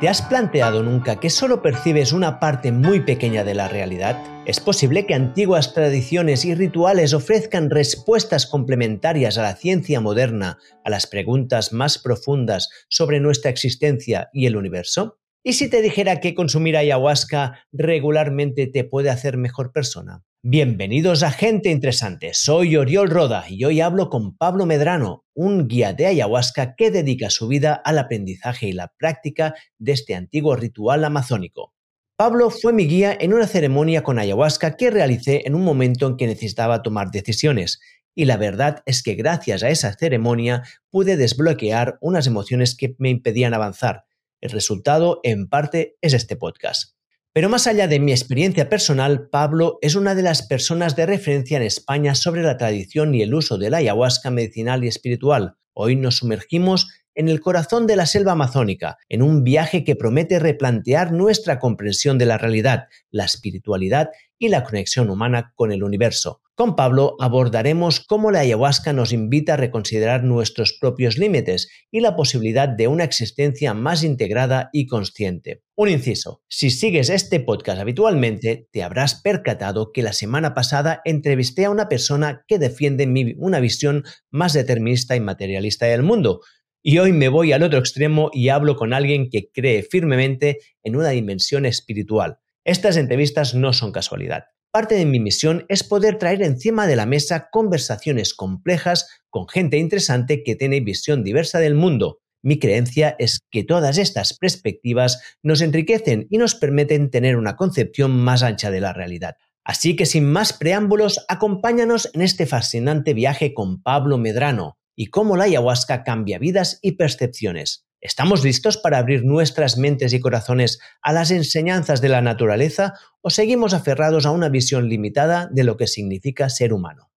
¿Te has planteado nunca que solo percibes una parte muy pequeña de la realidad? ¿Es posible que antiguas tradiciones y rituales ofrezcan respuestas complementarias a la ciencia moderna, a las preguntas más profundas sobre nuestra existencia y el universo? ¿Y si te dijera que consumir ayahuasca regularmente te puede hacer mejor persona? Bienvenidos a Gente Interesante, soy Oriol Roda y hoy hablo con Pablo Medrano, un guía de ayahuasca que dedica su vida al aprendizaje y la práctica de este antiguo ritual amazónico. Pablo fue mi guía en una ceremonia con ayahuasca que realicé en un momento en que necesitaba tomar decisiones, y la verdad es que gracias a esa ceremonia pude desbloquear unas emociones que me impedían avanzar. El resultado, en parte, es este podcast. Pero más allá de mi experiencia personal, Pablo es una de las personas de referencia en España sobre la tradición y el uso de la ayahuasca medicinal y espiritual. Hoy nos sumergimos en el corazón de la selva amazónica, en un viaje que promete replantear nuestra comprensión de la realidad, la espiritualidad y la conexión humana con el universo. Con Pablo abordaremos cómo la ayahuasca nos invita a reconsiderar nuestros propios límites y la posibilidad de una existencia más integrada y consciente. Un inciso, si sigues este podcast habitualmente, te habrás percatado que la semana pasada entrevisté a una persona que defiende una visión más determinista y materialista del mundo. Y hoy me voy al otro extremo y hablo con alguien que cree firmemente en una dimensión espiritual. Estas entrevistas no son casualidad. Parte de mi misión es poder traer encima de la mesa conversaciones complejas con gente interesante que tiene visión diversa del mundo. Mi creencia es que todas estas perspectivas nos enriquecen y nos permiten tener una concepción más ancha de la realidad. Así que sin más preámbulos, acompáñanos en este fascinante viaje con Pablo Medrano y cómo la ayahuasca cambia vidas y percepciones. ¿Estamos listos para abrir nuestras mentes y corazones a las enseñanzas de la naturaleza o seguimos aferrados a una visión limitada de lo que significa ser humano?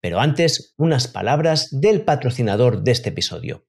Pero antes, unas palabras del patrocinador de este episodio.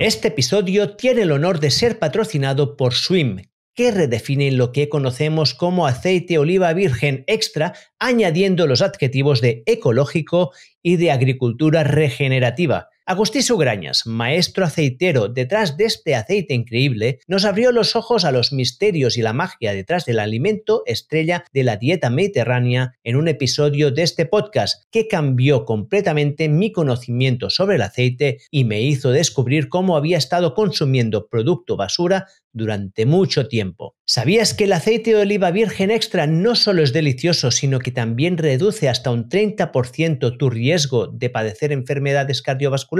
Este episodio tiene el honor de ser patrocinado por Swim, que redefine lo que conocemos como aceite oliva virgen extra, añadiendo los adjetivos de ecológico y de agricultura regenerativa Agustín Sugrañas, maestro aceitero detrás de este aceite increíble, nos abrió los ojos a los misterios y la magia detrás del alimento estrella de la dieta mediterránea en un episodio de este podcast que cambió completamente mi conocimiento sobre el aceite y me hizo descubrir cómo había estado consumiendo producto basura durante mucho tiempo. ¿Sabías que el aceite de oliva virgen extra no solo es delicioso, sino que también reduce hasta un 30% tu riesgo de padecer enfermedades cardiovasculares?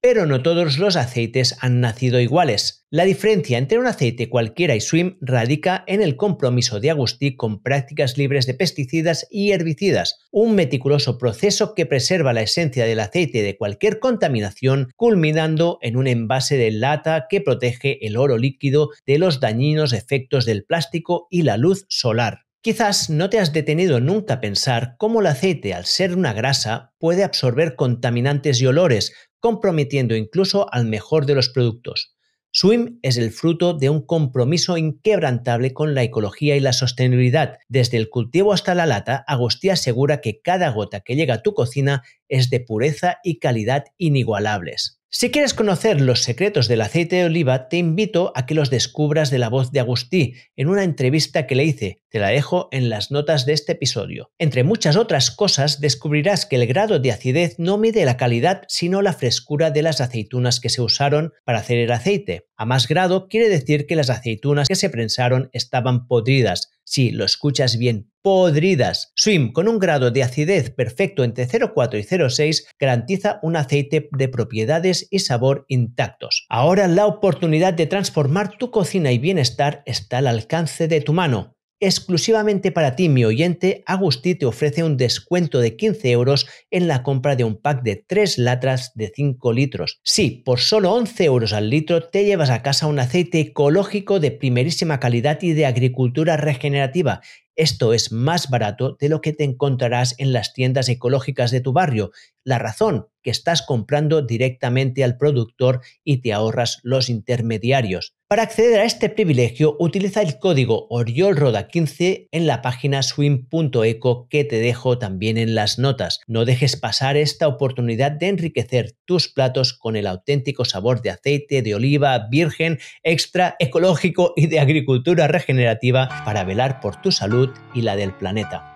Pero no todos los aceites han nacido iguales. La diferencia entre un aceite cualquiera y Swim radica en el compromiso de Agustí con prácticas libres de pesticidas y herbicidas, un meticuloso proceso que preserva la esencia del aceite de cualquier contaminación, culminando en un envase de lata que protege el oro líquido de los dañinos efectos del plástico y la luz solar. Quizás no te has detenido nunca a pensar cómo el aceite, al ser una grasa, puede absorber contaminantes y olores, comprometiendo incluso al mejor de los productos. Swim es el fruto de un compromiso inquebrantable con la ecología y la sostenibilidad. Desde el cultivo hasta la lata, Agostí asegura que cada gota que llega a tu cocina es de pureza y calidad inigualables. Si quieres conocer los secretos del aceite de oliva, te invito a que los descubras de la voz de Agustí en una entrevista que le hice. Te la dejo en las notas de este episodio. Entre muchas otras cosas, descubrirás que el grado de acidez no mide la calidad, sino la frescura de las aceitunas que se usaron para hacer el aceite. A más grado quiere decir que las aceitunas que se prensaron estaban podridas. Si lo escuchas bien, podridas. Swim con un grado de acidez perfecto entre 0,4 y 0,6 garantiza un aceite de propiedades y sabor intactos. Ahora la oportunidad de transformar tu cocina y bienestar está al alcance de tu mano. Exclusivamente para ti, mi oyente, Agustí te ofrece un descuento de 15 euros en la compra de un pack de 3 latras de 5 litros. Sí, por solo 11 euros al litro te llevas a casa un aceite ecológico de primerísima calidad y de agricultura regenerativa. Esto es más barato de lo que te encontrarás en las tiendas ecológicas de tu barrio. La razón que estás comprando directamente al productor y te ahorras los intermediarios. Para acceder a este privilegio, utiliza el código OriolRoda15 en la página swim.eco que te dejo también en las notas. No dejes pasar esta oportunidad de enriquecer tus platos con el auténtico sabor de aceite de oliva virgen, extra, ecológico y de agricultura regenerativa para velar por tu salud y la del planeta.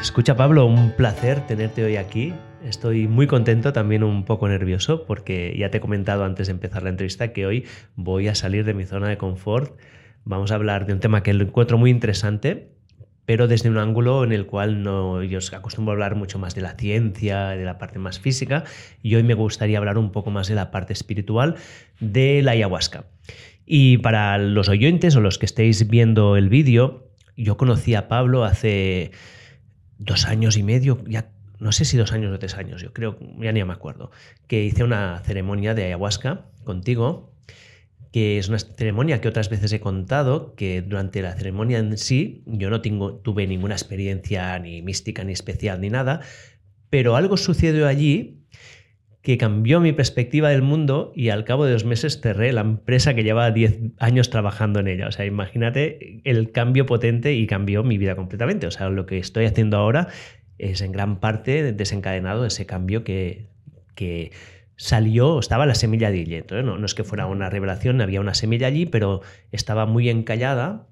Escucha Pablo, un placer tenerte hoy aquí. Estoy muy contento, también un poco nervioso, porque ya te he comentado antes de empezar la entrevista que hoy voy a salir de mi zona de confort. Vamos a hablar de un tema que encuentro muy interesante, pero desde un ángulo en el cual no, yo acostumbro a hablar mucho más de la ciencia, de la parte más física, y hoy me gustaría hablar un poco más de la parte espiritual de la ayahuasca. Y para los oyentes o los que estéis viendo el vídeo, yo conocí a Pablo hace dos años y medio, ya no sé si dos años o tres años, yo creo, ya ni me acuerdo, que hice una ceremonia de ayahuasca contigo, que es una ceremonia que otras veces he contado, que durante la ceremonia en sí yo no tengo, tuve ninguna experiencia ni mística ni especial ni nada, pero algo sucedió allí que cambió mi perspectiva del mundo y al cabo de dos meses cerré la empresa que llevaba 10 años trabajando en ella. O sea, imagínate el cambio potente y cambió mi vida completamente. O sea, lo que estoy haciendo ahora es en gran parte desencadenado ese cambio que, que salió, estaba la semilla allí. Entonces, no, no es que fuera una revelación, había una semilla allí, pero estaba muy encallada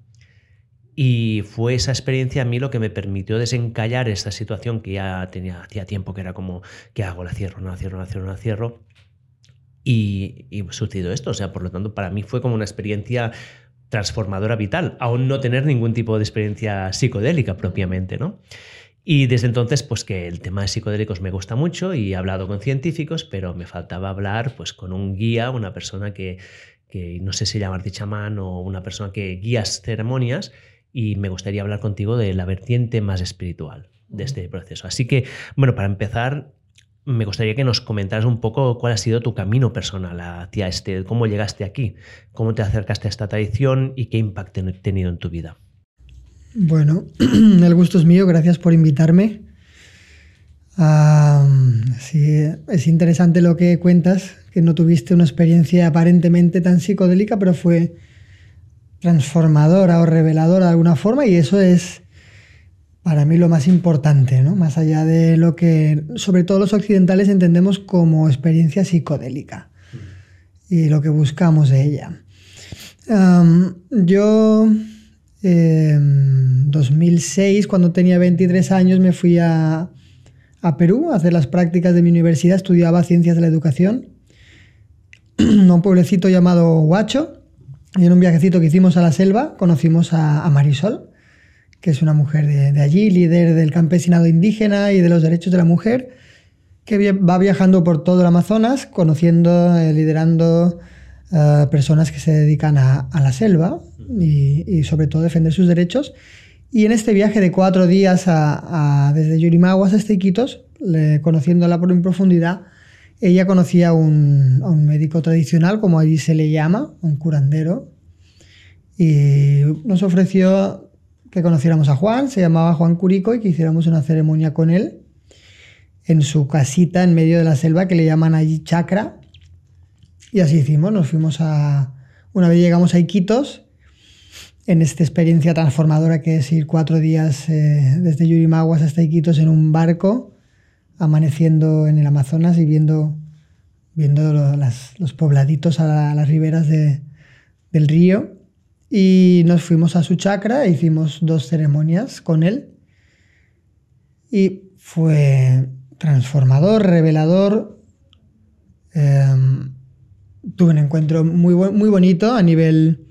y fue esa experiencia a mí lo que me permitió desencallar esta situación que ya tenía hacía tiempo, que era como, ¿qué hago? La cierro, no la cierro, no la cierro, no la cierro. Y, y sucedió esto. O sea, por lo tanto, para mí fue como una experiencia transformadora vital, aún no tener ningún tipo de experiencia psicodélica propiamente, ¿no? Y desde entonces, pues que el tema de psicodélicos me gusta mucho y he hablado con científicos, pero me faltaba hablar pues con un guía, una persona que, que no sé si llamarte chamán o una persona que guías ceremonias y me gustaría hablar contigo de la vertiente más espiritual de este proceso. Así que, bueno, para empezar, me gustaría que nos comentaras un poco cuál ha sido tu camino personal hacia este, cómo llegaste aquí, cómo te acercaste a esta tradición y qué impacto ha tenido en tu vida. Bueno, el gusto es mío, gracias por invitarme. sí, es interesante lo que cuentas, que no tuviste una experiencia aparentemente tan psicodélica, pero fue transformadora o reveladora de alguna forma y eso es para mí lo más importante, ¿no? más allá de lo que sobre todo los occidentales entendemos como experiencia psicodélica y lo que buscamos de ella. yo en 2006, cuando tenía 23 años, me fui a, a Perú a hacer las prácticas de mi universidad, estudiaba ciencias de la educación, a un pueblecito llamado Huacho, y en un viajecito que hicimos a la selva conocimos a, Marisol, que es una mujer de, allí, líder del campesinado indígena y de los derechos de la mujer, que va viajando por todo el Amazonas, conociendo, eh, liderando eh, personas que se dedican a, la selva y, sobre todo defender sus derechos. Y en este viaje de cuatro días desde Yurimaguas hasta Iquitos, conociéndola por en profundidad, ella conocía a un, médico tradicional, como allí se le llama, un curandero, y nos ofreció que conociéramos a Juan, se llamaba Juan Curico, y que hiciéramos una ceremonia con él en su casita en medio de la selva que le llaman allí chakra. Y así hicimos, nos fuimos a... Una vez llegamos a Iquitos, en esta experiencia transformadora que es ir cuatro días eh, desde Yurimaguas hasta Iquitos en un barco, amaneciendo en el Amazonas y viendo, viendo los pobladitos a, las riberas del río. Y nos fuimos a su chacra e hicimos dos ceremonias con él. Y fue transformador, revelador. Em, tuve un encuentro muy, muy bonito a nivel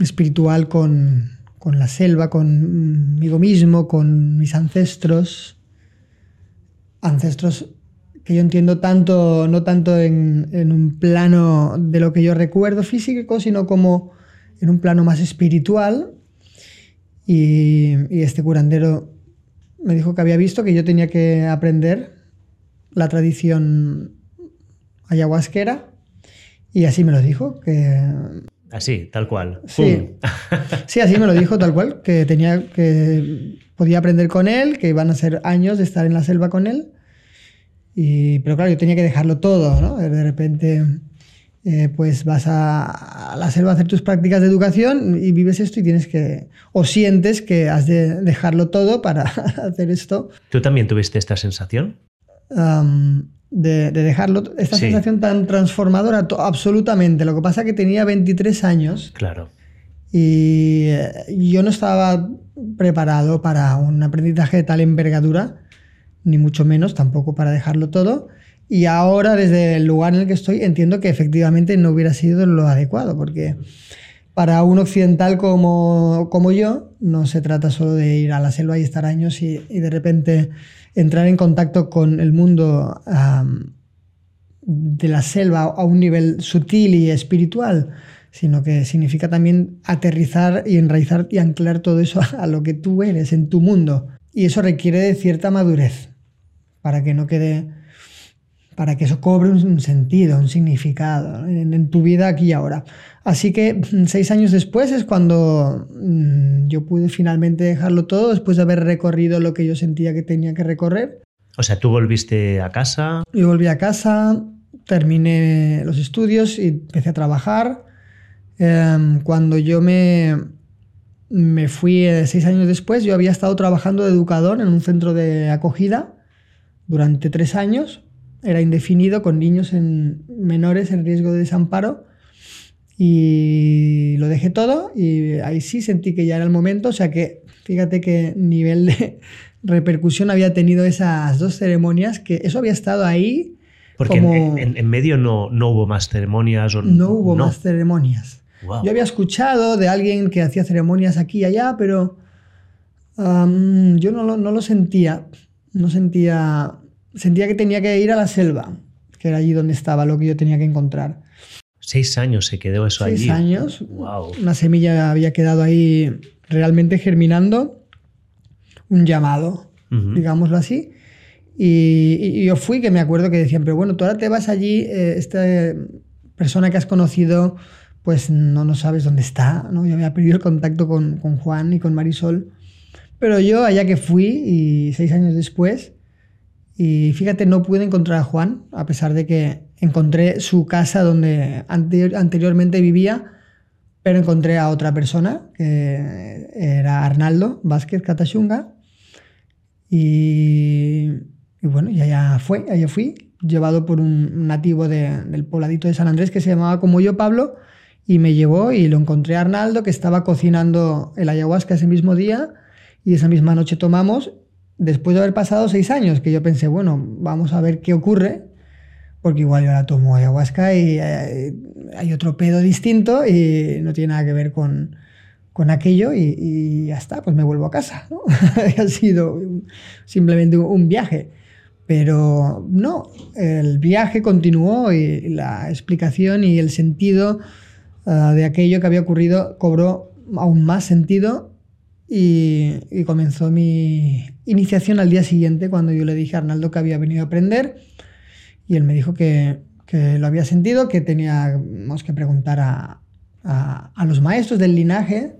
espiritual con, con la selva, conmigo mismo, con mis ancestros ancestros que yo entiendo tanto, no tanto en, un plano de lo que yo recuerdo físico, sino como en un plano más espiritual. Y, este curandero me dijo que había visto que yo tenía que aprender la tradición ayahuasquera y así me lo dijo, que... Así, tal cual. Sí. sí, así me lo dijo, tal cual, que tenía que podía aprender con él, que iban a ser años de estar en la selva con él Y, pero claro, yo tenía que dejarlo todo, ¿no? De repente, eh, pues vas a, a, la selva a hacer tus prácticas de educación y vives esto y tienes que, o sientes que has de dejarlo todo para hacer esto. ¿Tú también tuviste esta sensación? Um, de, de, dejarlo, esta Sí. sensación tan transformadora, absolutamente. Lo que pasa que tenía 23 años Claro. y eh, yo no estaba preparado para un aprendizaje de tal envergadura, ni mucho menos tampoco para dejarlo todo. Y ahora, desde el lugar en el que estoy, entiendo que efectivamente no hubiera sido lo adecuado, porque para un occidental como, como yo, no se trata solo de ir a la selva y estar años y, y de repente entrar en contacto con el mundo de la selva a un nivel sutil y espiritual, sino que significa también aterrizar y enraizar y anclar todo eso a lo que tú eres, en tu mundo. Y eso requiere de cierta madurez para que no quede, para que eso cobre un sentido, un significado en, en tu vida aquí y ahora. Así que mm, seis años después es cuando mm, yo pude finalmente dejarlo todo, después de haber recorrido lo que yo sentía que tenía que recorrer. O sea, tú volviste a casa. Yo volví a casa, terminé los estudios y empecé a trabajar. Em, cuando yo me, me fui eh, seis años después, yo había estado trabajando de educador en un centro de acogida durante tres años. Era indefinido con niños en, menores en riesgo de desamparo. Y lo dejé todo y ahí sí sentí que ya era el momento. O sea que fíjate qué nivel de repercusión había tenido esas dos ceremonias, que eso había estado ahí. Porque como- en, en- en medio no, no hubo más ceremonias. O, No hubo más ceremonias. Wow. Yo había escuchado de alguien que hacía ceremonias aquí y allá, pero am, yo no lo, no lo sentía. No sentía. Sentía que tenía que ir a la selva, que era allí donde estaba lo que yo tenía que encontrar. Seis años se quedó eso Seis allí. años. Wow. Una semilla había quedado ahí realmente germinando. Un llamado, digámoslo así. Y, y yo fui, que me acuerdo que decían, pero bueno, tú ahora te vas allí, eh, esta persona que has conocido, pues no, no sabes dónde está, ¿no? Yo había perdido el contacto con, con Juan y con Marisol. Pero yo, allá que fui, y seis años después, y fíjate, no pude encontrar a Juan, a pesar de que encontré su casa donde ante- anteriormente vivía, pero encontré a otra persona, que era Arnaldo Vázquez Catachunga, y, bueno, y allá fue, allá fui, llevado por un nativo de- del pobladito de San Andrés que se llamaba como yo Pablo, y me llevó y lo encontré a Arnaldo que estaba cocinando el ayahuasca ese mismo día, y esa misma noche tomamos, después de haber pasado seis años, que yo pensé, bueno, vamos a ver qué ocurre, porque igual yo ahora tomo ayahuasca y eh, hay otro pedo distinto y no tiene nada que ver con, con aquello y, y ya está, pues me vuelvo a casa. ha sido simplemente un viaje. Pero no, el viaje continuó y la explicación y el sentido ah, de aquello que había ocurrido cobró aún más sentido y, y comenzó mi iniciación al día siguiente cuando yo le dije a Arnaldo que había venido a aprender. Y él me dijo que, que lo había sentido, que teníamos que preguntar a, a- a los maestros del linaje.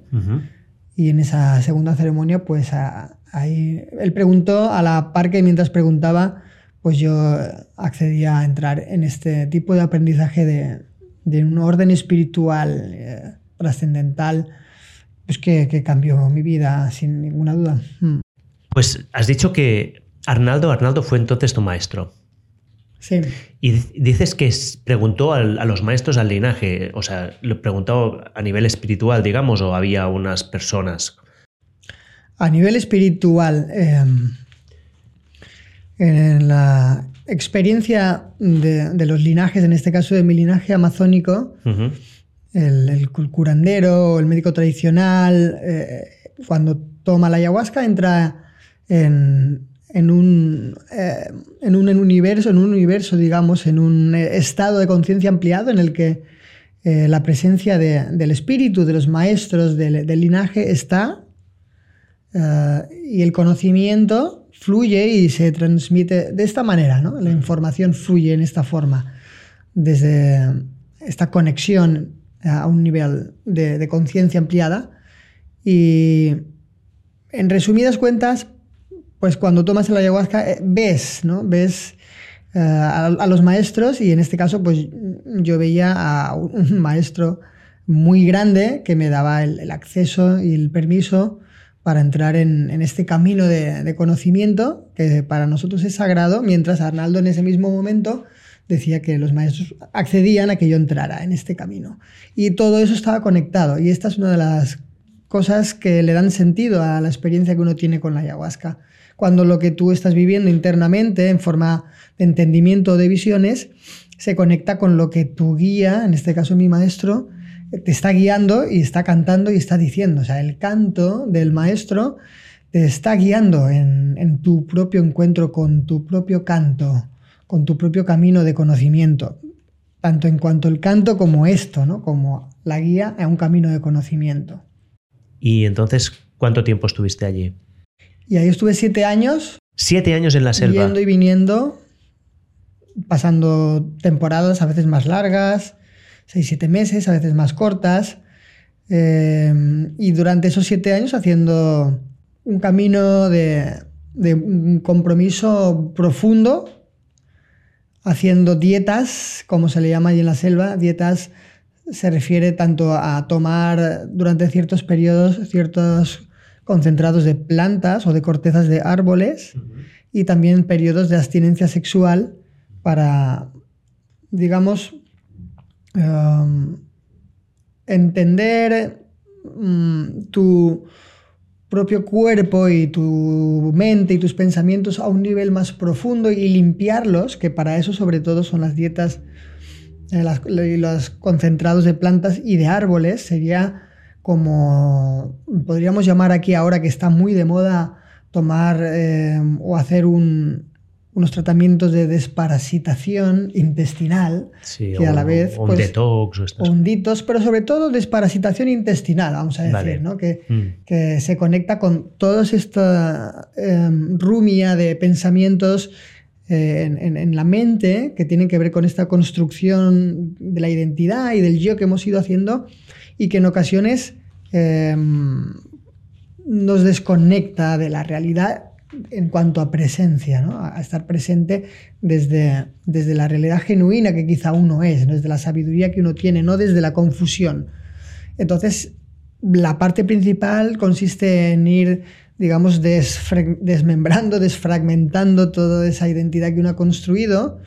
Y en esa segunda ceremonia, pues a- ahí él preguntó a la par que mientras preguntaba, pues yo accedía a entrar en este tipo de aprendizaje de, de un orden espiritual eh, trascendental, pues que, que cambió mi vida sin ninguna duda. Mm. Pues has dicho que Arnaldo, Arnaldo fue entonces tu maestro. Sí. Y di- dices que preguntó al- a los maestros al linaje, o sea, lo preguntó a nivel espiritual, digamos, o había unas personas. A nivel espiritual, eh, en la experiencia de, de los linajes, en este caso de mi linaje amazónico. El, el cu- curandero el médico tradicional, eh, cuando toma la ayahuasca entra en, en un, eh, en un en universo, en un universo, digamos, en un eh, estado de conciencia ampliado en el que eh, la presencia de- del espíritu, de los maestros del, del linaje está eh, y el conocimiento fluye y se transmite de esta manera, ¿no? La información fluye en esta forma, desde esta conexión a un nivel de, conciencia ampliada. Y en resumidas cuentas, pues cuando tomas el ayahuasca eh, ves, ¿no? Ves eh, a, los maestros y en este caso pues yo veía a un maestro muy grande que me daba el, acceso y el permiso para entrar en, este camino de, conocimiento que para nosotros es sagrado, mientras Arnaldo en ese mismo momento decía que los maestros accedían a que yo entrara en este camino. Y todo eso estaba conectado y esta es una de las cosas que le dan sentido a la experiencia que uno tiene con la ayahuasca. Cuando lo que tú estás viviendo internamente en forma de entendimiento de visiones se conecta con lo que tu guía, en este caso mi maestro, te está guiando y está cantando y está diciendo. O sea, el canto del maestro te está guiando en tu propio encuentro con tu propio canto, con tu propio camino de conocimiento. Tanto en cuanto el canto como esto, ¿no? como la guía a un camino de conocimiento. Y entonces, ¿cuánto tiempo estuviste allí? Y ahí estuve siete años. Siete años en la selva. Yendo y viniendo, pasando temporadas a veces más largas, seis, siete meses, a veces más cortas. Eh, y durante esos siete años haciendo un camino de, de un compromiso profundo, haciendo dietas, como se le llama allí en la selva, dietas se refiere tanto a tomar durante ciertos periodos ciertos concentrados de plantas o de cortezas de árboles y también periodos de abstinencia sexual para, digamos, um, entender mm, tu propio cuerpo y tu mente y tus pensamientos a un nivel más profundo y limpiarlos, que para eso sobre todo son las dietas los concentrados de plantas y de árboles sería como podríamos llamar aquí ahora que está muy de moda tomar eh, o hacer unos tratamientos de desparasitación intestinal que a la vez un pues, detox o un detox, pero sobre todo desparasitación intestinal vamos a decir ¿no? que, mm. que, se conecta con toda esta eh, rumia de pensamientos eh, en, la mente que tienen que ver con esta construcción de la identidad y del yo que hemos ido haciendo y que en ocasiones em, nos desconecta de la realidad en cuanto a presencia, a estar presente desde, desde la realidad genuina que quizá uno es, desde la sabiduría que uno tiene, no desde la confusión. Entonces, la parte principal consiste en ir digamos, desmembrando, desfragmentando toda esa identidad que uno ha construido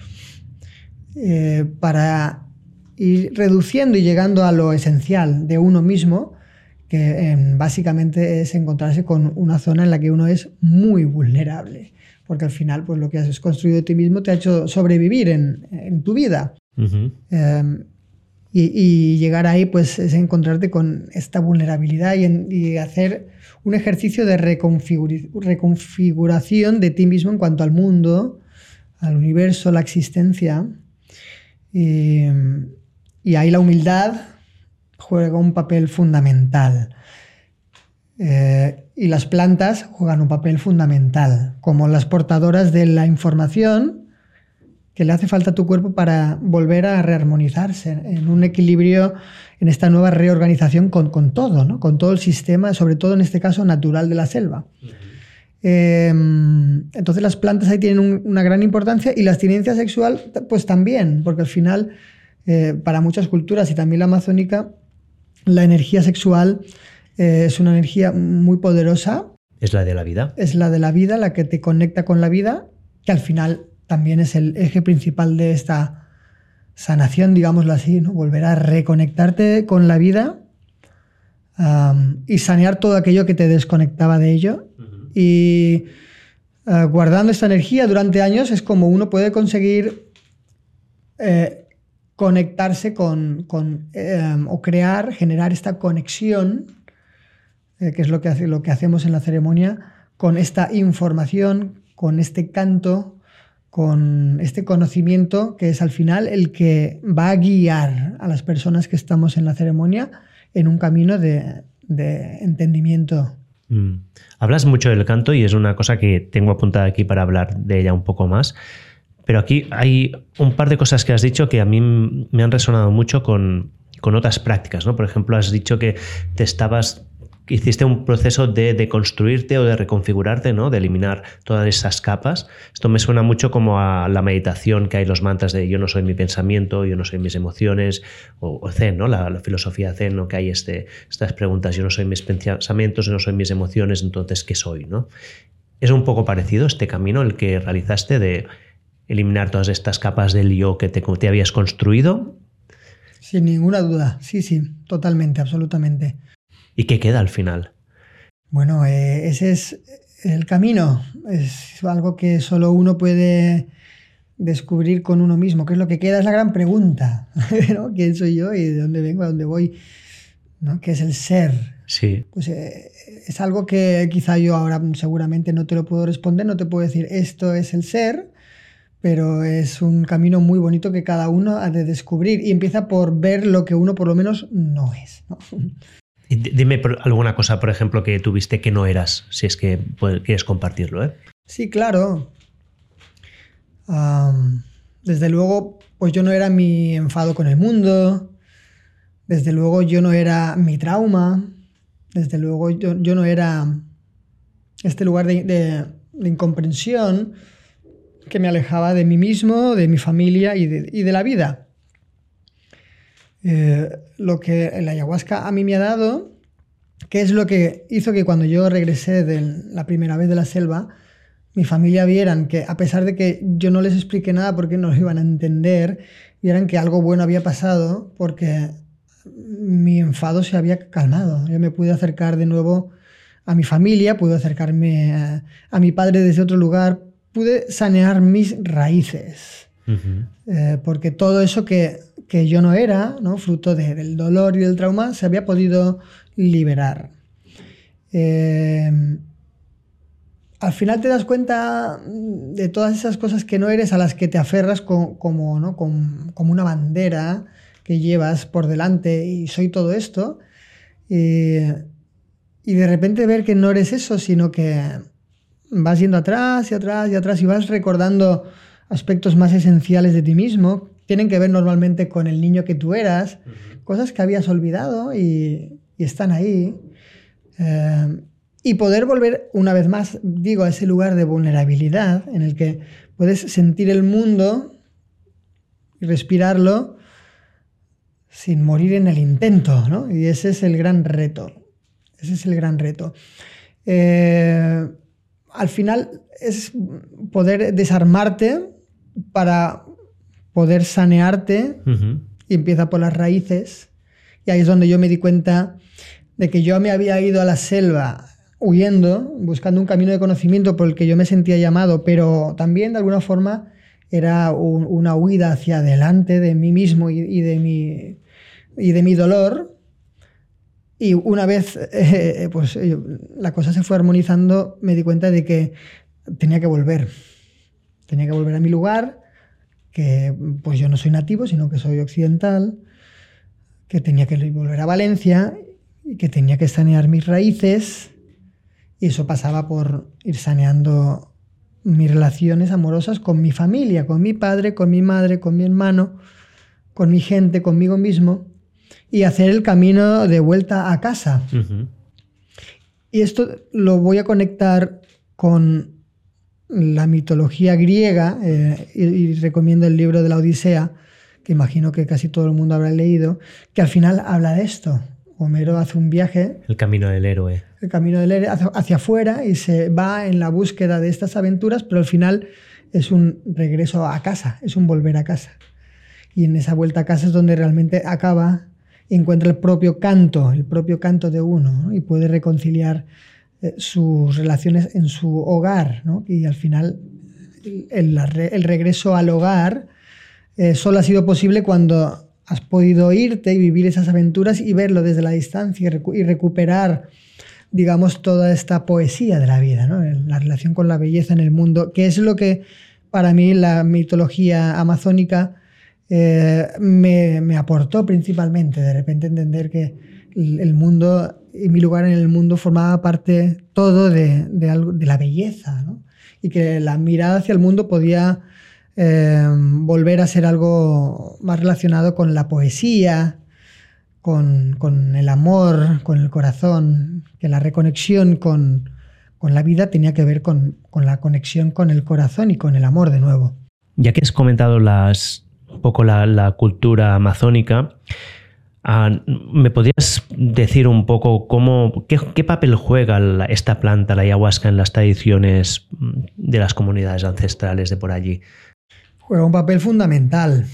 eh, para ir reduciendo y llegando a lo esencial de uno mismo, que em, básicamente es encontrarse con una zona en la que uno es muy vulnerable, porque al final pues, lo que has construido de ti mismo te ha hecho sobrevivir en, tu vida. Em, y, llegar ahí pues es encontrarte con esta vulnerabilidad y, y hacer un ejercicio de reconfiguración de ti mismo en cuanto al mundo, al universo, la existencia. Y, ahí la humildad juega un papel fundamental. Eh, y las plantas juegan un papel fundamental, como las portadoras de la información que le hace falta a tu cuerpo para volver a rearmonizarse en un equilibrio en esta nueva reorganización con, con todo, ¿no? con todo el sistema, sobre todo en este caso natural de la selva. Em, entonces las plantas ahí tienen una gran importancia y la abstinencia sexual pues también, porque al final eh, para muchas culturas y también la amazónica, la energía sexual eh, es una energía muy poderosa. Es la de la vida. Es la de la vida, la que te conecta con la vida, que al final también es el eje principal de esta sanación, digámoslo así, ¿no? volver a reconectarte con la vida y sanear todo aquello que te desconectaba de ello. Y ah, guardando esta energía durante años es como uno puede conseguir eh, conectarse con, em, o crear, generar esta conexión, eh, que es lo que, hace, lo que hacemos en la ceremonia, con esta información, con este canto, con este conocimiento que es al final el que va a guiar a las personas que estamos en la ceremonia en un camino de, entendimiento. Mm. Hablas mucho del canto y es una cosa que tengo apuntada aquí para hablar de ella un poco más. Pero aquí hay un par de cosas que has dicho que a mí me han resonado mucho con, con otras prácticas. ¿no? Por ejemplo, has dicho que te estabas hiciste un proceso de, de, construirte o de reconfigurarte, ¿no? De eliminar todas esas capas. Esto me suena mucho como a la meditación que hay los mantras de yo no soy mi pensamiento, yo no soy mis emociones, o, Zen, ¿no? La, filosofía Zen, ¿no? Que hay este, estas preguntas, yo no soy mis pensamientos, yo no soy mis emociones, entonces, ¿qué soy, no? Es un poco parecido este camino el que realizaste de eliminar todas estas capas del yo que te, te habías construido. Sin ninguna duda, sí, sí, totalmente, absolutamente. ¿Y qué queda al final? Bueno, eh, ese es el camino. Es algo que solo uno puede descubrir con uno mismo. ¿Qué es lo que queda? Es la gran pregunta. ¿no? ¿Quién soy yo y de dónde vengo, a dónde voy? ¿no? ¿Qué es el ser? Sí. Pues eh, es algo que quizá yo ahora seguramente no te lo puedo responder, no te puedo decir esto es el ser, pero es un camino muy bonito que cada uno ha de descubrir y empieza por ver lo que uno por lo menos no es. Dime alguna cosa, por ejemplo, que tuviste que no eras, si es que quieres compartirlo. ¿eh? Sí, claro. desde luego, pues yo no era mi enfado con el mundo. Desde luego, yo no era mi trauma. Desde luego, yo, no era este lugar de, incomprensión que me alejaba de mí mismo, de mi familia y de la vida. Eh, lo que el ayahuasca a mí me ha dado, que es lo que hizo que cuando yo regresé de la primera vez de la selva, mi familia vieran que a pesar de que yo no les expliqué nada porque no lo iban a entender, vieran que algo bueno había pasado porque mi enfado se había calmado. Yo me pude acercar de nuevo a mi familia, pude acercarme a, a mi padre desde otro lugar, pude sanear mis raíces. Eh, porque todo eso que, que, yo no era, ¿no? fruto del dolor y del trauma, se había podido liberar. Eh, al final te das cuenta de todas esas cosas que no eres a las que te aferras como, ¿no? como, una bandera que llevas por delante y soy todo esto. y de repente ver que no eres eso, sino que vas yendo atrás y atrás y atrás y vas recordando aspectos más esenciales de ti mismo, tienen que ver normalmente con el niño que tú eras, cosas que habías olvidado y, están ahí. Eh, y poder volver una vez más, digo, a ese lugar de vulnerabilidad en el que puedes sentir el mundo y respirarlo sin morir en el intento, ¿no? Y ese es el gran reto. Ese es el gran reto. Eh, al final es poder desarmarte para poder sanearte y empieza por las raíces. Y ahí es donde yo me di cuenta de que yo me había ido a la selva huyendo, buscando un camino de conocimiento por el que yo me sentía llamado, pero también de alguna forma era una huida hacia adelante de mí mismo y, de, mi, y de mi dolor. Y una vez eh, pues, la cosa se fue armonizando, me di cuenta de que tenía que volver tenía que volver a mi lugar, que pues yo no soy nativo, sino que soy occidental, que tenía que volver a Valencia y que tenía que sanear mis raíces. Y eso pasaba por ir saneando mis relaciones amorosas con mi familia, con mi padre, con mi madre, con mi hermano, con mi gente, conmigo mismo, y hacer el camino de vuelta a casa. Y esto lo voy a conectar con la mitología griega, eh, y, recomiendo el libro de la Odisea, que imagino que casi todo el mundo habrá leído, que al final habla de esto. Homero hace un viaje. El camino del héroe. El camino del héroe hacia, afuera y se va en la búsqueda de estas aventuras, pero al final es un regreso a casa, es un volver a casa. Y en esa vuelta a casa es donde realmente acaba encuentra el propio canto, el propio canto de uno, y puede reconciliar eh, sus relaciones en su hogar. Y al final el, regreso al hogar eh, solo ha sido posible cuando has podido irte y vivir esas aventuras y verlo desde la distancia y, recuperar, digamos, toda esta poesía de la vida, la relación con la belleza en el mundo, que es lo que para mí la mitología amazónica eh, me, aportó principalmente, de repente entender que el mundo y mi lugar en el mundo formaba parte todo de, de, la belleza, y que la mirada hacia el mundo podía eh, volver a ser algo más relacionado con la poesía, con, el amor, con el corazón, que la reconexión con, la vida tenía que ver con, la conexión con el corazón y con el amor de nuevo. Ya que has comentado las, un poco la, cultura amazónica, ah, ¿me podrías decir un poco cómo, qué, papel juega esta planta, la ayahuasca, en las tradiciones de las comunidades ancestrales de por allí? Juega un papel fundamental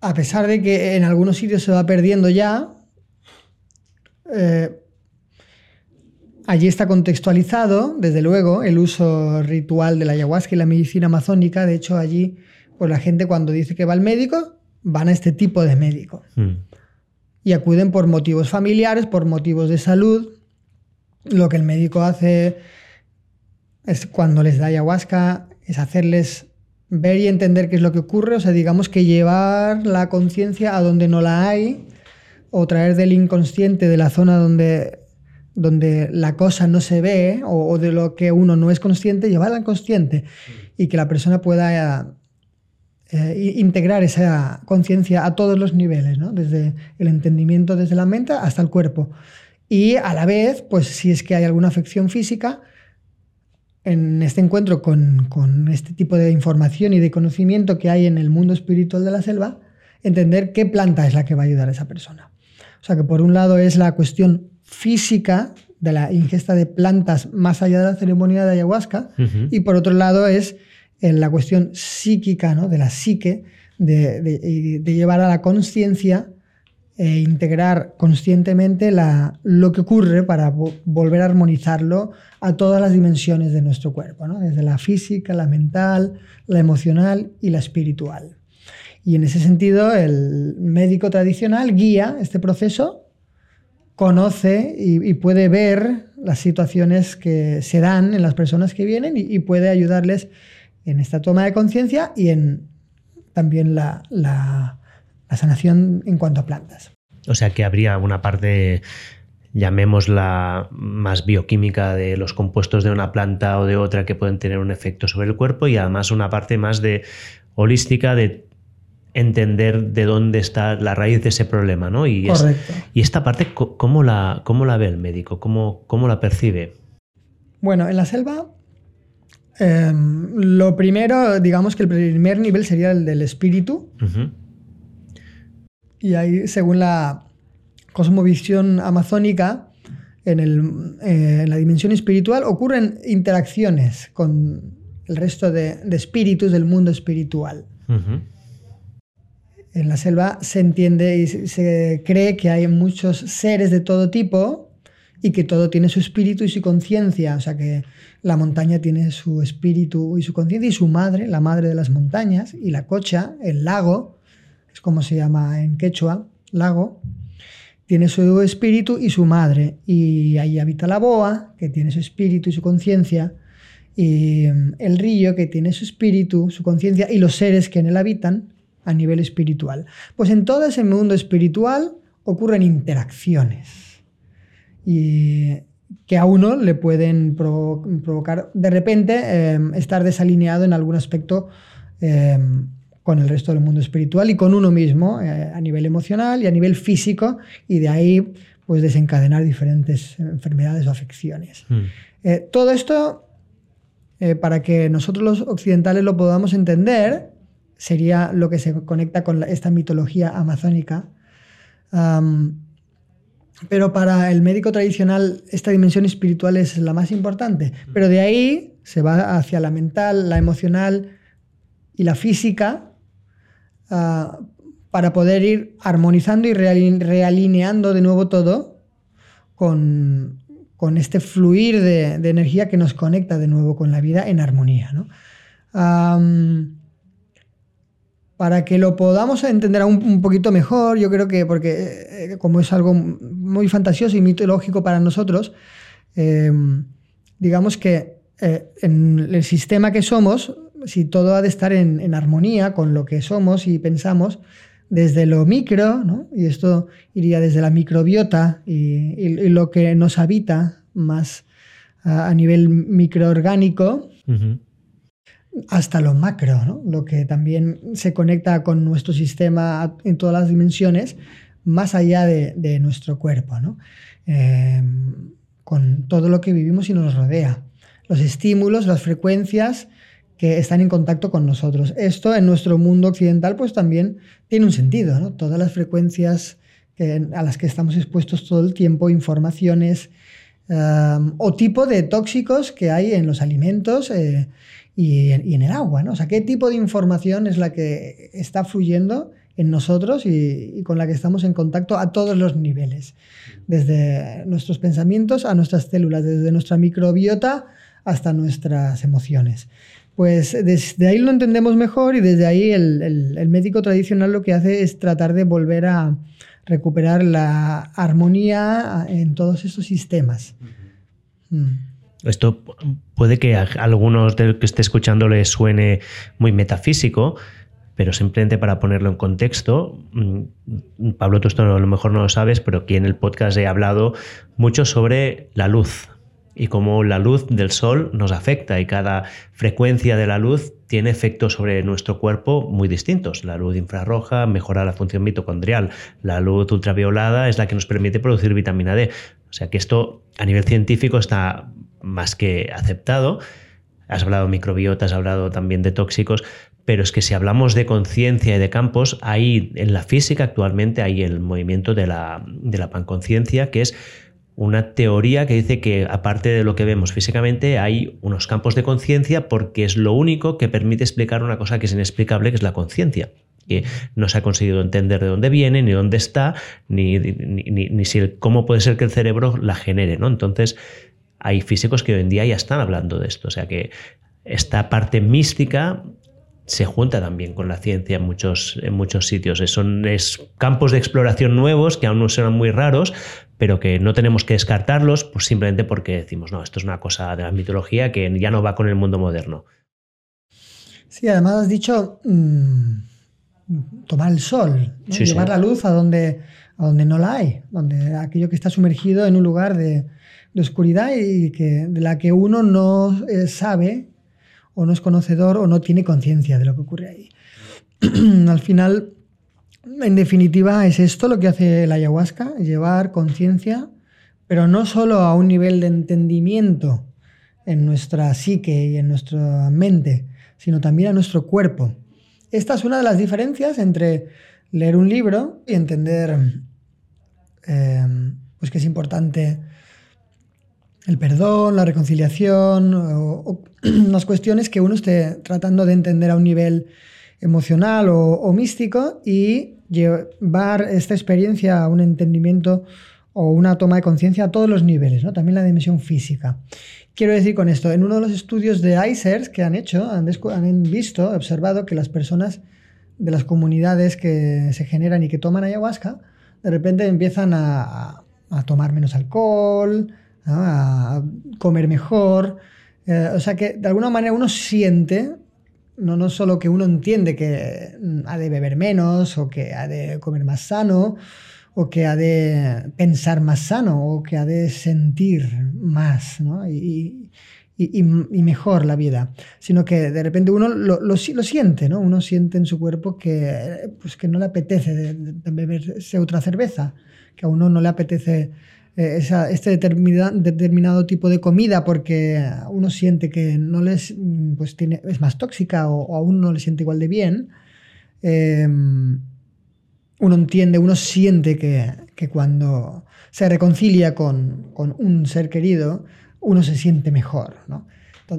a pesar de que en algunos sitios se va perdiendo ya, eh, allí está contextualizado, desde luego, el uso ritual de la ayahuasca y la medicina amazónica. De hecho, allí, pues la gente cuando dice que va al médico, van a este tipo de médico. Mm. Y acuden por motivos familiares, por motivos de salud. Lo que el médico hace es cuando les da ayahuasca, es hacerles ver y entender qué es lo que ocurre, o sea, digamos que llevar la conciencia a donde no la hay, o traer del inconsciente, de la zona donde, donde la cosa no se ve, o, de lo que uno no es consciente, llevarla al consciente y que la persona pueda eh, integrar esa conciencia a todos los niveles, ¿no? desde el entendimiento, desde la mente hasta el cuerpo. Y a la vez, pues si es que hay alguna afección física, en este encuentro con, este tipo de información y de conocimiento que hay en el mundo espiritual de la selva, entender qué planta es la que va a ayudar a esa persona. O sea que por un lado es la cuestión física de la ingesta de plantas más allá de la ceremonia de ayahuasca y por otro lado es eh, la cuestión psíquica, ¿no? de la psique, de llevar a la conciencia e integrar conscientemente lo que ocurre para volver a armonizarlo a todas las dimensiones de nuestro cuerpo, desde la física, la mental, la emocional y la espiritual. Y en ese sentido, el médico tradicional guía este proceso, conoce y, puede ver las situaciones que se dan en las personas que vienen y, puede ayudarles en esta toma de conciencia y en también la la sanación en cuanto a plantas. O sea que habría una parte, llamémosla más bioquímica de los compuestos de una planta o de otra que pueden tener un efecto sobre el cuerpo y además una parte más de holística de entender de dónde está la raíz de ese problema, ¿no? Y, Correcto. y esta parte, ¿cómo la, cómo la ve el médico? ¿Cómo, cómo la percibe? Bueno, en la selva, em, lo primero, digamos que el primer nivel sería el del espíritu. Y ahí, según la cosmovisión amazónica, en, eh, la dimensión espiritual ocurren interacciones con el resto de, espíritus del mundo espiritual. En la selva se entiende y se cree que hay muchos seres de todo tipo y que todo tiene su espíritu y su conciencia. O sea que la montaña tiene su espíritu y su conciencia y su madre, la madre de las montañas, y la cocha, el lago, es como se llama en quechua, lago, tiene su espíritu y su madre. Y ahí habita la boa, que tiene su espíritu y su conciencia, y mm, el río, que tiene su espíritu, su conciencia, y los seres que en él habitan a nivel espiritual. Pues en todo ese mundo espiritual ocurren interacciones. Y que a uno le pueden provocar de repente eh, estar desalineado en algún aspecto eh, con el resto del mundo espiritual y con uno mismo eh, a nivel emocional y a nivel físico y de ahí pues desencadenar diferentes enfermedades o afecciones. Hmm. Eh, todo esto, eh, para que nosotros los occidentales lo podamos entender, sería lo que se conecta con esta mitología amazónica. Pero para el médico tradicional esta dimensión espiritual es la más importante. Pero de ahí se va hacia la mental, la emocional y la física, Ah, para poder ir armonizando y realineando de nuevo todo con, este fluir de, energía que nos conecta de nuevo con la vida en armonía. para que lo podamos entender un, poquito mejor, yo creo que, porque eh, como es algo muy fantasioso y mitológico para nosotros, em, digamos que eh, en el sistema que somos, si todo ha de estar en, armonía con lo que somos y pensamos, desde lo micro, ¿no? y esto iría desde la microbiota y, lo que nos habita más a, nivel microorgánico, hasta lo macro, ¿no? lo que también se conecta con nuestro sistema en todas las dimensiones, más allá de, nuestro cuerpo, eh, con todo lo que vivimos y nos rodea. Los estímulos, las frecuencias que están en contacto con nosotros. Esto en nuestro mundo occidental pues también tiene un sentido, ¿no? Todas las frecuencias a las que estamos expuestos todo el tiempo, informaciones um, o tipo de tóxicos que hay en los alimentos eh, y, en, el agua, ¿no? O sea, ¿qué tipo de información es la que está fluyendo en nosotros y, y, con la que estamos en contacto a todos los niveles, desde nuestros pensamientos a nuestras células, desde nuestra microbiota hasta nuestras emociones. Pues desde ahí lo entendemos mejor y desde ahí el, médico tradicional lo que hace es tratar de volver a recuperar la armonía en todos estos sistemas. Mm. Esto puede que a algunos del que esté escuchando les suene muy metafísico, pero simplemente para ponerlo en contexto, mm, Pablo, tú esto a lo mejor no lo sabes, pero aquí en el podcast he hablado mucho sobre la luz, y cómo la luz del sol nos afecta y cada frecuencia de la luz tiene efectos sobre nuestro cuerpo muy distintos. La luz infrarroja mejora la función mitocondrial, la luz ultraviolada es la que nos permite producir vitamina D. O sea que esto a nivel científico está más que aceptado. Has hablado de microbiota, has hablado también de tóxicos, pero es que si hablamos de conciencia y de campos, hay en la física actualmente hay el movimiento de la, de la panconciencia, que es una teoría que dice que aparte de lo que vemos físicamente hay unos campos de conciencia porque es lo único que permite explicar una cosa que es inexplicable, que es la conciencia que no se ha conseguido entender de dónde viene, ni dónde está, ni, ni, si cómo puede ser que el cerebro la genere. ¿no? Entonces, hay físicos que hoy en día ya están hablando de esto. O sea que esta parte mística se junta también con la ciencia en muchos, en muchos sitios. Son es campos de exploración nuevos que aún no son muy raros, pero que no tenemos que descartarlos pues simplemente porque decimos, no, esto es una cosa de la mitología que ya no va con el mundo moderno. Sí, además has dicho mm, tomar el sol, llevar la luz a donde, a donde no la hay, donde aquello que está sumergido en un lugar de, oscuridad y que, de la que uno no eh, sabe o no es conocedor o no tiene conciencia de lo que ocurre ahí. Al final, en definitiva, es esto lo que hace la ayahuasca, llevar conciencia, pero no solo a un nivel de entendimiento en nuestra psique y en nuestra mente, sino también a nuestro cuerpo. Esta es una de las diferencias entre leer un libro y entender eh, pues que es importante el perdón, la reconciliación, las cuestiones que uno esté tratando de entender a un nivel emocional o, místico y llevar esta experiencia a un entendimiento o una toma de conciencia a todos los niveles, ¿no? también la dimensión física. Quiero decir con esto, en uno de los estudios de ICERS que han hecho, han, han visto, observado que las personas de las comunidades que se generan y que toman ayahuasca, de repente empiezan a, a tomar menos alcohol, a comer mejor. Eh, o sea que de alguna manera uno siente no, no solo que uno entiende que mm, ha de beber menos o que ha de comer más sano o que ha de pensar más sano o que ha de sentir más ¿no? y, y, y, mejor la vida, sino que de repente uno lo, lo, siente, ¿no? uno siente en su cuerpo que, pues que no le apetece beberse otra cerveza, que a uno no le apetece eh, este determinado tipo de comida porque uno siente que no les, mm, pues tiene, es más tóxica o, aún no le siente igual de bien, em, uno entiende, uno siente que, cuando se reconcilia con, un ser querido, uno se siente mejor. ¿no?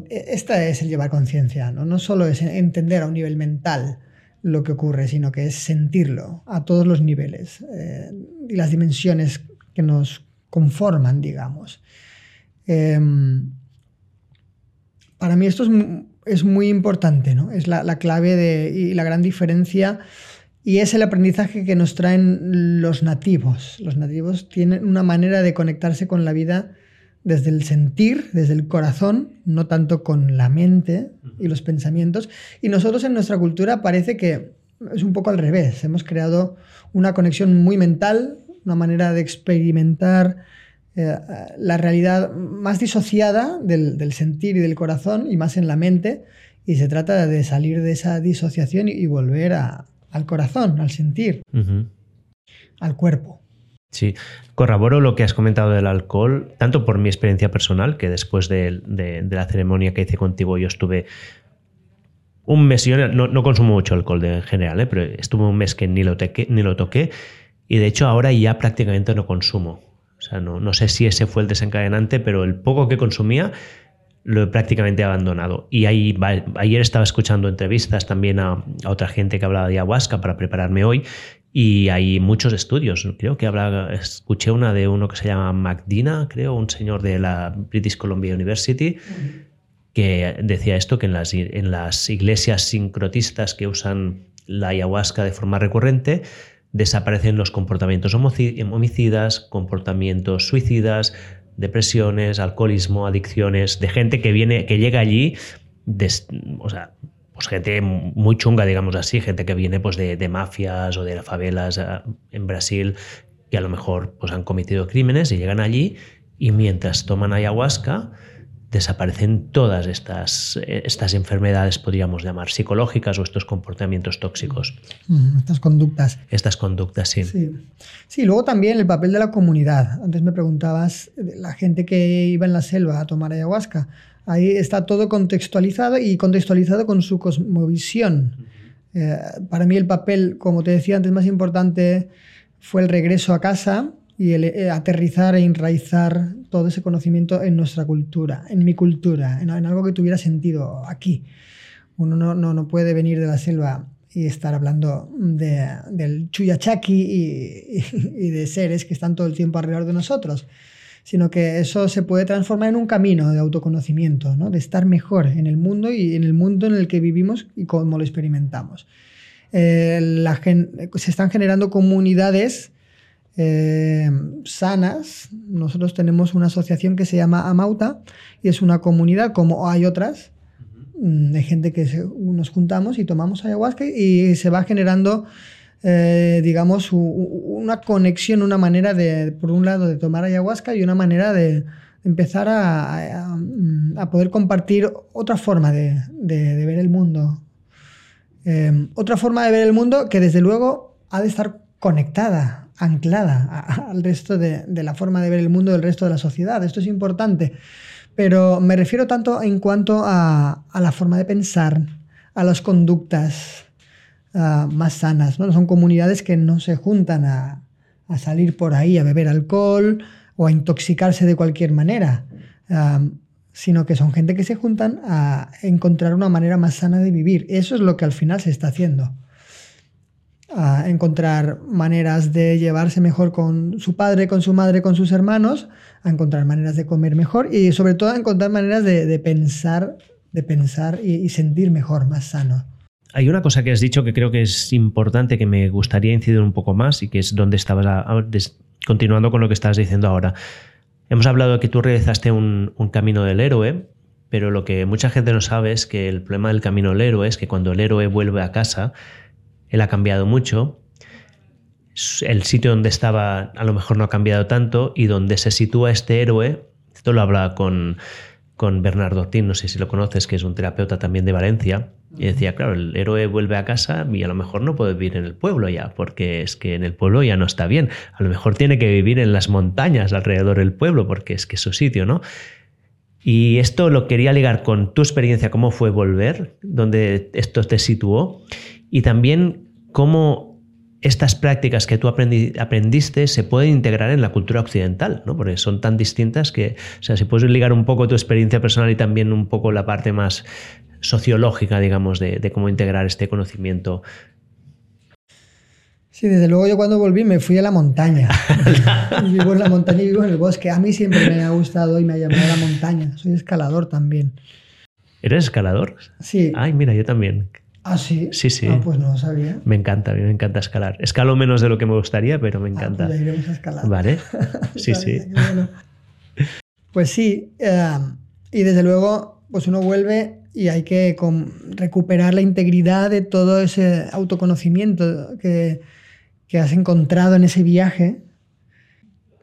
E, esta es el llevar conciencia, ¿no? no solo es entender a un nivel mental lo que ocurre, sino que es sentirlo a todos los niveles eh, y las dimensiones que nos conforman, digamos. Em, para mí esto es, muy importante, ¿no? Es la, clave de, y la gran diferencia y es el aprendizaje que nos traen los nativos. Los nativos tienen una manera de conectarse con la vida desde el sentir, desde el corazón, no tanto con la mente y los pensamientos. Y nosotros en nuestra cultura parece que es un poco al revés. Hemos creado una conexión muy mental, una manera de experimentar eh, la realidad más disociada del, sentir y del corazón y más en la mente. Y se trata de salir de esa disociación y, volver al corazón, al sentir. al cuerpo. Sí, corroboro lo que has comentado del alcohol, tanto por mi experiencia personal, que después de, la ceremonia que hice contigo yo estuve un mes, yo no, consumo mucho alcohol en general, ¿eh? pero estuve un mes que ni lo, ni lo toqué y de hecho ahora ya prácticamente no consumo. O sea, no, no sé si ese fue el desencadenante, pero el poco que consumía lo he prácticamente abandonado. Y ahí, ayer estaba escuchando entrevistas también a, otra gente que hablaba de ayahuasca para prepararme hoy y hay muchos estudios. Creo que habla, escuché una de uno que se llama MacDina, creo, un señor de la British Columbia University, que decía esto, que en las, en las iglesias sincrotistas que usan la ayahuasca de forma recurrente, desaparecen los comportamientos homicidas, comportamientos suicidas, depresiones, alcoholismo, adicciones, de gente que viene, que llega allí, o sea, pues gente muy chunga, digamos así, gente que viene pues de, mafias o de favelas ah, en Brasil, que a lo mejor pues han cometido crímenes y llegan allí y mientras toman ayahuasca, desaparecen todas estas, eh, estas enfermedades, podríamos llamar, psicológicas o estos comportamientos tóxicos. estas conductas. Estas conductas, sí. sí. Sí, luego también el papel de la comunidad. Antes me preguntabas, la gente que iba en la selva a tomar ayahuasca. Ahí está todo contextualizado y contextualizado con su cosmovisión. Eh, para mí el papel, como te decía antes, más importante fue el regreso a casa y el, eh, aterrizar e enraizar todo ese conocimiento en nuestra cultura, en mi cultura, en, algo que tuviera sentido aquí. Uno no, no, no, puede venir de la selva y estar hablando de, del chuyachaki y, y, de seres que están todo el tiempo alrededor de nosotros, sino que eso se puede transformar en un camino de autoconocimiento, ¿no? de estar mejor en el mundo y en el mundo en el que vivimos y cómo lo experimentamos. Eh, la se están generando comunidades eh, sanas. Nosotros tenemos una asociación que se llama Amauta y es una comunidad, como hay otras, mm, de gente que nos juntamos y tomamos ayahuasca y se va generando, eh, digamos, una conexión, una manera de, por un lado, de tomar ayahuasca y una manera de empezar a, poder compartir otra forma de, ver el mundo. Eh, otra forma de ver el mundo que desde luego ha de estar conectada anclada al resto de, la forma de ver el mundo del resto de la sociedad. Esto es importante. Pero me refiero tanto en cuanto a, la forma de pensar, a las conductas más sanas. ¿no? Son comunidades que no se juntan a, salir por ahí a beber alcohol o a intoxicarse de cualquier manera, sino que son gente que se juntan a encontrar una manera más sana de vivir. Eso es lo que al final se está haciendo a encontrar maneras de llevarse mejor con su padre, con su madre, con sus hermanos, a encontrar maneras de comer mejor y sobre todo a encontrar maneras de, pensar, de pensar y, sentir mejor, más sano. Hay una cosa que has dicho que creo que es importante, que me gustaría incidir un poco más y que es donde estabas, continuando con lo que estás diciendo ahora. Hemos hablado de que tú realizaste un camino del héroe, pero lo que mucha gente no sabe es que el problema del camino del héroe es que cuando el héroe vuelve a casa, él ha cambiado mucho. El sitio donde estaba a lo mejor no ha cambiado tanto y donde se sitúa este héroe, esto lo habla con, con Bernardo Ortín, no sé si lo conoces, que es un terapeuta también de Valencia, y decía, claro, el héroe vuelve a casa y a lo mejor no puede vivir en el pueblo ya, porque es que en el pueblo ya no está bien. A lo mejor tiene que vivir en las montañas alrededor del pueblo, porque es que es su sitio, ¿no? Y esto lo quería ligar con tu experiencia, cómo fue volver, donde esto te situó, y también cómo estas prácticas que tú aprendiste se pueden integrar en la cultura occidental, ¿no? porque son tan distintas que, o sea, si puedes ligar un poco tu experiencia personal y también un poco la parte más sociológica, digamos, de, cómo integrar este conocimiento. Sí, desde luego yo cuando volví me fui a la montaña. vivo en la montaña y vivo en el bosque. A mí siempre me ha gustado y me ha llamado la montaña. Soy escalador también. ¿Eres escalador? Sí. Ay, mira, yo también. ¿Ah, sí? Sí, sí. Ah, pues no lo sabía. Me encanta, a mí me encanta escalar. Escalo menos de lo que me gustaría, pero me ah, pues encanta. Ah, iremos a escalar. Vale. Sí, sí. Pues sí, eh, y desde luego, pues uno vuelve y hay que recuperar la integridad de todo ese autoconocimiento que, que has encontrado en ese viaje.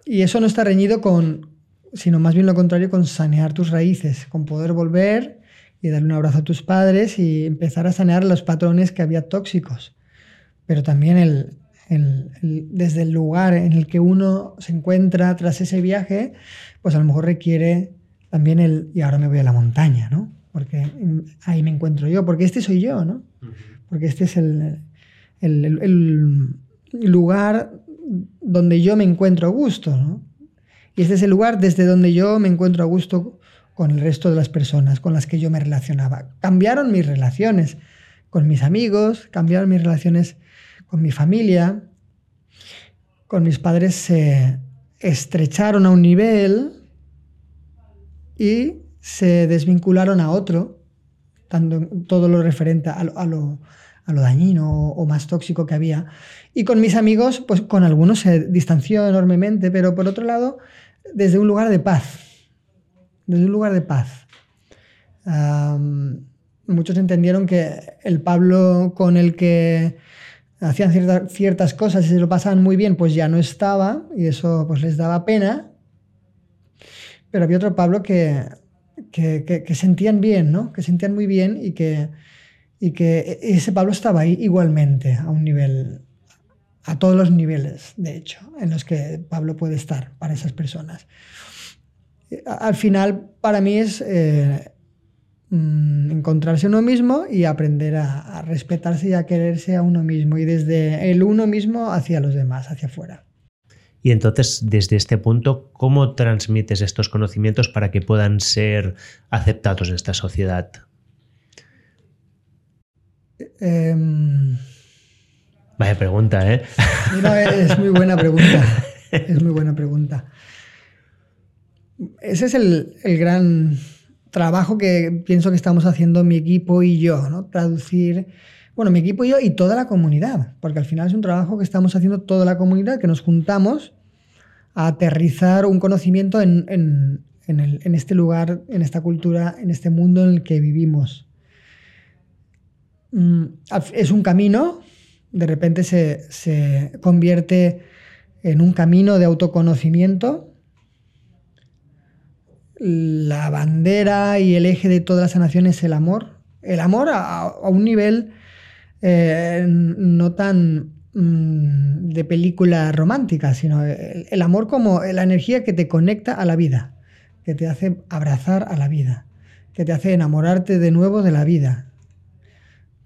Y eso no está reñido con, sino más bien lo contrario, con sanear tus raíces, con poder volver y darle un abrazo a tus padres y empezar a sanear los patrones que había tóxicos. Pero también el, desde el lugar en el que uno se encuentra tras ese viaje, pues a lo mejor requiere también el, y ahora me voy a la montaña, ¿no? Porque ahí me encuentro yo, porque este soy yo, ¿no? Porque este es el, el, lugar donde yo me encuentro a gusto, ¿no? Y este es el lugar desde donde yo me encuentro a gusto con el resto de las personas con las que yo me relacionaba. Cambiaron mis relaciones con mis amigos, cambiaron mis relaciones con mi familia, con mis padres se estrecharon a un nivel y se desvincularon a otro, todo lo referente a lo, dañino o, más tóxico que había. Y con mis amigos, pues con algunos se distanció enormemente, pero por otro lado, desde un lugar de paz, desde un lugar de paz. muchos entendieron que el Pablo con el que hacían ciertas cosas y se lo pasaban muy bien, pues ya no estaba y eso pues les daba pena. Pero había otro Pablo que, que, sentían bien, ¿no? Que sentían muy bien y que, y que ese Pablo estaba ahí igualmente, a un nivel, a todos los niveles, de hecho, en los que Pablo puede estar para esas personas. Al final, para mí es eh, mm, encontrarse uno mismo y aprender a, a, respetarse y a quererse a uno mismo y desde el uno mismo hacia los demás, hacia afuera. Y entonces, desde este punto, ¿cómo transmites estos conocimientos para que puedan ser aceptados en esta sociedad? Em, Vaya pregunta, ¿eh? es muy buena pregunta. Es muy buena pregunta. Ese es el, gran trabajo que pienso que estamos haciendo mi equipo y yo, ¿no? Traducir, bueno, mi equipo y yo y toda la comunidad, porque al final es un trabajo que estamos haciendo toda la comunidad, que nos juntamos a aterrizar un conocimiento en, este lugar, en esta cultura, en este mundo en el que vivimos. Mm, es un camino, de repente se, convierte en un camino de autoconocimiento. La bandera y el eje de toda la sanación es el amor. El amor a, un nivel eh, no tan Mm, de película romántica, sino el, amor como la energía que te conecta a la vida, que te hace abrazar a la vida, que te hace enamorarte de nuevo de la vida.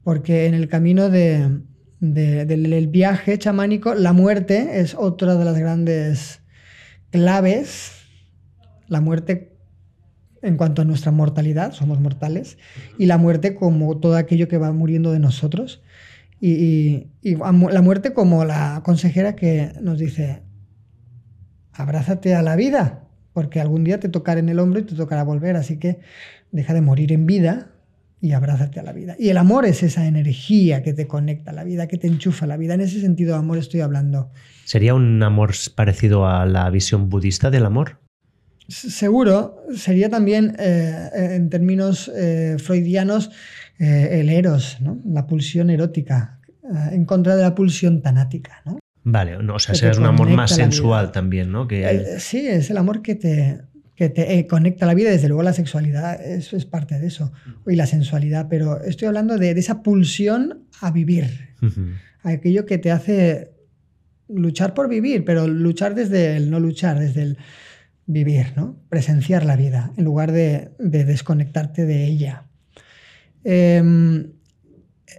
Porque en el camino del viaje chamánico, la muerte es otra de las grandes claves. La muerte en cuanto a nuestra mortalidad, somos mortales, y la muerte como todo aquello que va muriendo de nosotros y, la muerte como la consejera que nos dice, abrázate a la vida, porque algún día te tocará en el hombro y te tocará volver, así que deja de morir en vida y abrázate a la vida. Y el amor es esa energía que te conecta a la vida, que te enchufa a la vida. En ese sentido amor estoy hablando. ¿Sería un amor parecido a la visión budista del amor? Seguro, sería también, eh, en términos eh, freudianos, eh, el eros, ¿no? la pulsión erótica, en contra de la pulsión tanática. ¿no? Vale, o sea, es un amor más sensual también, ¿no? Que sí, es el amor que te, que te conecta a la vida, desde luego la sexualidad, eso es parte de eso, y la sensualidad, pero estoy hablando de, esa pulsión a vivir, aquello que te hace luchar por vivir, pero luchar desde el no luchar, desde el vivir, ¿no? Presenciar la vida, en lugar de, de desconectarte de ella. Em,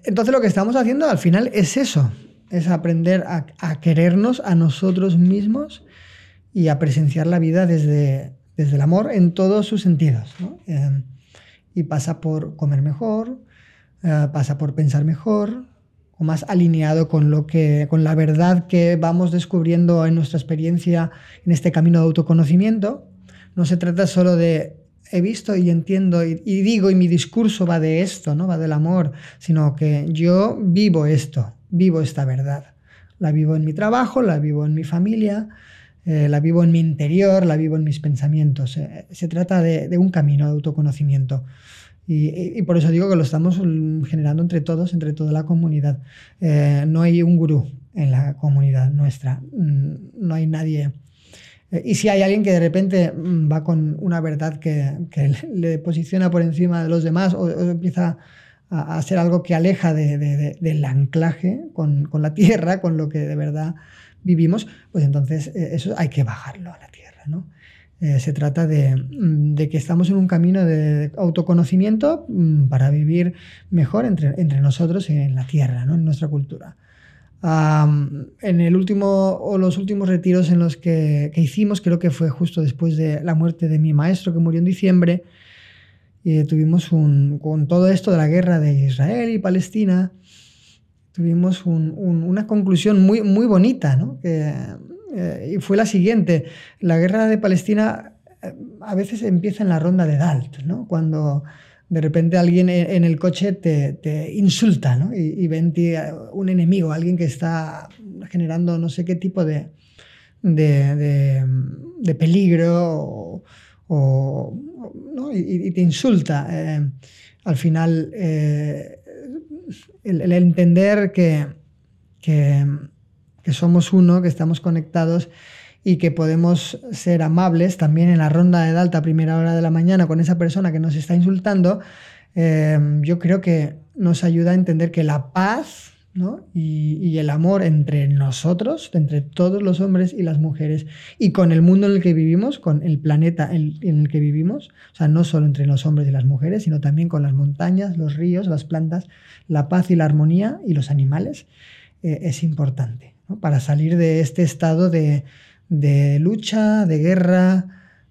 entonces lo que estamos haciendo al final es eso, es aprender a, querernos a nosotros mismos y a presenciar la vida desde, desde el amor en todos sus sentidos. Em, y pasa por comer mejor, eh, pasa por pensar mejor, más alineado con lo que con la verdad que vamos descubriendo en nuestra experiencia en este camino de autoconocimiento. No se trata solo de he visto y entiendo y, digo y mi discurso va de esto, no va del amor, sino que yo vivo esto, vivo esta verdad. La vivo en mi trabajo, la vivo en mi familia, eh, la vivo en mi interior, la vivo en mis pensamientos. Eh, se trata de, un camino de autoconocimiento. Y, por eso digo que lo estamos generando entre todos, entre toda la comunidad. Eh, no hay un gurú en la comunidad nuestra. Mm, no hay nadie eh, y si hay alguien que de repente mm, va con una verdad que, le posiciona por encima de los demás o, empieza a, ser algo que aleja del anclaje con, la tierra, con lo que de verdad vivimos, pues entonces eh, eso hay que bajarlo a la tierra. ¿no? Eh, se trata mm, de, que estamos en un camino de autoconocimiento mm, para vivir mejor entre, entre nosotros en la tierra, ¿no? en nuestra cultura. en el último o los últimos retiros en los que, hicimos, creo que fue justo después de la muerte de mi maestro que murió en diciembre, y tuvimos con todo esto de la guerra de Israel y Palestina, tuvimos una conclusión muy, muy bonita, ¿no? Eh, y fue la siguiente, la guerra de Palestina eh, a veces empieza en la ronda de Dalt, ¿no? Cuando de repente alguien en el coche te, insulta, ¿no? Y, ven un enemigo, alguien que está generando no sé qué tipo de, de, de peligro o, y, te insulta. Eh, al final, eh, el, entender que, que, somos uno, que estamos conectados y que podemos ser amables también en la ronda de Dalta a primera hora de la mañana con esa persona que nos está insultando, eh, yo creo que nos ayuda a entender que la paz y, el amor entre nosotros, entre todos los hombres y las mujeres, y con el mundo en el que vivimos, con el planeta en, el que vivimos, o sea, no solo entre los hombres y las mujeres, sino también con las montañas, los ríos, las plantas, la paz y la armonía y los animales, eh, es importante para salir de este estado de, de lucha, de guerra,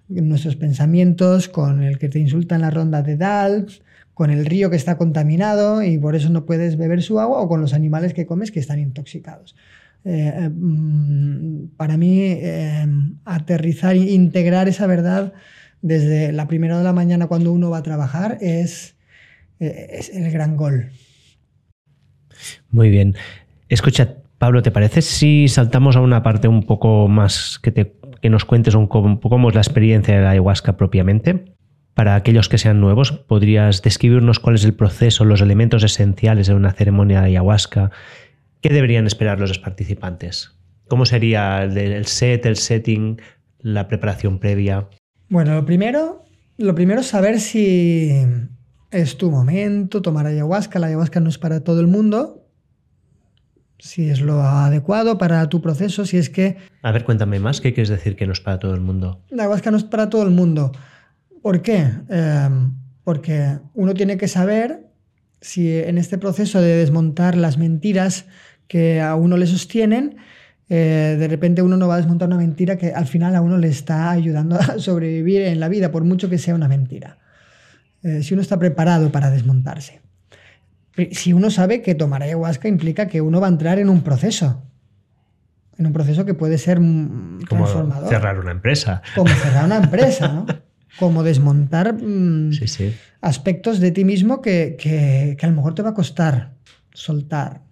nuestros pensamientos, con el que te insulta en la ronda de Dalps, con el río que está contaminado y por eso no puedes beber su agua o con los animales que comes que están intoxicados. Eh, eh, mm, para mí, eh, aterrizar e integrar esa verdad desde la primera de la mañana cuando uno va a trabajar es, es el gran gol. Muy bien. Escucha, Pablo, ¿te parece si saltamos a una parte un poco más que, nos cuentes un poco cómo es la experiencia de la ayahuasca propiamente? Para aquellos que sean nuevos, ¿podrías describirnos cuál es el proceso, los elementos esenciales de una ceremonia de ayahuasca? ¿Qué deberían esperar los participantes? ¿Cómo sería el set, el setting, la preparación previa? Bueno, lo primero, lo primero es saber si es tu momento tomar ayahuasca. La ayahuasca no es para todo el mundo. Si es lo adecuado para tu proceso, si es que... A ver, cuéntame más. ¿Qué quieres decir que no es para todo el mundo? La ayahuasca no es para todo el mundo. ¿Por qué? Em, porque uno tiene que saber si en este proceso de desmontar las mentiras que a uno le sostienen, eh, de repente uno no va a desmontar una mentira que al final a uno le está ayudando a sobrevivir en la vida, por mucho que sea una mentira. Eh, si uno está preparado para desmontarse. Si uno sabe que tomar ayahuasca implica que uno va a entrar en un proceso, en un proceso que puede ser transformador. Como cerrar una empresa. Como cerrar una empresa, ¿no? como desmontar mm, aspectos de ti mismo que, a lo mejor te va a costar soltar.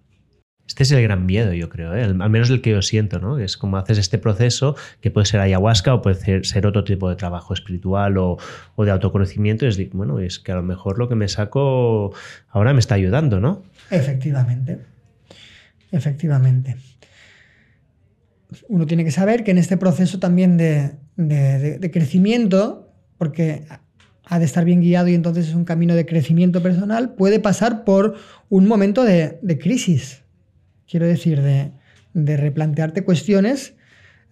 Este es el gran miedo, yo creo, ¿eh? al menos el que yo siento, ¿no? Es como haces este proceso, que puede ser ayahuasca o puede ser, otro tipo de trabajo espiritual o, de autoconocimiento, y es, bueno, es que a lo mejor lo que me saco ahora me está ayudando, ¿no? Efectivamente, efectivamente. Uno tiene que saber que en este proceso también de crecimiento, porque ha de estar bien guiado y entonces es un camino de crecimiento personal, puede pasar por un momento de, crisis. Quiero decir, de, replantearte cuestiones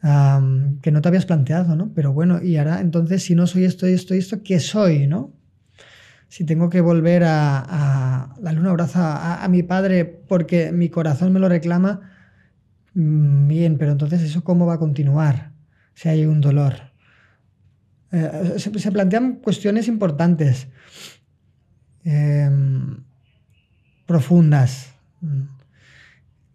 que no te habías planteado, ¿no? Pero bueno, y ahora entonces si no soy esto, esto y esto, ¿qué soy, no? Si tengo que volver a, darle un abrazo a, a, mi padre porque mi corazón me lo reclama, mm, bien, pero entonces eso cómo va a continuar si hay un dolor. Eh, se, plantean cuestiones importantes, em, profundas, mm,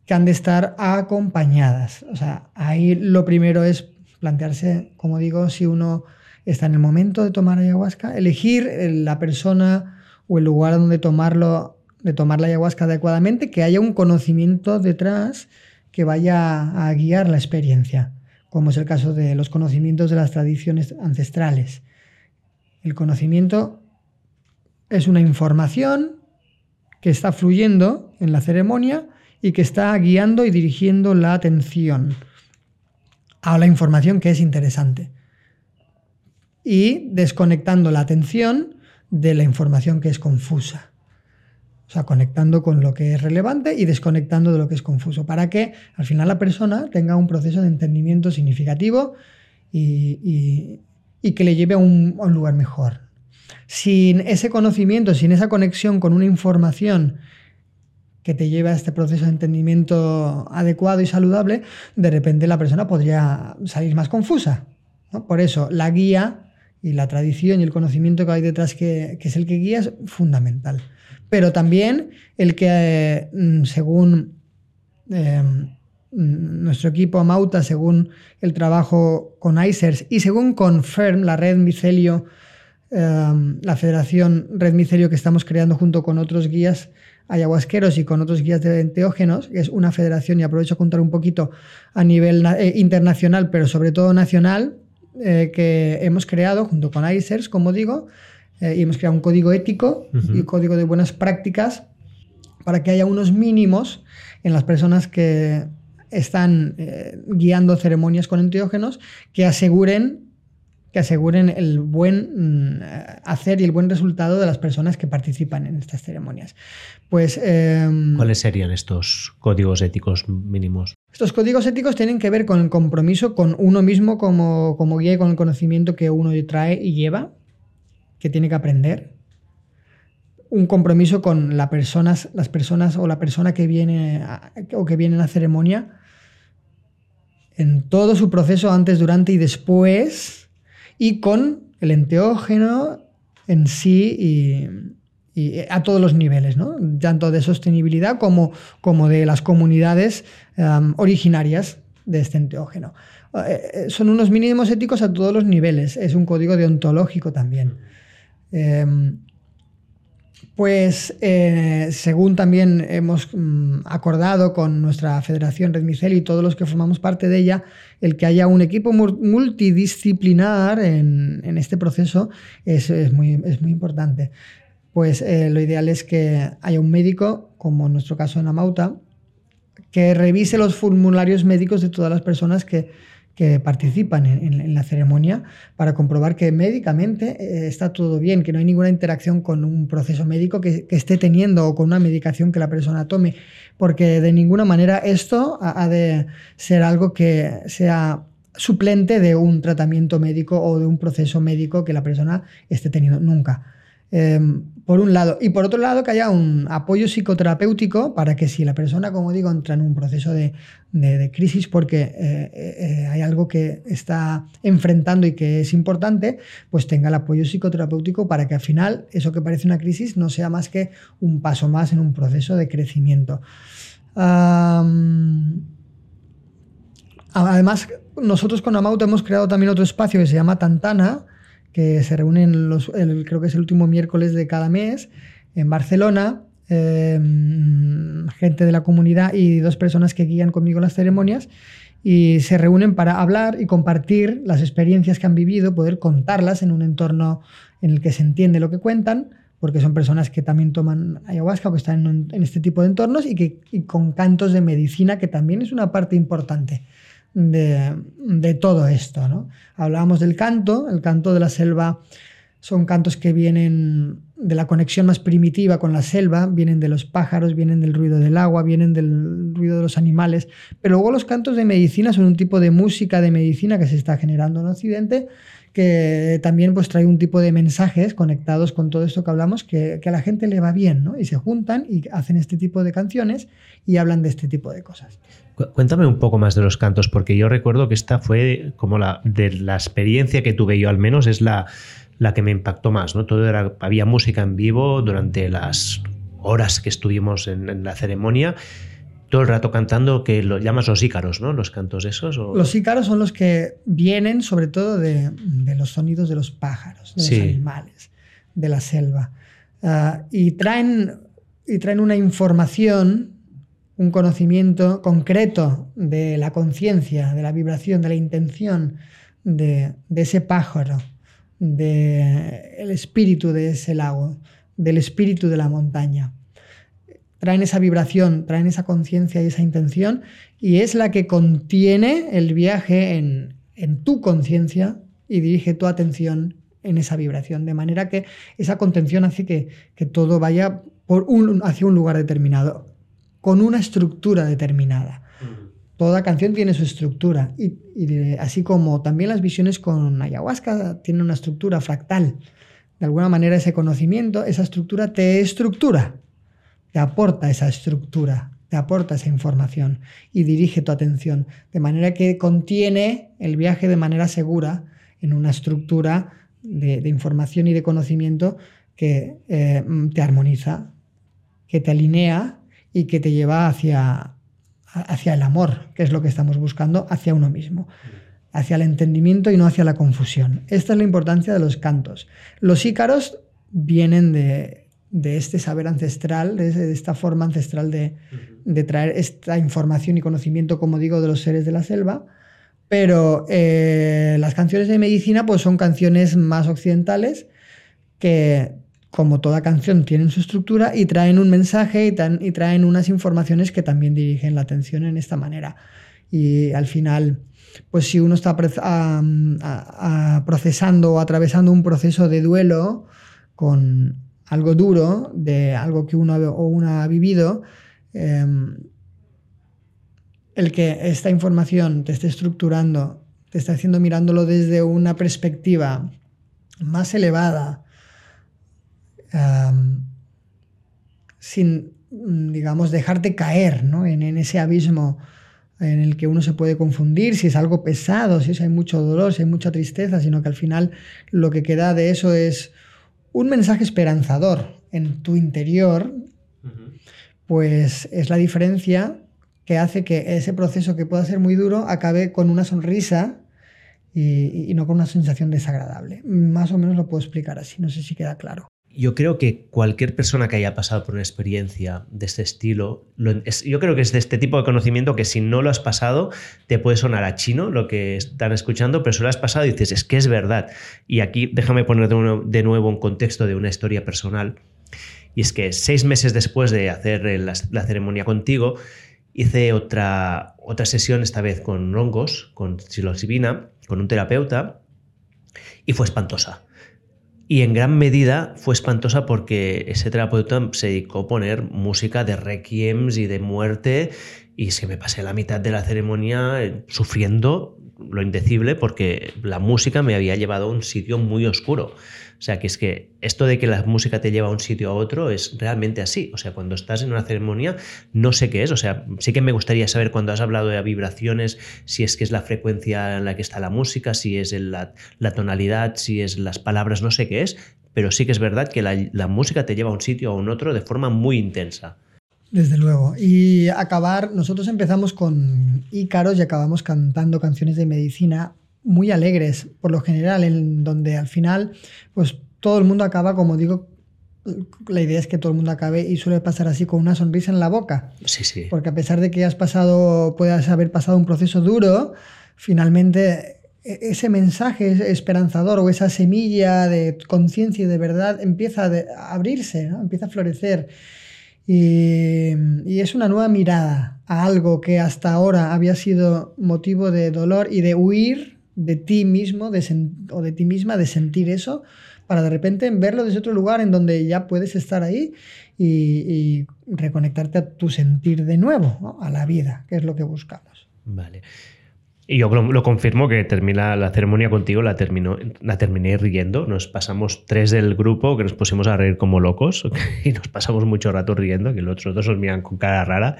que han de estar acompañadas. O sea, ahí lo primero es plantearse, como digo, si uno está en el momento de tomar ayahuasca, elegir la persona o el lugar donde tomarlo, de tomar la ayahuasca adecuadamente, que haya un conocimiento detrás que vaya a guiar la experiencia como es el caso de los conocimientos de las tradiciones ancestrales. El conocimiento es una información que está fluyendo en la ceremonia y que está guiando y dirigiendo la atención a la información que es interesante y desconectando la atención de la información que es confusa. O sea, conectando con lo que es relevante y desconectando de lo que es confuso, para que al final la persona tenga un proceso de entendimiento significativo y, que le lleve a un, a un lugar mejor. Sin ese conocimiento, sin esa conexión con una información que te lleve a este proceso de entendimiento adecuado y saludable, de repente la persona podría salir más confusa. Por eso, la guía y la tradición y el conocimiento que hay detrás, que, es el que guía, es fundamental. Pero también el que, mm, según em, nuestro equipo Amauta, según el trabajo con ICERS y según Confirm, la red micelio, em, la federación Red Micelio que estamos creando junto con otros guías ayahuasqueros y con otros guías de enteógenos, que es una federación, y aprovecho a contar un poquito a nivel eh, internacional, pero sobre todo nacional, eh, que hemos creado junto con ICERS, como digo, eh, y hemos creado un código ético y un código de buenas prácticas para que haya unos mínimos en las personas que están guiando ceremonias con enteógenos que aseguren que aseguren el buen mm, hacer y el buen resultado de las personas que participan en estas ceremonias. Pues, em, ¿Cuáles serían estos códigos éticos mínimos? Estos códigos éticos tienen que ver con el compromiso con uno mismo como, como guía y con el conocimiento que uno trae y lleva, que tiene que aprender. Un compromiso con las personas, las personas o la persona que viene o que viene a la ceremonia en todo su proceso antes, durante y después y con el enteógeno en sí y, a todos los niveles, tanto de sostenibilidad como, como de las comunidades originarias de este enteógeno. Eh, eh, son unos mínimos éticos a todos los niveles, es un código deontológico también. Em, pues eh, según también hemos mm, acordado con nuestra Federación Red Micel y todos los que formamos parte de ella, el que haya un equipo multidisciplinar en, este proceso es, muy, es, muy, importante. Pues eh, lo ideal es que haya un médico, como en nuestro caso en Amauta, que revise los formularios médicos de todas las personas que, que participan en, la ceremonia para comprobar que médicamente eh, está todo bien, que no hay ninguna interacción con un proceso médico que, esté teniendo o con una medicación que la persona tome, porque de ninguna manera esto ha de ser algo que sea suplente de un tratamiento médico o de un proceso médico que la persona esté teniendo nunca. Em, por un lado. Y por otro lado, que haya un apoyo psicoterapéutico para que si la persona, como digo, entra en un proceso de, crisis porque eh, eh, hay algo que está enfrentando y que es importante, pues tenga el apoyo psicoterapéutico para que al final eso que parece una crisis no sea más que un paso más en un proceso de crecimiento. además, nosotros con Amauto hemos creado también otro espacio que se llama Tantana, que se reúnen los, creo que es el último miércoles de cada mes en Barcelona, em, gente de la comunidad y dos personas que guían conmigo las ceremonias y se reúnen para hablar y compartir las experiencias que han vivido, poder contarlas en un entorno en el que se entiende lo que cuentan, porque son personas que también toman ayahuasca o que están en, este tipo de entornos y, que, y con cantos de medicina, que también es una parte importante de, todo esto. ¿no? Hablábamos del canto, el canto de la selva son cantos que vienen de la conexión más primitiva con la selva, vienen de los pájaros, vienen del ruido del agua, vienen del ruido de los animales, pero luego los cantos de medicina son un tipo de música de medicina que se está generando en Occidente que también pues trae un tipo de mensajes conectados con todo esto que hablamos que, a la gente le va bien, ¿no? Y se juntan y hacen este tipo de canciones y hablan de este tipo de cosas. Cuéntame un poco más de los cantos, porque yo recuerdo que esta fue como la de la experiencia que tuve yo, al menos es la, la que me impactó más, ¿no? Todo era, había música en vivo durante las horas que estuvimos en la ceremonia todo el rato cantando que lo llamas los ícaros, ¿no? Los cantos esos. Los ícaros son los que vienen sobre todo de, los sonidos de los pájaros, de los animales, de la selva. Ah, y, traen, y traen una información, un conocimiento concreto de la conciencia, de la vibración, de la intención de, de ese pájaro, del espíritu de ese lago, del espíritu de la montaña traen esa vibración, traen esa conciencia y esa intención, y es la que contiene el viaje en, tu conciencia y dirige tu atención en esa vibración, de manera que esa contención hace que, todo vaya por un, hacia un lugar determinado, con una estructura determinada. Toda canción tiene su estructura, y, así como también las visiones con ayahuasca tienen una estructura fractal. De alguna manera ese conocimiento, esa estructura te estructura, te aporta esa estructura, te aporta esa información y dirige tu atención, de manera que contiene el viaje de manera segura en una estructura de, información y de conocimiento que eh, te armoniza, que te alinea y que te lleva hacia, hacia el amor, que es lo que estamos buscando, hacia uno mismo, hacia el entendimiento y no hacia la confusión. Esta es la importancia de los cantos. Los ícaros vienen de, este saber ancestral, de, esta forma ancestral de, traer esta información y conocimiento, como digo, de los seres de la selva. Pero eh, las canciones de medicina pues son canciones más occidentales que como toda canción, tienen su estructura y traen un mensaje y, traen unas informaciones que también dirigen la atención en esta manera. Y al final, pues si uno está procesando o atravesando un proceso de duelo con algo duro, de algo que uno o una ha vivido, em, el que esta información te esté estructurando, te esté haciendo mirándolo desde una perspectiva más elevada, sin, digamos, dejarte caer en, ese abismo en el que uno se puede confundir, si es algo pesado, si hay mucho dolor, si hay mucha tristeza, sino que al final lo que queda de eso es un mensaje esperanzador en tu interior, pues es la diferencia que hace que ese proceso que pueda ser muy duro acabe con una sonrisa y, no con una sensación desagradable. Más o menos lo puedo explicar así, no sé si queda claro yo creo que cualquier persona que haya pasado por una experiencia de este estilo, yo creo que es de este tipo de conocimiento que si no lo has pasado, te puede sonar a chino lo que están escuchando, pero si lo has pasado y dices, es que es verdad. Y aquí déjame poner de, nuevo un contexto de una historia personal. Y es que seis meses después de hacer la, ceremonia contigo, hice otra, otra sesión, esta vez con hongos, con psilocibina, con un terapeuta, y fue espantosa y en gran medida fue espantosa porque ese terapeuta se dedicó a poner música de requiems y de muerte y se me pasé la mitad de la ceremonia eh, sufriendo lo indecible porque la música me había llevado a un sitio muy oscuro. O sea, que es que esto de que la música te lleva a un sitio a otro es realmente así. O sea, cuando estás en una ceremonia, no sé qué es. O sea, sí que me gustaría saber cuando has hablado de vibraciones, si es que es la frecuencia en la que está la música, si es la, tonalidad, si es las palabras, no sé qué es. Pero sí que es verdad que la, la música te lleva a un sitio a un otro de forma muy intensa. Desde luego. Y acabar, nosotros empezamos con Ícaros y acabamos cantando canciones de medicina muy alegres, por lo general, en donde al final, pues todo el mundo acaba, como digo, la idea es que todo el mundo acabe y suele pasar así con una sonrisa en la boca. Sí, sí. Porque a pesar de que has pasado, puedas haber pasado un proceso duro, finalmente e-, ese mensaje esperanzador o esa semilla de conciencia y de verdad empieza a abrirse, ¿no? empieza a florecer. Y, y, es una nueva mirada a algo que hasta ahora había sido motivo de dolor y de huir de ti mismo o de ti misma, de sentir eso, para de repente verlo desde otro lugar en donde ya puedes estar ahí y, reconectarte a tu sentir de nuevo, a la vida, que es lo que buscamos. Vale. Y yo lo, confirmo que termina la ceremonia contigo, la, terminó, la terminé riendo. Nos pasamos tres del grupo que nos pusimos a reír como locos y nos pasamos mucho rato riendo, que los otros dos nos miran con cara rara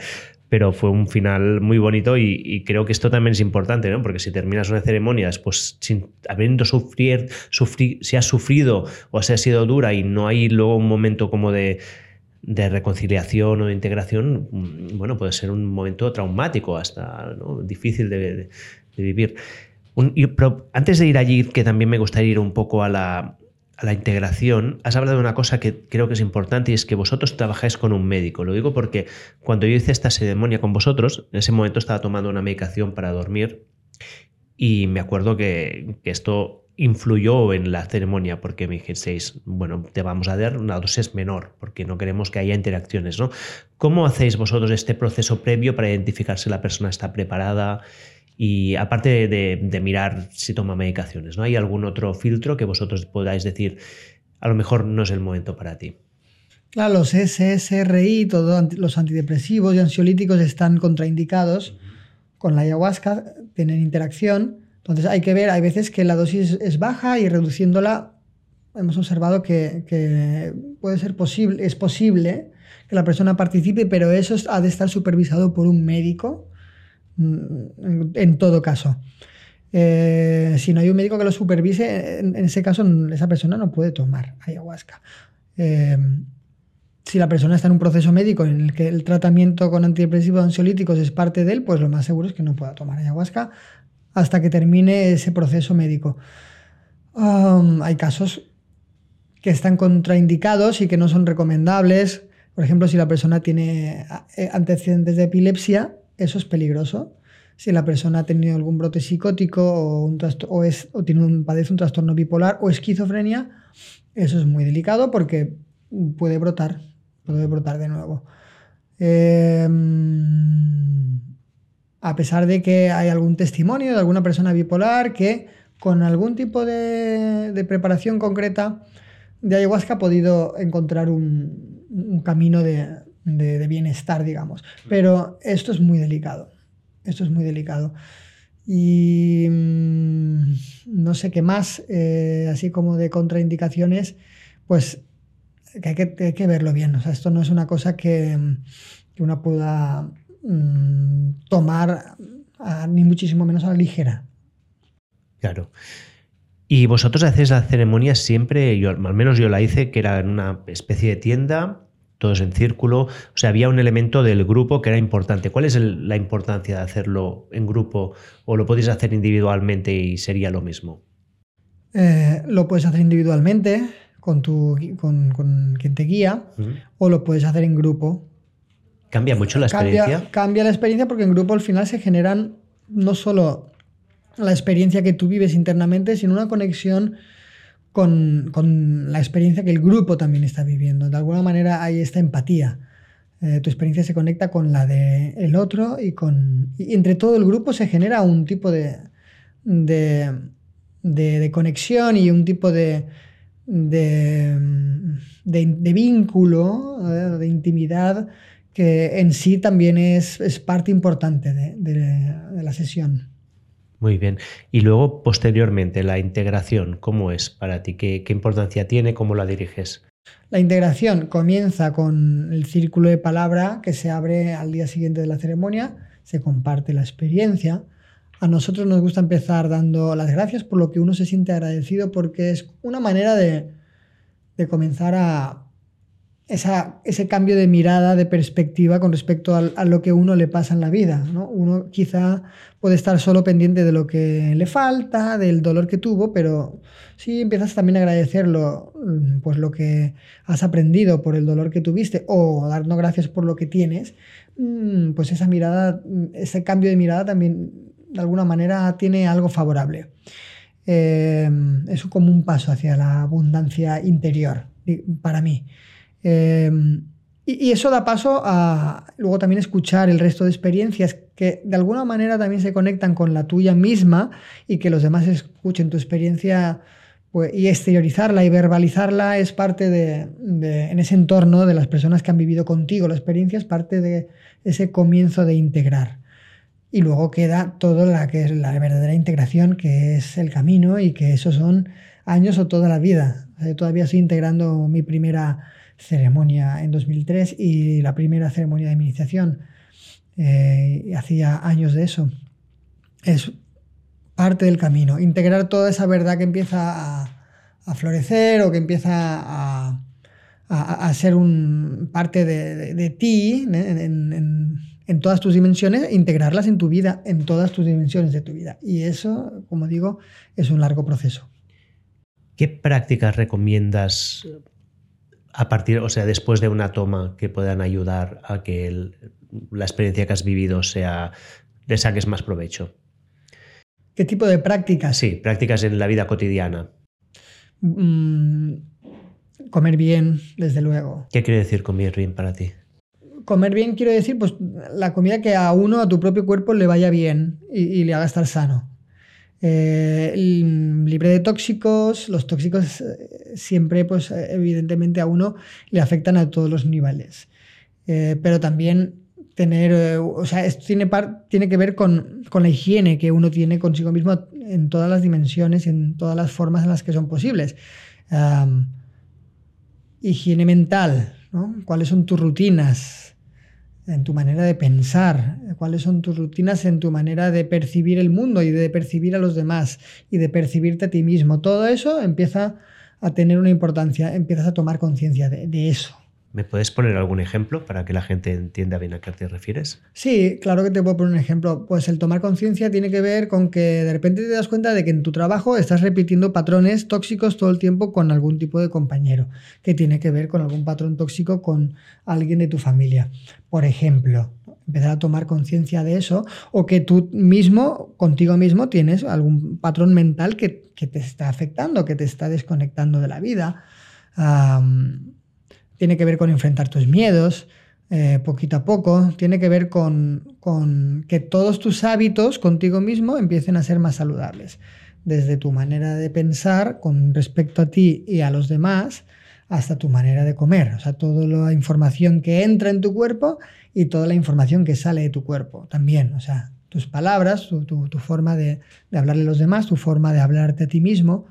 pero fue un final muy bonito y, creo que esto también es importante, ¿no? Porque si terminas una ceremonia después sin habiendo sufrir, si has sufrido o si ha sido dura y no hay luego un momento como de, reconciliación o de integración, mm, bueno, puede ser un momento traumático, hasta difícil de, vivir. antes de ir allí, que también me gustaría ir un poco a la, a la integración, has hablado de una cosa que creo que es importante y es que vosotros trabajáis con un médico. Lo digo porque cuando yo hice esta ceremonia con vosotros, en ese momento estaba tomando una medicación para dormir y me acuerdo que, esto influyó en la ceremonia porque me dijisteis, bueno, te vamos a dar una dosis menor porque no queremos que haya interacciones, ¿no? ¿Cómo hacéis vosotros este proceso previo para identificar si la persona está preparada? Y aparte de, mirar si toma medicaciones, ¿no? ¿Hay algún otro filtro que vosotros podáis decir, a lo mejor no es el momento para ti? Claro, los SSRI, todos los antidepresivos y ansiolíticos están contraindicados con la ayahuasca, tienen interacción. Entonces hay que ver, hay veces que la dosis es baja y reduciéndola hemos observado que, puede ser posible, es posible que la persona participe, pero eso ha de estar supervisado por un médico mm, en, todo caso. Eh, si no hay un médico que lo supervise, en, ese caso esa persona no puede tomar ayahuasca. Eh, si la persona está en un proceso médico en el que el tratamiento con antidepresivos ansiolíticos es parte de él, pues lo más seguro es que no pueda tomar ayahuasca hasta que termine ese proceso médico. hay casos que están contraindicados y que no son recomendables. Por ejemplo, si la persona tiene eh, antecedentes de epilepsia, eso es peligroso. Si la persona ha tenido algún brote psicótico o, un tiene un, padece un trastorno bipolar o esquizofrenia, eso es muy delicado porque puede brotar, puede brotar de nuevo. Em, a pesar de que hay algún testimonio de alguna persona bipolar que con algún tipo de, de preparación concreta de ayahuasca ha podido encontrar un, camino de, bienestar, digamos. Pero esto es muy delicado. Esto es muy delicado. Y mm, no sé qué más, eh, así como de contraindicaciones, pues que hay, que verlo bien. O sea, esto no es una cosa que, uno pueda mm, tomar ni muchísimo menos a la ligera. Claro. Y vosotros hacéis la ceremonia siempre, yo, al menos yo la hice, que era en una especie de tienda, todos en círculo, o sea, había un elemento del grupo que era importante. ¿Cuál es la importancia de hacerlo en grupo o lo podéis hacer individualmente y sería lo mismo? Eh, lo puedes hacer individualmente con, tu, con, quien te guía o lo puedes hacer en grupo. ¿Cambia mucho la experiencia? cambia la experiencia porque en grupo al final se generan no solo la experiencia que tú vives internamente, sino una conexión con, la experiencia que el grupo también está viviendo. De alguna manera hay esta empatía. Eh, tu experiencia se conecta con la del el otro y, con, entre todo el grupo se genera un tipo de, de, conexión y un tipo de, de, vínculo, eh, de intimidad que en sí también es, es parte importante de la sesión. Muy bien. Y luego, posteriormente, la integración, ¿cómo es para ti? ¿Qué, importancia tiene? ¿Cómo la diriges? La integración comienza con el círculo de palabra que se abre al día siguiente de la ceremonia, se comparte la experiencia. A nosotros nos gusta empezar dando las gracias por lo que uno se siente agradecido porque es una manera de, de comenzar a, ese cambio de mirada, de perspectiva con respecto a, lo que uno le pasa en la vida. Uno quizá puede estar solo pendiente de lo que le falta, del dolor que tuvo, pero si empiezas también a agradecerlo, mm, pues lo que has aprendido por el dolor que tuviste o darnos gracias por lo que tienes, mm, pues esa mirada, mm, ese cambio de mirada también de alguna manera tiene algo favorable. Eh, es como un paso hacia la abundancia interior para mí. Em, y, eso da paso a luego también escuchar el resto de experiencias que de alguna manera también se conectan con la tuya misma y que los demás escuchen tu experiencia pues, y exteriorizarla y verbalizarla es parte de, en ese entorno de las personas que han vivido contigo. La experiencia es parte de ese comienzo de integrar. Y luego queda todo la que es la verdadera integración, que es el camino y que eso son años o toda la vida. todavía estoy integrando mi primera ceremonia en 2003 y la primera ceremonia de iniciación. Eh, hacía años de eso. Es parte del camino. Integrar toda esa verdad que empieza a, florecer o que empieza a, a, ser un parte de, ti en, en, todas tus dimensiones, integrarlas en tu vida, en todas tus dimensiones de tu vida. Y eso, como digo, es un largo proceso. ¿Qué prácticas recomiendas a partir, o sea, después de una toma que puedan ayudar a que la experiencia que has vivido sea, le saques más provecho. ¿Qué tipo de prácticas? Sí, prácticas en la vida cotidiana. Mm, comer bien, desde luego. ¿Qué quiere decir comer bien para ti? Comer bien quiero decir, pues, la comida que a uno, a tu propio cuerpo, le vaya bien y, le haga estar sano. Eh, libre de tóxicos. Los tóxicos siempre, pues evidentemente a uno le afectan a todos los niveles. pero también tener, o sea, esto tiene, tiene que ver con, la higiene que uno tiene consigo mismo en todas las dimensiones, en todas las formas en las que son posibles. higiene mental, ¿no? ¿Cuáles son tus rutinas? En tu manera de pensar, cuáles son tus rutinas en tu manera de percibir el mundo y de percibir a los demás y de percibirte a ti mismo. Todo eso empieza a tener una importancia, empiezas a tomar conciencia de, eso. ¿Me puedes poner algún ejemplo para que la gente entienda bien a qué te refieres? Sí, claro que te puedo poner un ejemplo. Pues el tomar conciencia tiene que ver con que de repente te das cuenta de que en tu trabajo estás repitiendo patrones tóxicos todo el tiempo con algún tipo de compañero, que tiene que ver con algún patrón tóxico con alguien de tu familia. Por ejemplo, empezar a tomar conciencia de eso o que tú mismo, contigo mismo, tienes algún patrón mental que, te está afectando, que te está desconectando de la vida tiene que ver con enfrentar tus miedos, eh, poquito a poco, tiene que ver con, que todos tus hábitos contigo mismo empiecen a ser más saludables, desde tu manera de pensar con respecto a ti y a los demás, hasta tu manera de comer, o sea, toda la información que entra en tu cuerpo y toda la información que sale de tu cuerpo también, o sea, tus palabras, tu, tu, forma de, de hablarle a los demás, tu forma de hablarte a ti mismo,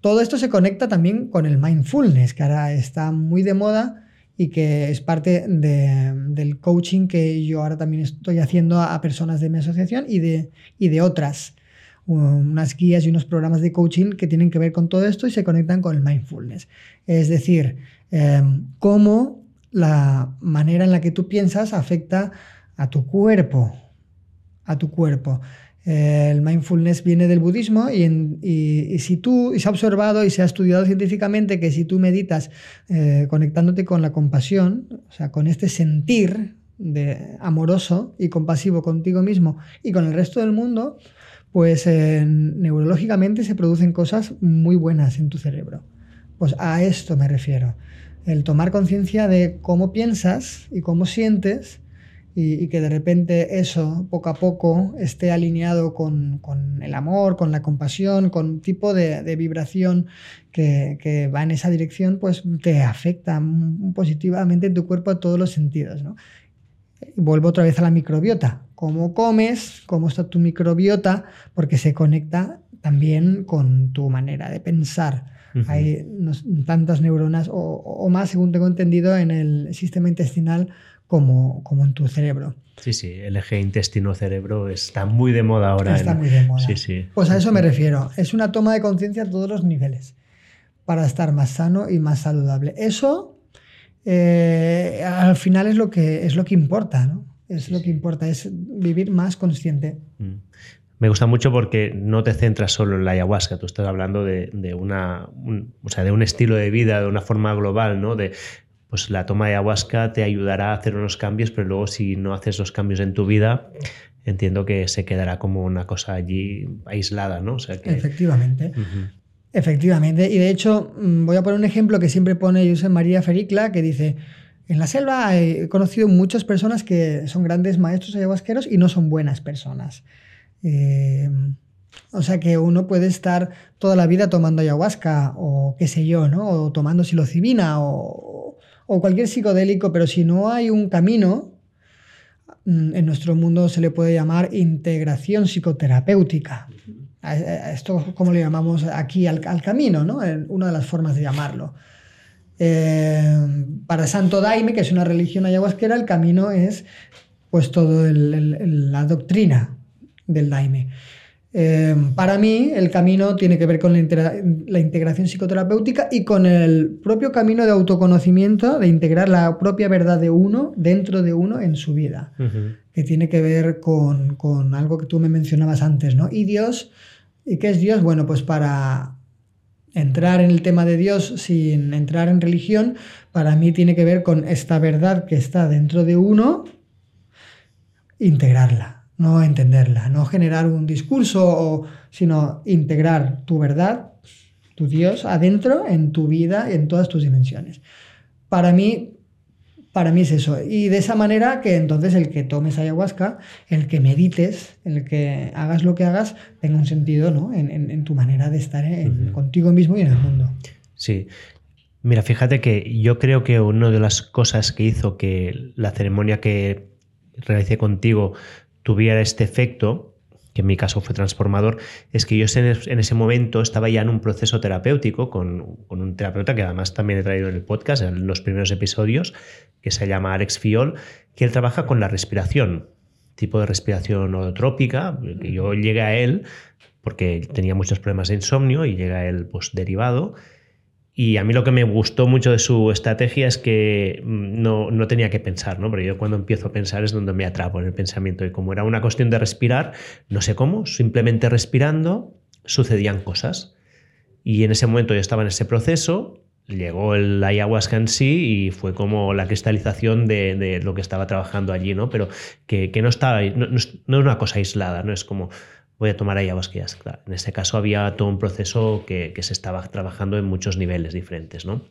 todo esto se conecta también con el mindfulness, que ahora está muy de moda y que es parte del coaching que yo ahora también estoy haciendo a, personas de mi asociación y de, y de otras. Unas guías y unos programas de coaching que tienen que ver con todo esto y se conectan con el mindfulness. Es decir, em, cómo la manera en la que tú piensas afecta a tu cuerpo, a tu cuerpo. El mindfulness viene del budismo y, si tú se ha observado y se ha estudiado científicamente que si tú meditas eh, conectándote con la compasión, o sea, con este sentir de amoroso y compasivo contigo mismo y con el resto del mundo, pues eh, neurológicamente se producen cosas muy buenas en tu cerebro. Pues a esto me refiero. El tomar conciencia de cómo piensas y cómo sientes y, que de repente eso poco a poco esté alineado con, el amor, con la compasión, con un tipo de, vibración que, va en esa dirección, pues te afecta positivamente en tu cuerpo a todos los sentidos. ¿no? Vuelvo otra vez a la microbiota. ¿Cómo comes? ¿Cómo está tu microbiota? Porque se conecta también con tu manera de pensar. Hay tantas neuronas o, o, más, según tengo entendido, en el sistema intestinal como, como en tu cerebro. Sí, sí, el eje intestino-cerebro está muy de moda ahora. Está muy de moda. Sí, sí. Pues a eso me refiero. Es una toma de conciencia a todos los niveles para estar más sano y más saludable. Eso eh, al final es lo que, es lo que importa, ¿no? Es lo que importa, es vivir más consciente. Mm. Me gusta mucho porque no te centras solo en la ayahuasca, tú estás hablando de, una, o sea, de un estilo de vida, de una forma global, ¿no? De pues la toma de ayahuasca te ayudará a hacer unos cambios, pero luego si no haces los cambios en tu vida, entiendo que se quedará como una cosa allí aislada, ¿no? Efectivamente. Efectivamente. Y de hecho, mm, voy a poner un ejemplo que siempre pone José María Fericla, que dice, en la selva he conocido muchas personas que son grandes maestros ayahuasqueros y no son buenas personas. Eh, o sea que uno puede estar toda la vida tomando ayahuasca o qué sé yo, ¿no? O tomando psilocibina o, o cualquier psicodélico, pero si no hay un camino, mm, en nuestro mundo se le puede llamar integración psicoterapéutica. Esto, como le llamamos aquí al, camino, ¿no? Una de las formas de llamarlo. Eh, para Santo Daime, que es una religión ayahuasquera, el camino es pues todo la doctrina del Daime. Em, para mí, el camino tiene que ver con la, integración psicoterapéutica y con el propio camino de autoconocimiento, de integrar la propia verdad de uno dentro de uno en su vida, que tiene que ver con, algo que tú me mencionabas antes, ¿no? Y Dios, ¿y qué es Dios? Bueno, pues para entrar en el tema de Dios sin entrar en religión, para mí tiene que ver con esta verdad que está dentro de uno, integrarla no entenderla, no generar un discurso, sino integrar tu verdad, tu Dios, adentro, en tu vida, en todas tus dimensiones. Para mí, Para mí es eso. Y de esa manera que entonces el que tomes ayahuasca, el que medites, el que hagas lo que hagas, tenga un sentido ¿no? en, tu manera de estar contigo mismo y en el mundo. Sí. Mira, fíjate que yo creo que una de las cosas que hizo que la ceremonia que realicé contigo tuviera este efecto que en mi caso fue transformador, es que yo en ese momento estaba ya en un proceso terapéutico con, un terapeuta que además también he traído en el podcast, en los primeros episodios, que se llama Alex Fiol, que él trabaja con la respiración, tipo de respiración holotrópica, que yo llegué a él porque tenía muchos problemas de insomnio y llega él pues derivado y a mí lo que me gustó mucho de su estrategia es que mm, no, tenía que pensar, ¿no? Pero yo cuando empiezo a pensar es donde me atrapo en el pensamiento. Y como era una cuestión de respirar, no sé cómo, simplemente respirando sucedían cosas. Y en ese momento yo estaba en ese proceso, llegó el ayahuasca en sí y fue como la cristalización de, lo que estaba trabajando allí, ¿no? Pero que, no estaba, no, no es una cosa aislada, ¿no? Es como voy a tomar ayahuasca. Claro, en este caso había todo un proceso que, se estaba trabajando en muchos niveles diferentes, ¿no?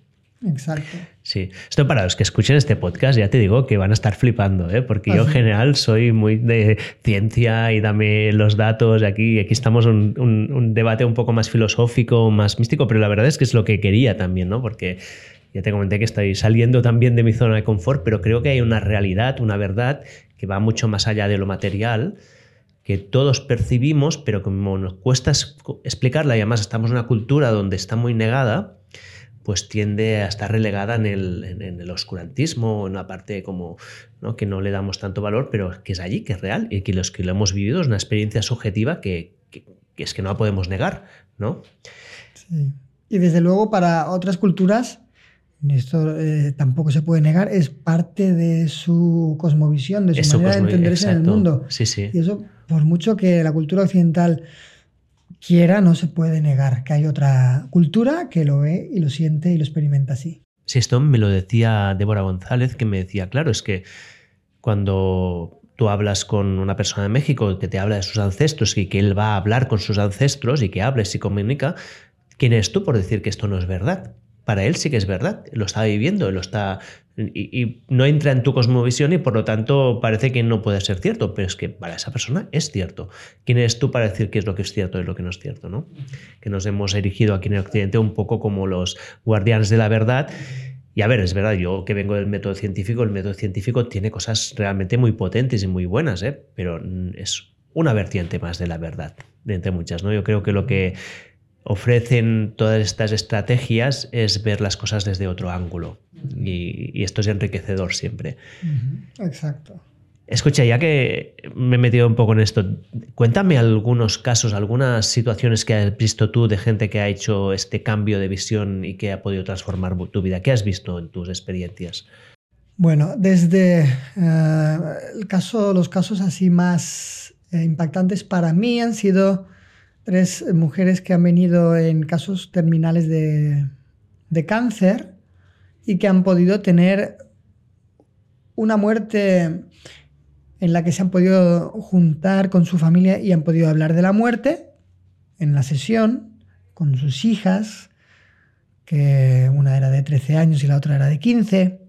Exacto. Sí. Esto para los que escuchen este podcast, ya te digo que van a estar flipando, ¿eh? porque yo en general soy muy de ciencia y dame los datos. Aquí, aquí estamos en un, un, debate un poco más filosófico, más místico, pero la verdad es que es lo que quería también, ¿no? Porque ya te comenté que estoy saliendo también de mi zona de confort, pero creo que hay una realidad, una verdad que va mucho más allá de lo material que todos percibimos, pero como nos cuesta explicarla y además estamos en una cultura donde está muy negada, pues tiende a estar relegada en el, en, el oscurantismo, en una parte como ¿no? que no le damos tanto valor, pero que es allí, que es real, y que los que lo hemos vivido es una experiencia subjetiva que, es que no la podemos negar, ¿no? Sí. Y desde luego para otras culturas, esto eh, tampoco se puede negar, es parte de su cosmovisión, de su manera de entenderse en el mundo. Sí, sí. Y eso por mucho que la cultura occidental quiera, no se puede negar que hay otra cultura que lo ve y lo siente y lo experimenta así. Sí, esto me lo decía Débora González, que me decía, claro, es que cuando tú hablas con una persona de México que te habla de sus ancestros y que él va a hablar con sus ancestros y que hables y comunica, ¿quién eres tú por decir que esto no es verdad? para él sí que es verdad, lo está viviendo, lo está y, no entra en tu cosmovisión y por lo tanto parece que no puede ser cierto, pero es que para esa persona es cierto. ¿Quién eres tú para decir qué es lo que es cierto y lo que no es cierto? ¿no? Que nos hemos erigido aquí en el Occidente un poco como los guardianes de la verdad. Y a ver, es verdad, yo que vengo del método científico, el método científico tiene cosas realmente muy potentes y muy buenas, ¿eh? pero es una vertiente más de la verdad, entre muchas. ¿no? Yo creo que lo que ofrecen todas estas estrategias es ver las cosas desde otro ángulo. Y, esto es enriquecedor siempre. Exacto. Escucha, ya que me he metido un poco en esto, cuéntame algunos casos, algunas situaciones que has visto tú de gente que ha hecho este cambio de visión y que ha podido transformar tu vida. ¿Qué has visto en tus experiencias? Bueno, desde eh, el caso, los casos así más eh, impactantes para mí han sido tres mujeres que han venido en casos terminales de, cáncer y que han podido tener una muerte en la que se han podido juntar con su familia y han podido hablar de la muerte en la sesión con sus hijas, que una era de 13 años y la otra era de 15.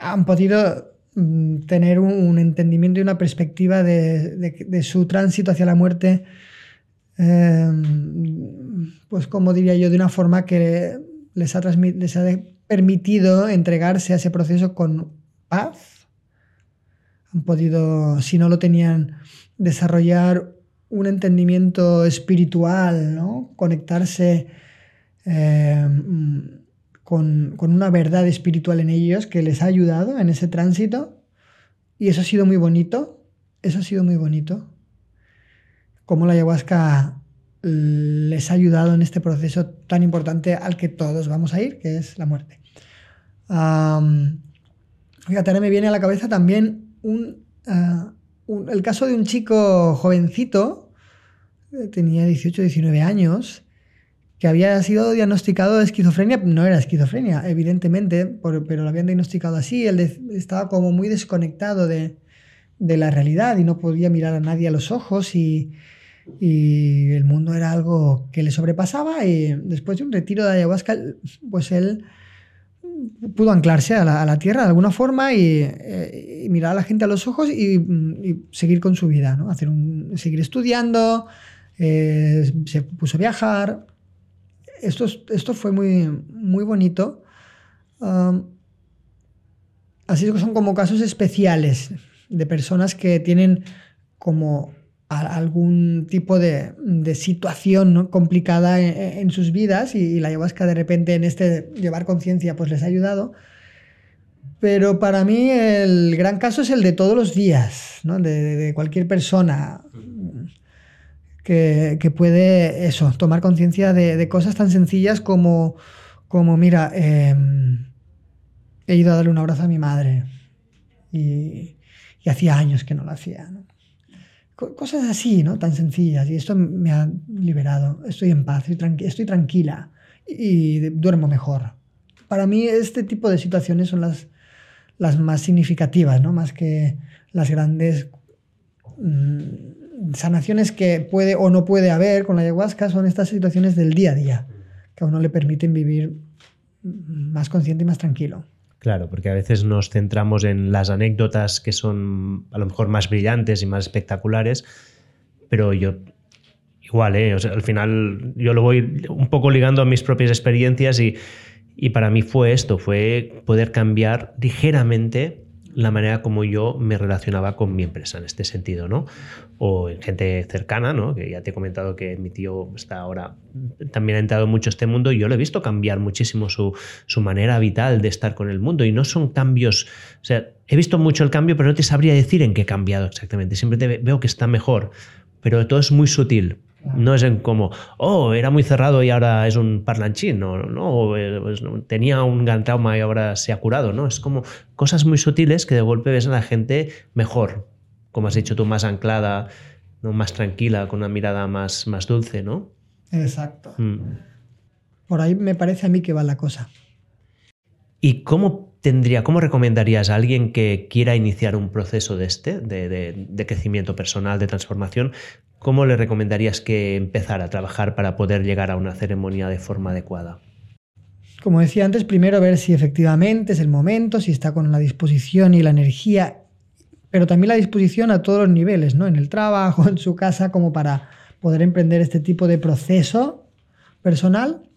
Han podido mm, tener un, entendimiento y una perspectiva de su tránsito hacia la muerte Em, pues como diría yo, de una forma que les ha, les ha permitido entregarse a ese proceso con paz. Han podido, si no lo tenían, desarrollar un entendimiento espiritual, ¿no? conectarse em, con, con una verdad espiritual en ellos que les ha ayudado en ese tránsito. Y eso ha sido muy bonito. Eso ha sido muy bonito cómo la ayahuasca les ha ayudado en este proceso tan importante al que todos vamos a ir, que es la muerte. fíjate, ahora me viene a la cabeza también ah, el caso de un chico jovencito, eh, tenía 18, 19 años, que había sido diagnosticado de esquizofrenia, no era esquizofrenia, evidentemente, pero lo habían diagnosticado así, él estaba como muy desconectado de, de la realidad y no podía mirar a nadie a los ojos y, y el mundo era algo que le sobrepasaba y después de un retiro de ayahuasca, pues él pudo anclarse a la, tierra de alguna forma eh, y, mirar a la gente a los ojos y, seguir con su vida, ¿no? Hacer un, seguir estudiando, eh, se puso a viajar. Esto, esto fue muy, muy bonito. así que son como casos especiales de personas que tienen como algún tipo de, situación complicada en, sus vidas y, la ayahuasca de repente en este llevar conciencia pues les ha ayudado. Pero para mí el gran caso es el de todos los días, de, cualquier persona que, puede eso, tomar conciencia de, cosas tan sencillas como, como mira, em, he ido a darle un abrazo a mi madre y, y hacía años que no lo hacía. Cosas así, ¿no? Tan sencillas. Y esto me ha liberado. Estoy en paz, estoy, tranquila y duermo mejor. Para mí este tipo de situaciones son las, las más significativas, ¿no? Más que las grandes mm, sanaciones que puede o no puede haber con la ayahuasca, son estas situaciones del día a día, que a uno le permiten vivir más consciente y más tranquilo. Claro, porque a veces nos centramos en las anécdotas que son a lo mejor más brillantes y más espectaculares, pero yo igual, ¿eh? al final yo lo voy un poco ligando a mis propias experiencias y, y para mí fue esto, fue poder cambiar ligeramente la manera como yo me relacionaba con mi empresa en este sentido, ¿no? O en gente cercana, ¿no? Que ya te he comentado que mi tío está ahora, también ha entrado mucho a este mundo y yo lo he visto cambiar muchísimo su, su manera vital de estar con el mundo y no son cambios, o sea, he visto mucho el cambio, pero no te sabría decir en qué he cambiado exactamente, siempre te veo que está mejor, pero todo es muy sutil, no es en como, oh, era muy cerrado y ahora es un parlanchín, no, no, eh, pues tenía un gran trauma y ahora se ha curado, ¿no? Es como cosas muy sutiles que de golpe ves a la gente mejor, como has dicho tú, más anclada, ¿no? más tranquila, con una mirada más, más dulce, ¿no? Exacto. Mm. Por ahí me parece a mí que va la cosa. ¿Y cómo tendría, cómo recomendarías a alguien que quiera iniciar un proceso de este, de, crecimiento personal, de transformación? ¿Cómo le recomendarías que empezara a trabajar para poder llegar a una ceremonia de forma adecuada? Como decía antes, primero ver si efectivamente es el momento, si está con la disposición y la energía, pero también la disposición a todos los niveles, ¿no? En el trabajo, en su casa, como para poder emprender este tipo de proceso personal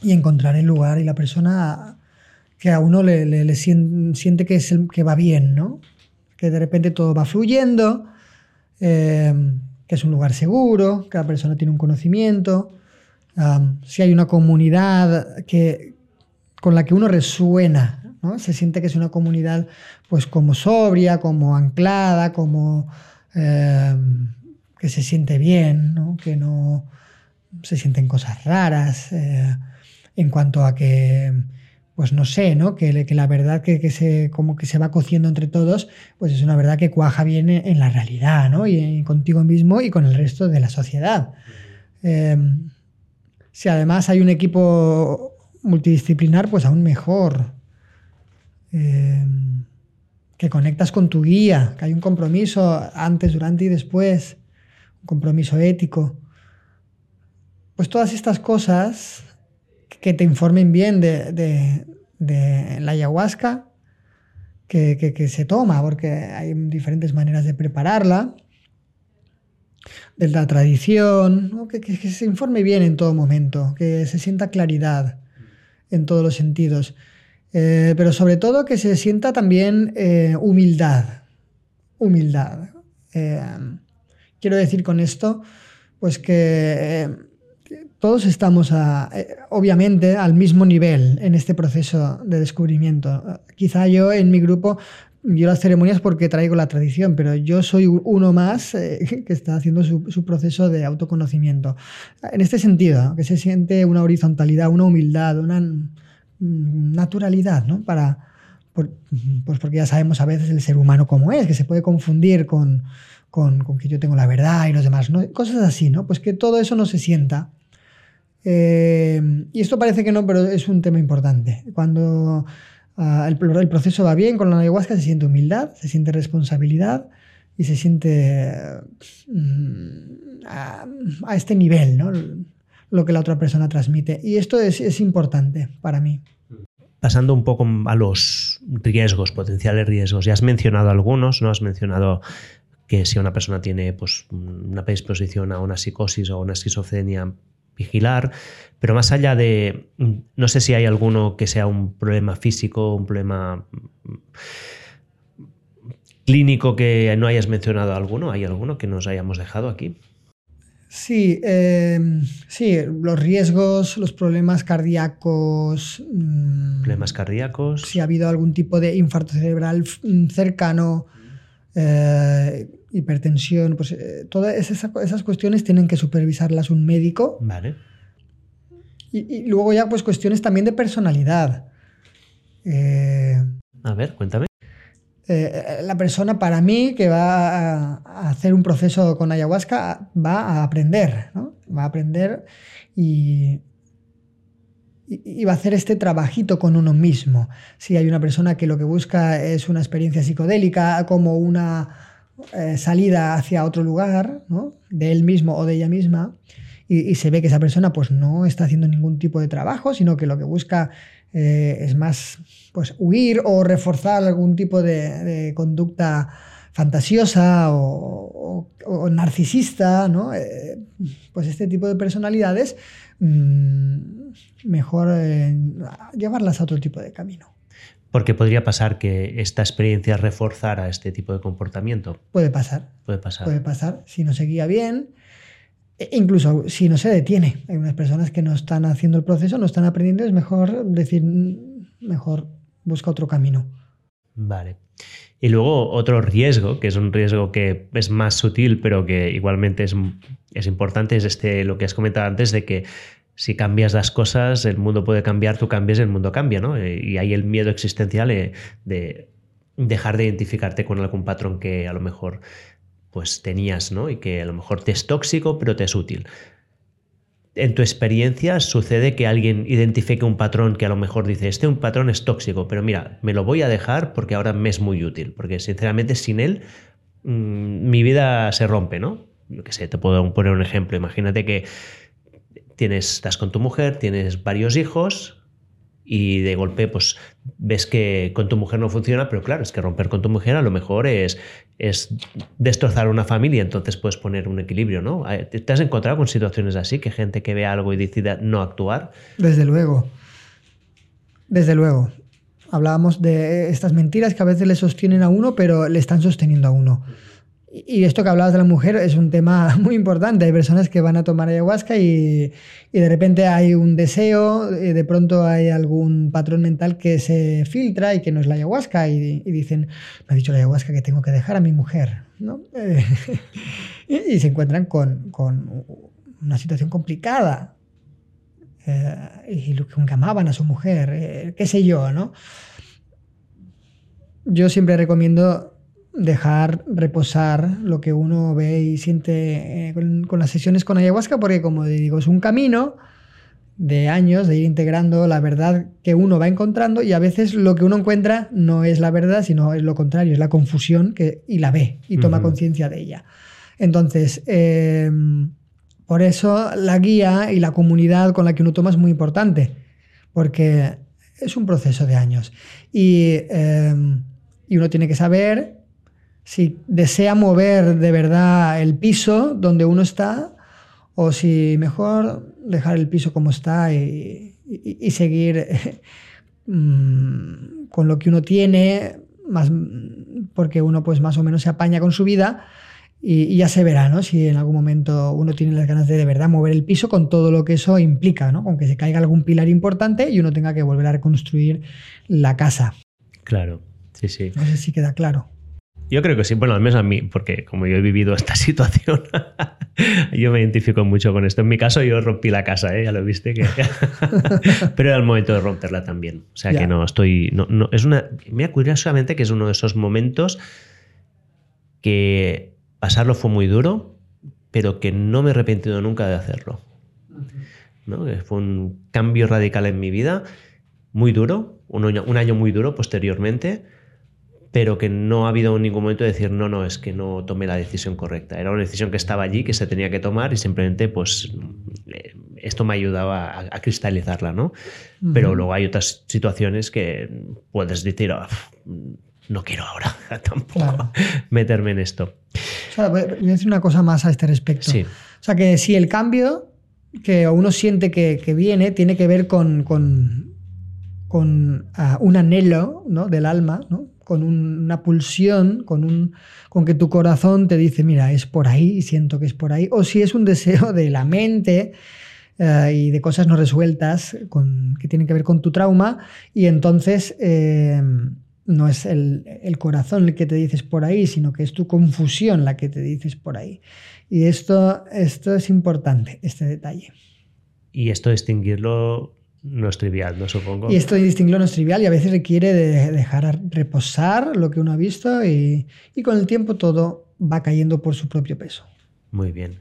y encontrar el lugar y la persona que a uno le, siente que, va bien, ¿no? Que de repente todo va fluyendo, eh, que es un lugar seguro, que la persona tiene un conocimiento, si hay una comunidad que, con la que uno resuena, ¿no? Se siente que es una comunidad pues como sobria, como anclada, como eh, que se siente bien. Que no se sienten cosas raras eh, en cuanto a que pues no sé, ¿no? Que, que la verdad que, se, como que se va cociendo entre todos, pues es una verdad que cuaja bien en, la realidad, ¿no? Y, contigo mismo y con el resto de la sociedad. Em, si además hay un equipo multidisciplinar, pues aún mejor. Em, que conectas con tu guía, que hay un compromiso antes, durante y después, un compromiso ético. Pues todas estas cosas que te informen bien de, la ayahuasca que, se toma, porque hay diferentes maneras de prepararla, de la tradición, que, se informe bien en todo momento, que se sienta claridad en todos los sentidos, eh, pero sobre todo que se sienta también eh, humildad, humildad. Eh, quiero decir con esto, pues que todos estamos, eh, obviamente, al mismo nivel en este proceso de descubrimiento. Quizá yo en mi grupo, yo las ceremonias porque traigo la tradición, pero yo soy uno más eh, que está haciendo su, proceso de autoconocimiento. En este sentido, que se siente una horizontalidad, una humildad, una naturalidad, ¿no? Para, pues porque ya sabemos a veces el ser humano cómo es, que se puede confundir con, con, que yo tengo la verdad y los demás. Cosas así, ¿no? Pues que todo eso no se sienta eh, y esto parece que no, pero es un tema importante. Cuando ah, el, proceso va bien con la ayahuasca, se siente humildad, se siente responsabilidad y se siente mm, a, este nivel, ¿no? Lo que la otra persona transmite. Y esto es, importante para mí. pasando un poco a los riesgos, potenciales riesgos. Ya has mencionado algunos, ¿no? Has mencionado que si una persona tiene pues, una predisposición a una psicosis o una esquizofrenia, vigilar, pero más allá de, no sé si hay alguno que sea un problema físico, un problema clínico que no hayas mencionado alguno, ¿hay alguno que nos hayamos dejado aquí? Sí, eh, sí, los riesgos, los problemas cardíacos. Mm, problemas cardíacos. Si ha habido algún tipo de infarto cerebral mm, cercano, eh, hipertensión, pues eh, todas esas, cuestiones tienen que supervisarlas un médico. Vale. Y, luego ya pues cuestiones también de personalidad. a ver, cuéntame. Eh, la persona para mí que va a, hacer un proceso con ayahuasca va a aprender, ¿no? Va a aprender y, y, va a hacer este trabajito con uno mismo. Si hay una persona que lo que busca es una experiencia psicodélica como una eh, salida hacia otro lugar, ¿no? De él mismo o de ella misma, y, se ve que esa persona pues no está haciendo ningún tipo de trabajo, sino que lo que busca eh, es más pues, huir o reforzar algún tipo de, conducta fantasiosa o, narcisista, ¿no? Eh, pues este tipo de personalidades, mm, mejor eh, llevarlas a otro tipo de camino. Porque podría pasar que esta experiencia reforzara este tipo de comportamiento. Puede pasar. Puede pasar. Puede pasar. Si no se guía bien, e incluso si no se detiene, hay unas personas que no están haciendo el proceso, no están aprendiendo, es mejor decir, mejor busca otro camino. Vale. Y luego otro riesgo, que es un riesgo que es más sutil, pero que igualmente es, es importante, es este, lo que has comentado antes, de que si cambias las cosas, el mundo puede cambiar, tú cambias, el mundo cambia, ¿no? Eh, y hay el miedo existencial de dejar de identificarte con algún patrón que a lo mejor pues tenías, ¿no? Y que a lo mejor te es tóxico, pero te es útil. En tu experiencia sucede que alguien identifique un patrón que a lo mejor dice, este un patrón es tóxico, pero mira, me lo voy a dejar porque ahora me es muy útil, porque sinceramente sin él mm, mi vida se rompe, ¿no? Yo qué sé, te puedo poner un ejemplo. Imagínate que tienes, estás con tu mujer, tienes varios hijos, y de golpe pues ves que con tu mujer no funciona, pero claro, es que romper con tu mujer a lo mejor es, es destrozar una familia, entonces puedes poner un equilibrio, ¿no? Eh, ¿Te has encontrado con situaciones así, que gente que ve algo y decida no actuar? Desde luego, desde luego. Hablábamos de estas mentiras que a veces le sostienen a uno, pero le están sosteniendo a uno. Y esto que hablabas de la mujer es un tema muy importante. Hay personas que van a tomar ayahuasca y, de repente hay un deseo, y de pronto hay algún patrón mental que se filtra y que no es la ayahuasca y, dicen, me ha dicho la ayahuasca que tengo que dejar a mi mujer. ¿no? y, se encuentran con, una situación complicada. Eh, y lo que amaban a su mujer, eh, qué sé yo, ¿no? Yo siempre recomiendo dejar reposar lo que uno ve y siente eh, con, las sesiones con ayahuasca, porque como digo, es un camino de años de ir integrando la verdad que uno va encontrando y a veces lo que uno encuentra no es la verdad, sino es lo contrario, es la confusión que, y la ve y toma conciencia de ella. Entonces, em, por eso la guía y la comunidad con la que uno toma es muy importante, porque es un proceso de años y, em, y uno tiene que saber si desea mover de verdad el piso donde uno está o si mejor dejar el piso como está y, seguir mm, con lo que uno tiene, más, porque uno pues más o menos se apaña con su vida y, ya se verá, ¿no? Si en algún momento uno tiene las ganas de de verdad mover el piso con todo lo que eso implica, ¿no? Con que se caiga algún pilar importante y uno tenga que volver a reconstruir la casa. Claro, sí, sí. No sé si queda claro. Yo creo que sí, bueno, al menos a mí, porque como yo he vivido esta situación, yo me identifico mucho con esto. En mi caso, yo rompí la casa, ¿eh? ya lo viste, que... pero era el momento de romperla también. O sea que no estoy. No, no, es una. Me curiosamente que es uno de esos momentos que pasarlo fue muy duro, pero que no me he arrepentido nunca de hacerlo. ¿no? Fue un cambio radical en mi vida, muy duro, un año, un año muy duro posteriormente pero que no ha habido ningún momento de decir, no, no, es que no tomé la decisión correcta. Era una decisión que estaba allí, que se tenía que tomar y simplemente, pues, eh, esto me ayudaba a, cristalizarla, ¿no? Pero luego hay otras situaciones que puedes decir, ah, no quiero ahora tampoco meterme en esto. O sea, voy a decir una cosa más a este respecto. Sí. O sea, que si el cambio que uno siente que, viene tiene que ver con, con, con ah, un anhelo ¿no? del alma, ¿no? Con una pulsión, con, un, con que tu corazón te dice, mira, es por ahí y siento que es por ahí, o si es un deseo de la mente eh, y de cosas no resueltas con, que tienen que ver con tu trauma, y entonces eh, no es el, el, corazón el que te dices por ahí, sino que es tu confusión la que te dices por ahí. Y esto, esto es importante, este detalle. Y esto distinguirlo no es trivial, ¿no? Supongo. Y esto de distinguirlo no es trivial y a veces requiere de dejar reposar lo que uno ha visto y, y con el tiempo todo va cayendo por su propio peso. Muy bien.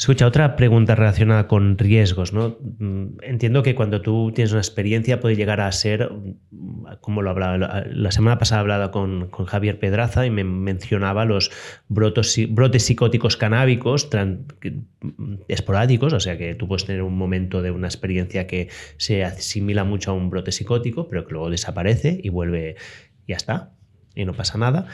Escucha, otra pregunta relacionada con riesgos, ¿no? Mm, entiendo que cuando tú tienes una experiencia puede llegar a ser, mm, como lo hablaba, la semana pasada hablaba con, con Javier Pedraza y me mencionaba los brotes psicóticos canábicos mm, esporádicos, o sea que tú puedes tener un momento de una experiencia que se asimila mucho a un brote psicótico, pero que luego desaparece y vuelve, ya está, y no pasa nada.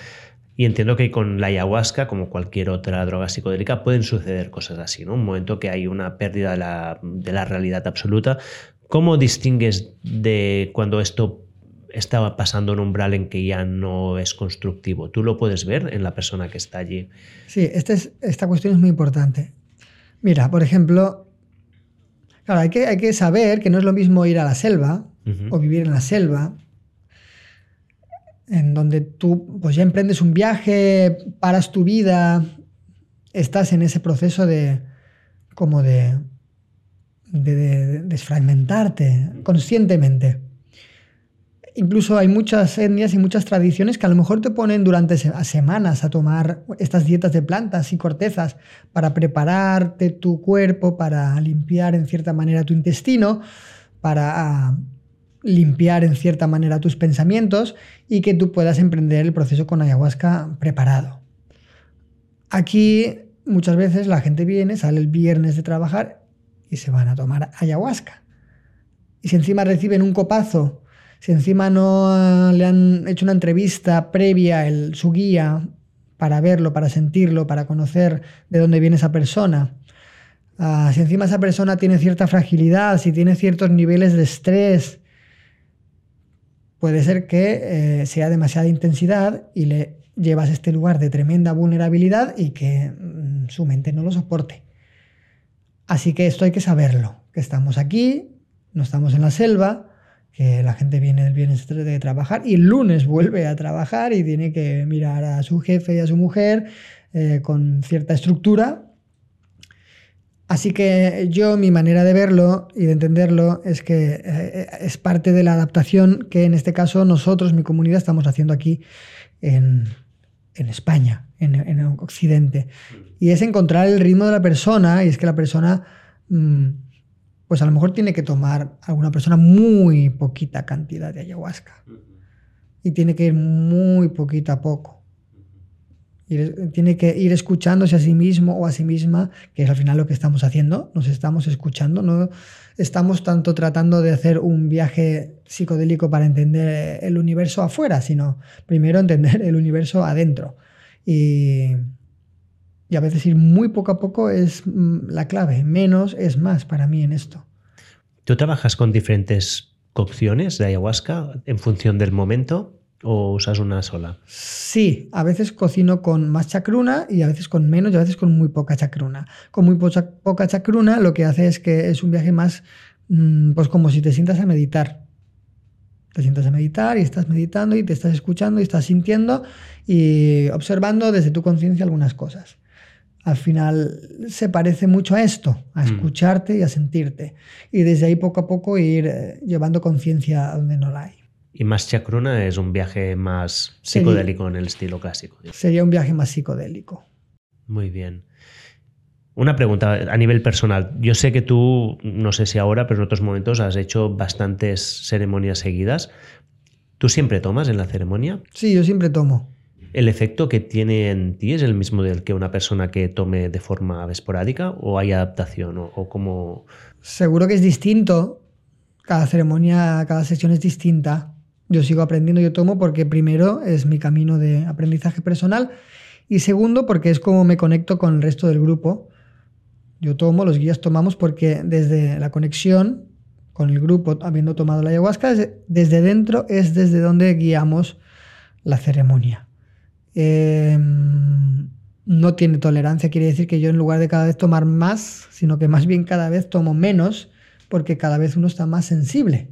Y entiendo que con la ayahuasca, como cualquier otra droga psicodélica, pueden suceder cosas así, ¿no? Un momento que hay una pérdida de la, de la realidad absoluta. ¿Cómo distingues de cuando esto estaba pasando un umbral en que ya no es constructivo? ¿Tú lo puedes ver en la persona que está allí? Sí, este es, esta cuestión es muy importante. Mira, por ejemplo, claro, hay que, hay que saber que no es lo mismo ir a la selva o vivir en la selva en donde tú pues ya emprendes un viaje, paras tu vida, estás en ese proceso de como de, de, desfragmentarte conscientemente. Incluso hay muchas etnias y muchas tradiciones que a lo mejor te ponen durante semanas a tomar estas dietas de plantas y cortezas para prepararte tu cuerpo, para limpiar en cierta manera tu intestino, para limpiar en cierta manera tus pensamientos y que tú puedas emprender el proceso con ayahuasca preparado. Aquí muchas veces la gente viene, sale el viernes de trabajar y se van a tomar ayahuasca. Y si encima reciben un copazo, si encima no le han hecho una entrevista previa el, su guía para verlo, para sentirlo, para conocer de dónde viene esa persona, ah, si encima esa persona tiene cierta fragilidad, si tiene ciertos niveles de estrés, puede ser que eh, sea demasiada intensidad y le llevas a este lugar de tremenda vulnerabilidad y que mm, su mente no lo soporte. Así que esto hay que saberlo, que estamos aquí, no estamos en la selva, que la gente viene el viernes de trabajar y el lunes vuelve a trabajar y tiene que mirar a su jefe y a su mujer eh, con cierta estructura Así que yo, mi manera de verlo y de entenderlo es que eh, es parte de la adaptación que en este caso nosotros, mi comunidad, estamos haciendo aquí en, España, en, en, Occidente. Y es encontrar el ritmo de la persona y es que la persona, mm, pues a lo mejor tiene que tomar alguna persona muy poquita cantidad de ayahuasca. Y tiene que ir muy poquito a poco tiene que ir escuchándose a sí mismo o a sí misma, que es al final lo que estamos haciendo, nos estamos escuchando, no estamos tanto tratando de hacer un viaje psicodélico para entender el universo afuera, sino primero entender el universo adentro. Y, y a veces ir muy poco a poco es mm, la clave, menos es más para mí en esto. ¿Tú trabajas con diferentes cocciones de ayahuasca en función del momento? ¿O usas una sola? Sí, a veces cocino con más chacruna y a veces con menos y a veces con muy poca chacruna. Con muy poca chacruna lo que hace es que es un viaje más, mm, pues como si te sientas a meditar. Te sientas a meditar y estás meditando y te estás escuchando y estás sintiendo y observando desde tu conciencia algunas cosas. Al final se parece mucho a esto, a mm. escucharte y a sentirte. Y desde ahí poco a poco ir eh, llevando conciencia donde no la hay. Y más chacruna es un viaje más psicodélico en el estilo clásico. Sería un viaje más psicodélico. Muy bien. Una pregunta a nivel personal. Yo sé que tú, no sé si ahora, pero en otros momentos has hecho bastantes ceremonias seguidas. ¿Tú siempre tomas en la ceremonia? Sí, yo siempre tomo. ¿El efecto que tiene en ti es el mismo del que una persona que tome de forma esporádica o hay adaptación o, o cómo? Seguro que es distinto. Cada ceremonia, cada sesión es distinta. Yo sigo aprendiendo, yo tomo porque primero es mi camino de aprendizaje personal y segundo porque es como me conecto con el resto del grupo. Yo tomo, los guías tomamos porque desde la conexión con el grupo, habiendo tomado la ayahuasca, desde dentro es desde donde guiamos la ceremonia. Em, no tiene tolerancia, quiere decir que yo en lugar de cada vez tomar más, sino que más bien cada vez tomo menos, porque cada vez uno está más sensible,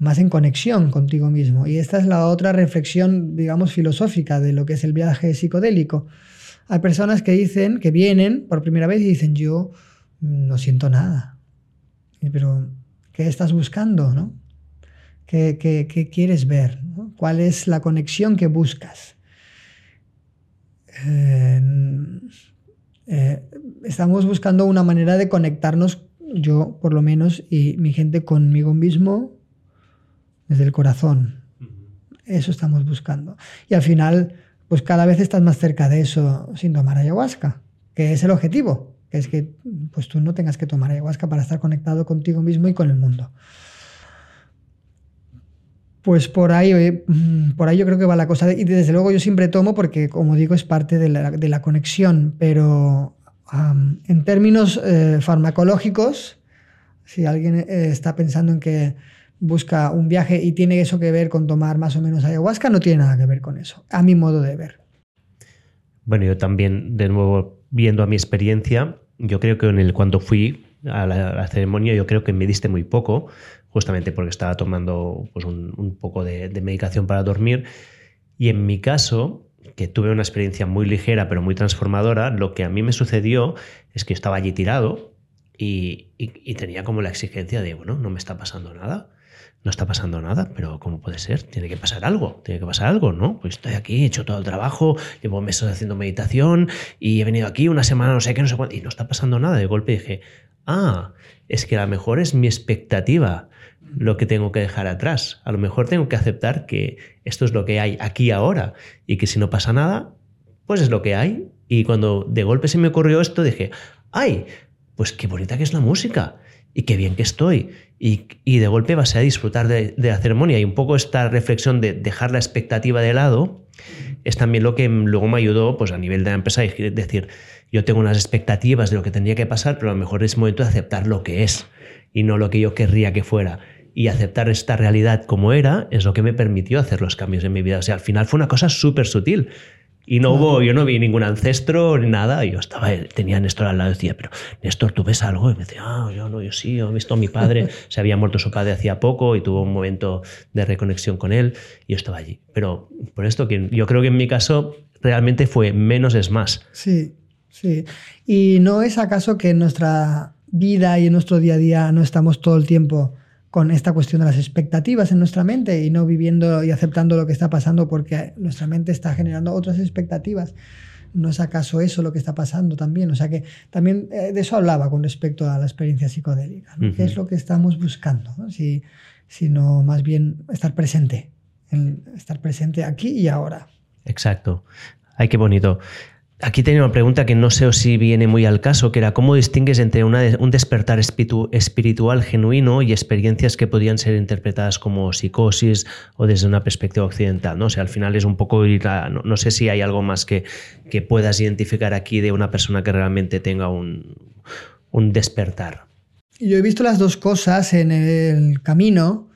más en conexión contigo mismo. Y esta es la otra reflexión, digamos, filosófica de lo que es el viaje psicodélico. Hay personas que dicen, que vienen por primera vez y dicen, yo no siento nada. Pero, ¿qué estás buscando? ¿no? ¿Qué, qué, quieres ver? ¿Cuál es la conexión que buscas? Eh, estamos buscando una manera de conectarnos, yo por lo menos, y mi gente conmigo mismo, desde el corazón. Eso estamos buscando. Y al final, pues cada vez estás más cerca de eso sin tomar ayahuasca, que es el objetivo, que es que pues tú no tengas que tomar ayahuasca para estar conectado contigo mismo y con el mundo. Pues por ahí, mm, por ahí yo creo que va la cosa. Y desde luego yo siempre tomo porque, como digo, es parte de la, conexión. Pero en términos eh, farmacológicos, si alguien eh, está pensando en que busca un viaje y tiene eso que ver con tomar más o menos ayahuasca, no tiene nada que ver con eso, a mi modo de ver. Bueno, yo también, de nuevo, viendo a mi experiencia, yo creo que en el, cuando fui a la, ceremonia, yo creo que me diste muy poco, justamente porque estaba tomando pues, un, poco de, medicación para dormir. Y en mi caso, que tuve una experiencia muy ligera pero muy transformadora, lo que a mí me sucedió es que estaba allí tirado y, y, tenía como la exigencia de, bueno, no me está pasando nada no está pasando nada, pero ¿cómo puede ser? Tiene que pasar algo, tiene que pasar algo, ¿no? Pues estoy aquí, he hecho todo el trabajo, llevo meses haciendo meditación y he venido aquí una semana, no sé qué, no sé cuánto, y no está pasando nada. De golpe dije, ah, es que a lo mejor es mi expectativa lo que tengo que dejar atrás. A lo mejor tengo que aceptar que esto es lo que hay aquí ahora y que si no pasa nada, pues es lo que hay. Y cuando de golpe se me ocurrió esto, dije, ay, pues qué bonita que es la música y qué bien que estoy. Y, de golpe vas a disfrutar de, la ceremonia. Y un poco esta reflexión de dejar la expectativa de lado es también lo que luego me ayudó pues, a nivel de la empresa. Es decir, yo tengo unas expectativas de lo que tendría que pasar, pero a lo mejor es momento de aceptar lo que es y no lo que yo querría que fuera. Y aceptar esta realidad como era es lo que me permitió hacer los cambios en mi vida. O sea, al final fue una cosa súper sutil. Y no hubo, yo no vi ningún ancestro ni nada. Yo estaba, tenía a Néstor al lado y decía, pero Néstor, ¿tú ves algo? Y me decía, ah, yo no, yo sí, yo he visto a mi padre, se había muerto su padre hacía poco y tuvo un momento de reconexión con él y yo estaba allí. Pero por esto, que yo creo que en mi caso realmente fue menos es más. Sí, Sí. ¿Y no es acaso que en nuestra vida y en nuestro día a día no estamos todo el tiempo con esta cuestión de las expectativas en nuestra mente y no viviendo y aceptando lo que está pasando porque nuestra mente está generando otras expectativas? ¿No es acaso eso lo que está pasando también? O sea que también eh, de eso hablaba con respecto a la experiencia psicodélica. ¿Qué es lo que estamos buscando? Si, sino más bien estar presente, estar presente aquí y ahora. Exacto. Ay, qué bonito. Aquí tenía una pregunta que no sé si viene muy al caso, que era cómo distingues entre un despertar espiritual genuino y experiencias que podían ser interpretadas como psicosis o desde una perspectiva occidental. ¿no? O al final es un poco no, sé si hay algo más que, que puedas identificar aquí de una persona que realmente tenga un, despertar. Yo he visto las dos cosas en el camino,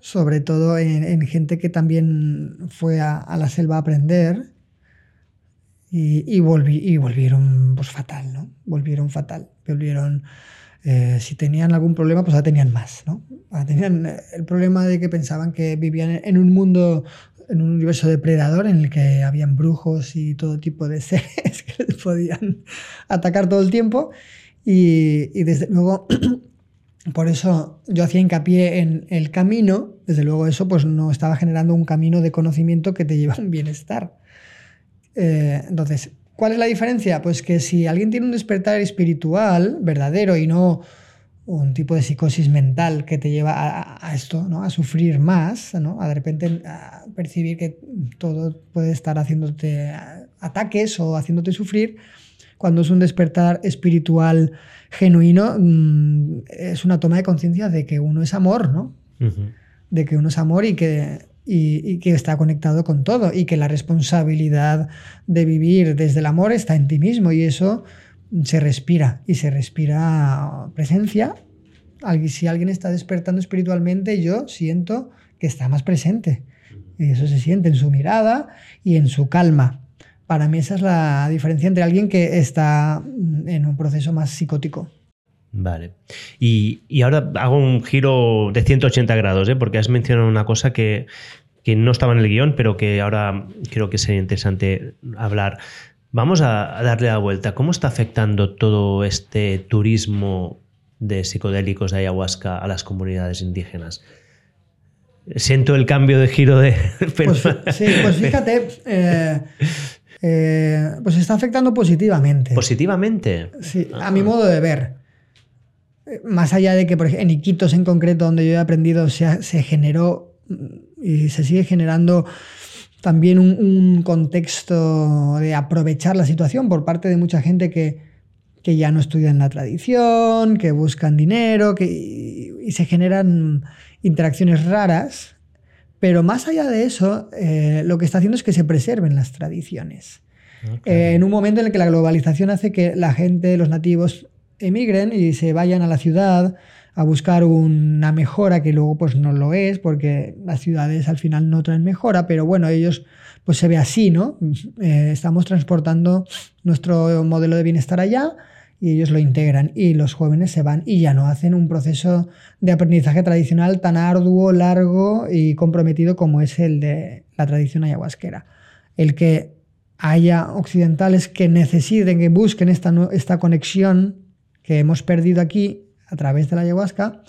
sobre todo en, gente que también fue a la selva a aprender y, volvieron pues fatal, ¿no? Volvieron fatal. Volvieron, eh, si tenían algún problema, pues ahora tenían más, ¿no? tenían eh, el problema de que pensaban que vivían en un mundo, en un universo depredador en el que habían brujos y todo tipo de seres que les podían atacar todo el tiempo. Y, y desde luego, por eso yo hacía hincapié en el camino. Desde luego eso pues no estaba generando un camino de conocimiento que te lleva a un bienestar. Eh, entonces, ¿cuál es la diferencia? Pues que si alguien tiene un despertar espiritual verdadero y no un tipo de psicosis mental que te lleva a, esto, ¿no? a sufrir más, ¿no? a de repente a percibir que todo puede estar haciéndote ataques o haciéndote sufrir, cuando es un despertar espiritual genuino, mm, es una toma de conciencia de que uno es amor, ¿no? De que uno es amor y que, y, que está conectado con todo y que la responsabilidad de vivir desde el amor está en ti mismo y eso se respira y se respira presencia. Si alguien está despertando espiritualmente, yo siento que está más presente. Y eso se siente en su mirada y en su calma. Para mí esa es la diferencia entre alguien que está en un proceso más psicótico. Vale. Y, ahora hago un giro de 180 grados, ¿eh? porque has mencionado una cosa que, que no estaba en el guion, pero que ahora creo que sería interesante hablar. Vamos a, darle la vuelta. ¿Cómo está afectando todo este turismo de psicodélicos de ayahuasca a las comunidades indígenas? Siento el cambio de giro de... Pues, sí, pues fíjate, eh, eh, pues está afectando positivamente. ¿Positivamente? Sí, a mi modo de ver. Más allá de que por ejemplo, en Iquitos en concreto, donde yo he aprendido, se, se generó y se sigue generando también un, contexto de aprovechar la situación por parte de mucha gente que, que ya no estudian la tradición, que buscan dinero, que, y, se generan interacciones raras. Pero más allá de eso, eh, lo que está haciendo es que se preserven las tradiciones. Eh, en un momento en el que la globalización hace que la gente, los nativos, emigren y se vayan a la ciudad a buscar una mejora que luego pues no lo es porque las ciudades al final no traen mejora, pero bueno, ellos pues se ve así, ¿no? Eh, estamos transportando nuestro modelo de bienestar allá y ellos lo integran y los jóvenes se van y ya no hacen un proceso de aprendizaje tradicional tan arduo, largo y comprometido como es el de la tradición ayahuasquera. El que haya occidentales que necesiten, que busquen esta, esta conexión que hemos perdido aquí a través de la ayahuasca,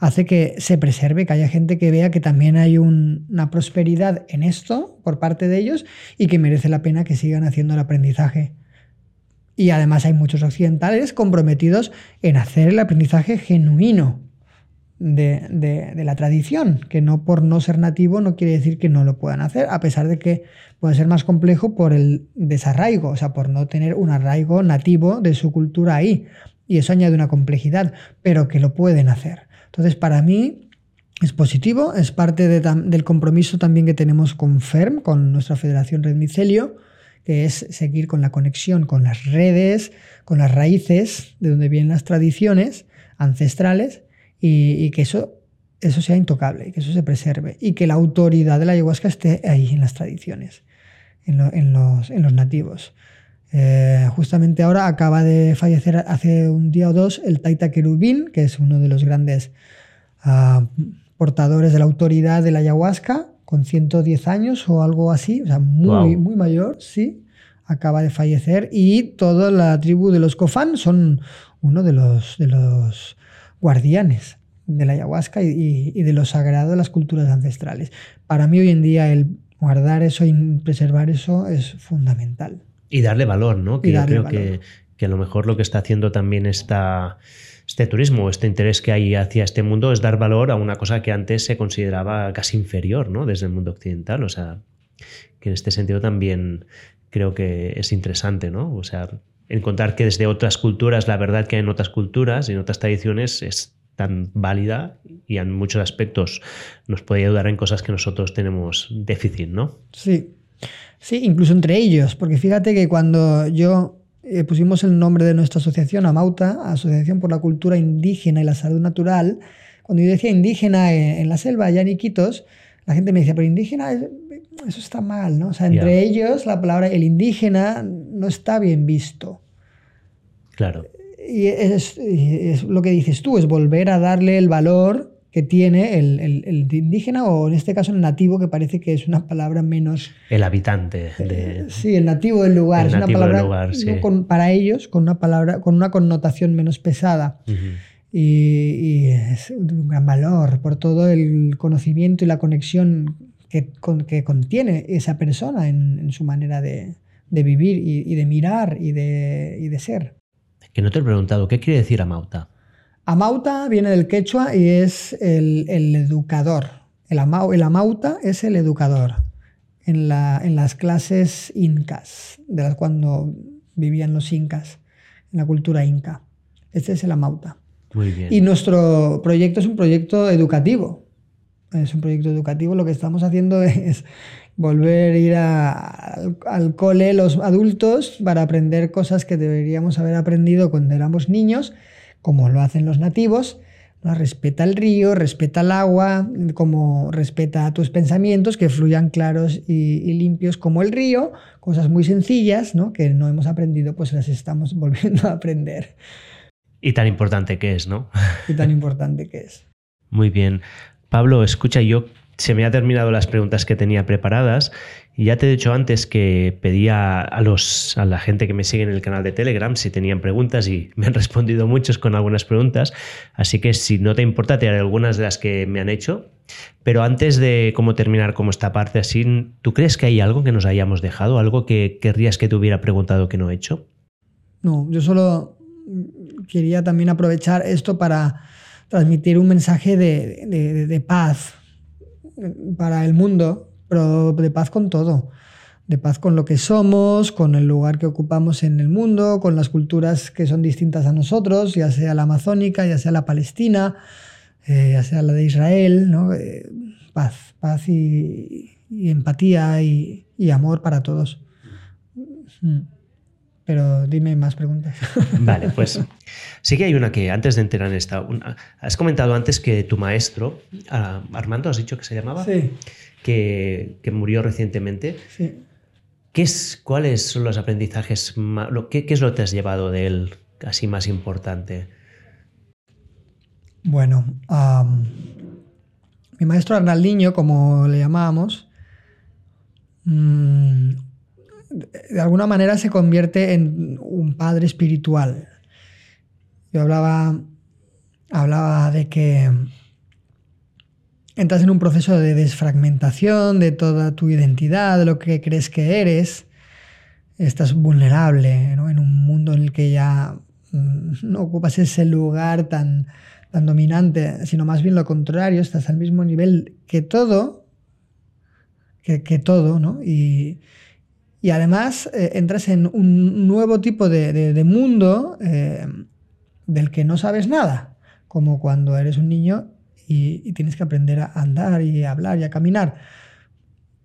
hace que se preserve, que haya gente que vea que también hay una prosperidad en esto por parte de ellos y que merece la pena que sigan haciendo el aprendizaje. Y además hay muchos occidentales comprometidos en hacer el aprendizaje genuino de, la tradición, que no por no ser nativo no quiere decir que no lo puedan hacer, a pesar de que puede ser más complejo por el desarraigo, o sea, por no tener un arraigo nativo de su cultura ahí y eso añade una complejidad, pero que lo pueden hacer. Entonces, para mí es positivo, es parte del compromiso también que tenemos con FERM, con nuestra Federación Red Micelio, que es seguir con la conexión con las redes, con las raíces de donde vienen las tradiciones ancestrales y, que eso, eso sea intocable, que eso se preserve y que la autoridad de la ayahuasca esté ahí en las tradiciones, en, los, en los nativos. Eh, justamente ahora acaba de fallecer hace un día o dos el Taita Kerubín, que es uno de los grandes ah, portadores de la autoridad de la ayahuasca, con 110 años o algo así, o sea, muy, muy mayor, sí, acaba de fallecer. Y toda la tribu de los Kofan son uno de los, de los guardianes de la ayahuasca y, y de lo sagrado de las culturas ancestrales. Para mí hoy en día el guardar eso y preservar eso es fundamental. Y darle valor, ¿no? Que yo creo que, a lo mejor lo que está haciendo también esta, este turismo, este interés que hay hacia este mundo es dar valor a una cosa que antes se consideraba casi inferior, ¿no? Desde el mundo occidental. O sea, que en este sentido también creo que es interesante, ¿no? O sea, encontrar que desde otras culturas, la verdad que hay en otras culturas y en otras tradiciones es tan válida y en muchos aspectos nos puede ayudar en cosas que nosotros tenemos déficit, ¿no? Sí, Sí, incluso entre ellos, porque fíjate que cuando yo eh, pusimos el nombre de nuestra asociación, AMAUTA, Asociación por la Cultura Indígena y la Salud Natural, cuando yo decía indígena en, la selva, allá en Iquitos, la gente me decía, pero indígena, eso está mal, ¿no? O sea, entre ellos la palabra el indígena no está bien visto. Claro. Y es, lo que dices tú, es volver a darle el valor que tiene el, indígena o en este caso el nativo, que parece que es una palabra menos... El habitante. De... Eh, sí, el nativo del lugar. es una palabra para ellos con una palabra, con una connotación menos pesada. y, es un gran valor por todo el conocimiento y la conexión que, que contiene esa persona en, su manera de, vivir y, de mirar y de, y de ser. Que no te he preguntado, ¿qué quiere decir Amauta? Amauta viene del quechua y es el, educador. El, amauta es el educador. En, las clases incas, de cuando vivían los incas, en la cultura inca. Este es el amauta. Muy bien. Y nuestro proyecto es un proyecto educativo. Es un proyecto educativo. Lo que estamos haciendo es volver a ir al cole los adultos para aprender cosas que deberíamos haber aprendido cuando éramos niños como lo hacen los nativos, respeta el río, respeta el agua, como respeta tus pensamientos, que fluyan claros y, limpios como el río, cosas muy sencillas ¿no? que no hemos aprendido, pues las estamos volviendo a aprender. Y tan importante que es, ¿no? Y tan importante que es. Muy bien. Pablo, escucha, yo se me ha terminado las preguntas que tenía preparadas y ya te he dicho antes que pedía a, los, a la gente que me sigue en el canal de Telegram si tenían preguntas y me han respondido muchos con algunas preguntas. Así que si no te importa, te haré algunas de las que me han hecho. Pero antes de cómo terminar como esta parte así, ¿tú crees que hay algo que nos hayamos dejado? ¿Algo que querrías que te hubiera preguntado que no he hecho? No, yo solo quería también aprovechar esto para transmitir un mensaje de, de paz para el mundo pero de paz con todo, de paz con lo que somos, con el lugar que ocupamos en el mundo, con las culturas que son distintas a nosotros, ya sea la amazónica, ya sea la palestina, eh, ya sea la de Israel, ¿no? Eh, paz, paz y, empatía y, amor para todos. Mm. Pero dime más preguntas. Vale, pues sí que hay una que antes de entrar en esta. has comentado antes que tu maestro, ah, Armando, has dicho que se llamaba. Sí que, murió recientemente. ¿Qué es, ¿Cuáles son los aprendizajes? qué, es lo que te has llevado de él así más importante? Bueno, mi maestro Arnaldiño, como le llamábamos, mm, de alguna manera se convierte en un padre espiritual. Yo hablaba, hablaba de que entras en un proceso de desfragmentación de toda tu identidad, de lo que crees que eres. Estás vulnerable en un mundo en el que ya mm, no ocupas ese lugar tan, tan dominante, sino más bien lo contrario, estás al mismo nivel que todo, que, todo, ¿no? Y, además eh, entras en un nuevo tipo de, mundo eh, del que no sabes nada, como cuando eres un niño y, tienes que aprender a andar y a hablar y a caminar.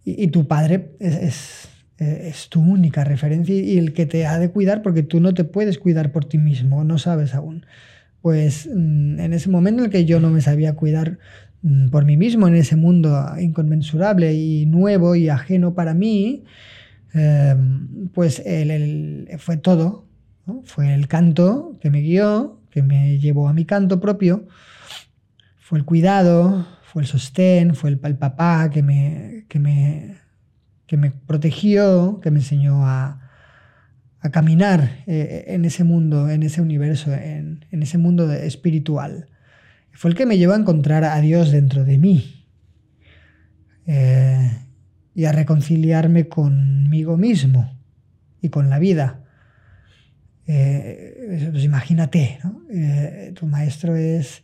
Y, tu padre es, es, tu única referencia y el que te ha de cuidar porque tú no te puedes cuidar por ti mismo, no sabes aún. Pues mm, en ese momento en el que yo no me sabía cuidar mm, por mí mismo, en ese mundo inconmensurable y nuevo y ajeno para mí, em, pues fue todo. Fue el canto que me guió, que me llevó a mi canto propio fue el cuidado, fue el sostén, fue el, papá que me, que, me, que me protegió, que me enseñó a, caminar eh, en ese mundo, en ese universo, en, ese mundo espiritual. Fue el que me llevó a encontrar a Dios dentro de mí eh, y a reconciliarme conmigo mismo y con la vida. Eh, pues imagínate, tu maestro es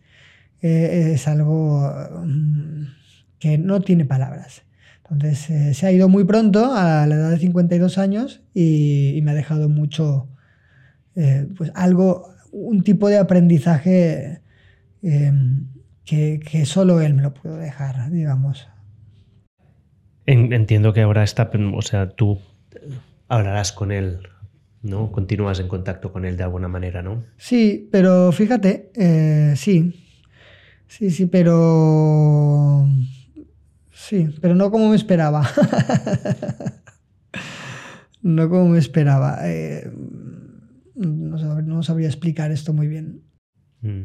eh, es algo mm, que no tiene palabras. Entonces eh, se ha ido muy pronto, a la edad de 52 años, y, me ha dejado mucho, eh, pues algo, un tipo de aprendizaje em, que, que, solo él me lo puede dejar, digamos. Entiendo que ahora está, o sea, tú hablarás con él ¿no? Continúas en contacto con él de alguna manera, ¿no? Sí, pero fíjate, sí, Sí, sí, pero... Sí, pero no como me esperaba. no como me esperaba. Eh, no, sabría, explicar esto muy bien. Mm.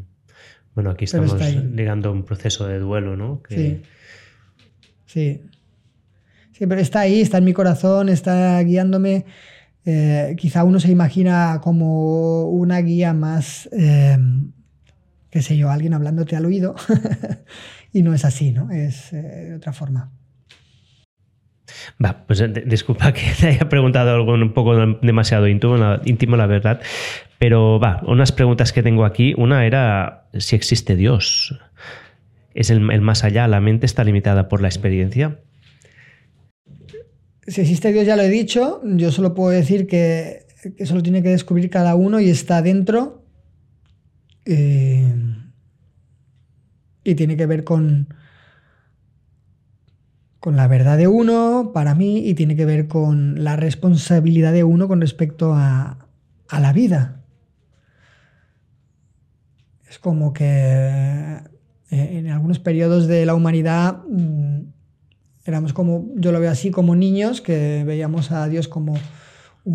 Bueno, aquí estamos llegando a un proceso de duelo, ¿no? Sí. Sí. Sí, pero está ahí, está en mi corazón, está guiándome. Eh, quizá uno se imagina como una guía más eh, qué sé yo, alguien hablándote al oído y no es así, ¿no? Es eh, de otra forma. Va, pues disculpa que te haya preguntado algo un poco demasiado íntimo, íntimo, la verdad, pero va, unas preguntas que tengo aquí. Una era si existe Dios. ¿Es el, más allá? ¿La mente está limitada por la experiencia? Si existe Dios, ya lo he dicho. Yo solo puedo decir que, eso lo tiene que descubrir cada uno y está dentro. Eh, y tiene que ver con, con la verdad de uno, para mí, y tiene que ver con la responsabilidad de uno con respecto a, a la vida. Es como que eh, en algunos periodos de la humanidad mm, éramos como, yo lo veo así, como niños, que veíamos a Dios como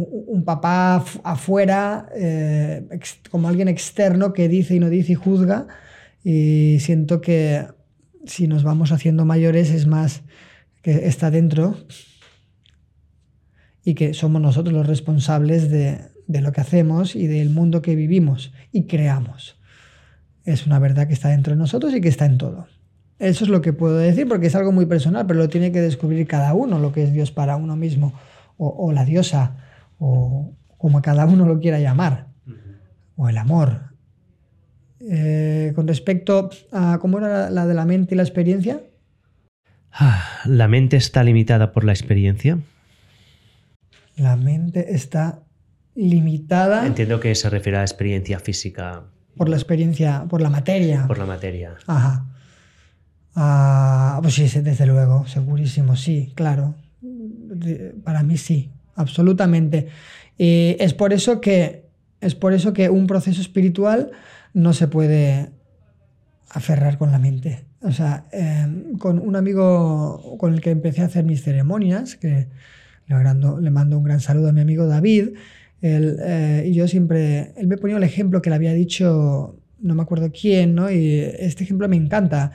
un, papá afuera, eh, como alguien externo que dice y no dice y juzga. Y siento que si nos vamos haciendo mayores es más que está dentro y que somos nosotros los responsables de, de lo que hacemos y del mundo que vivimos y creamos. Es una verdad que está dentro de nosotros y que está en todo. Eso es lo que puedo decir porque es algo muy personal, pero lo tiene que descubrir cada uno, lo que es Dios para uno mismo, o, la diosa, o como cada uno lo quiera llamar, o el amor. Eh, con respecto a cómo era la de la mente y la experiencia. Ah, ¿La mente está limitada por la experiencia? La mente está limitada. Entiendo que se refiere a la experiencia física. Por la experiencia, por la materia. Por la materia. Ajá. Ah, pues sí, desde luego, segurísimo, sí, claro. Para mí sí, absolutamente. Y es por eso que es por eso que un proceso espiritual no se puede aferrar con la mente. O sea, em, con un amigo con el que empecé a hacer mis ceremonias, que le, mando un gran saludo a mi amigo David, eh, y yo siempre, él me ponía el ejemplo que le había dicho, no me acuerdo quién, ¿no? Y este ejemplo me encanta.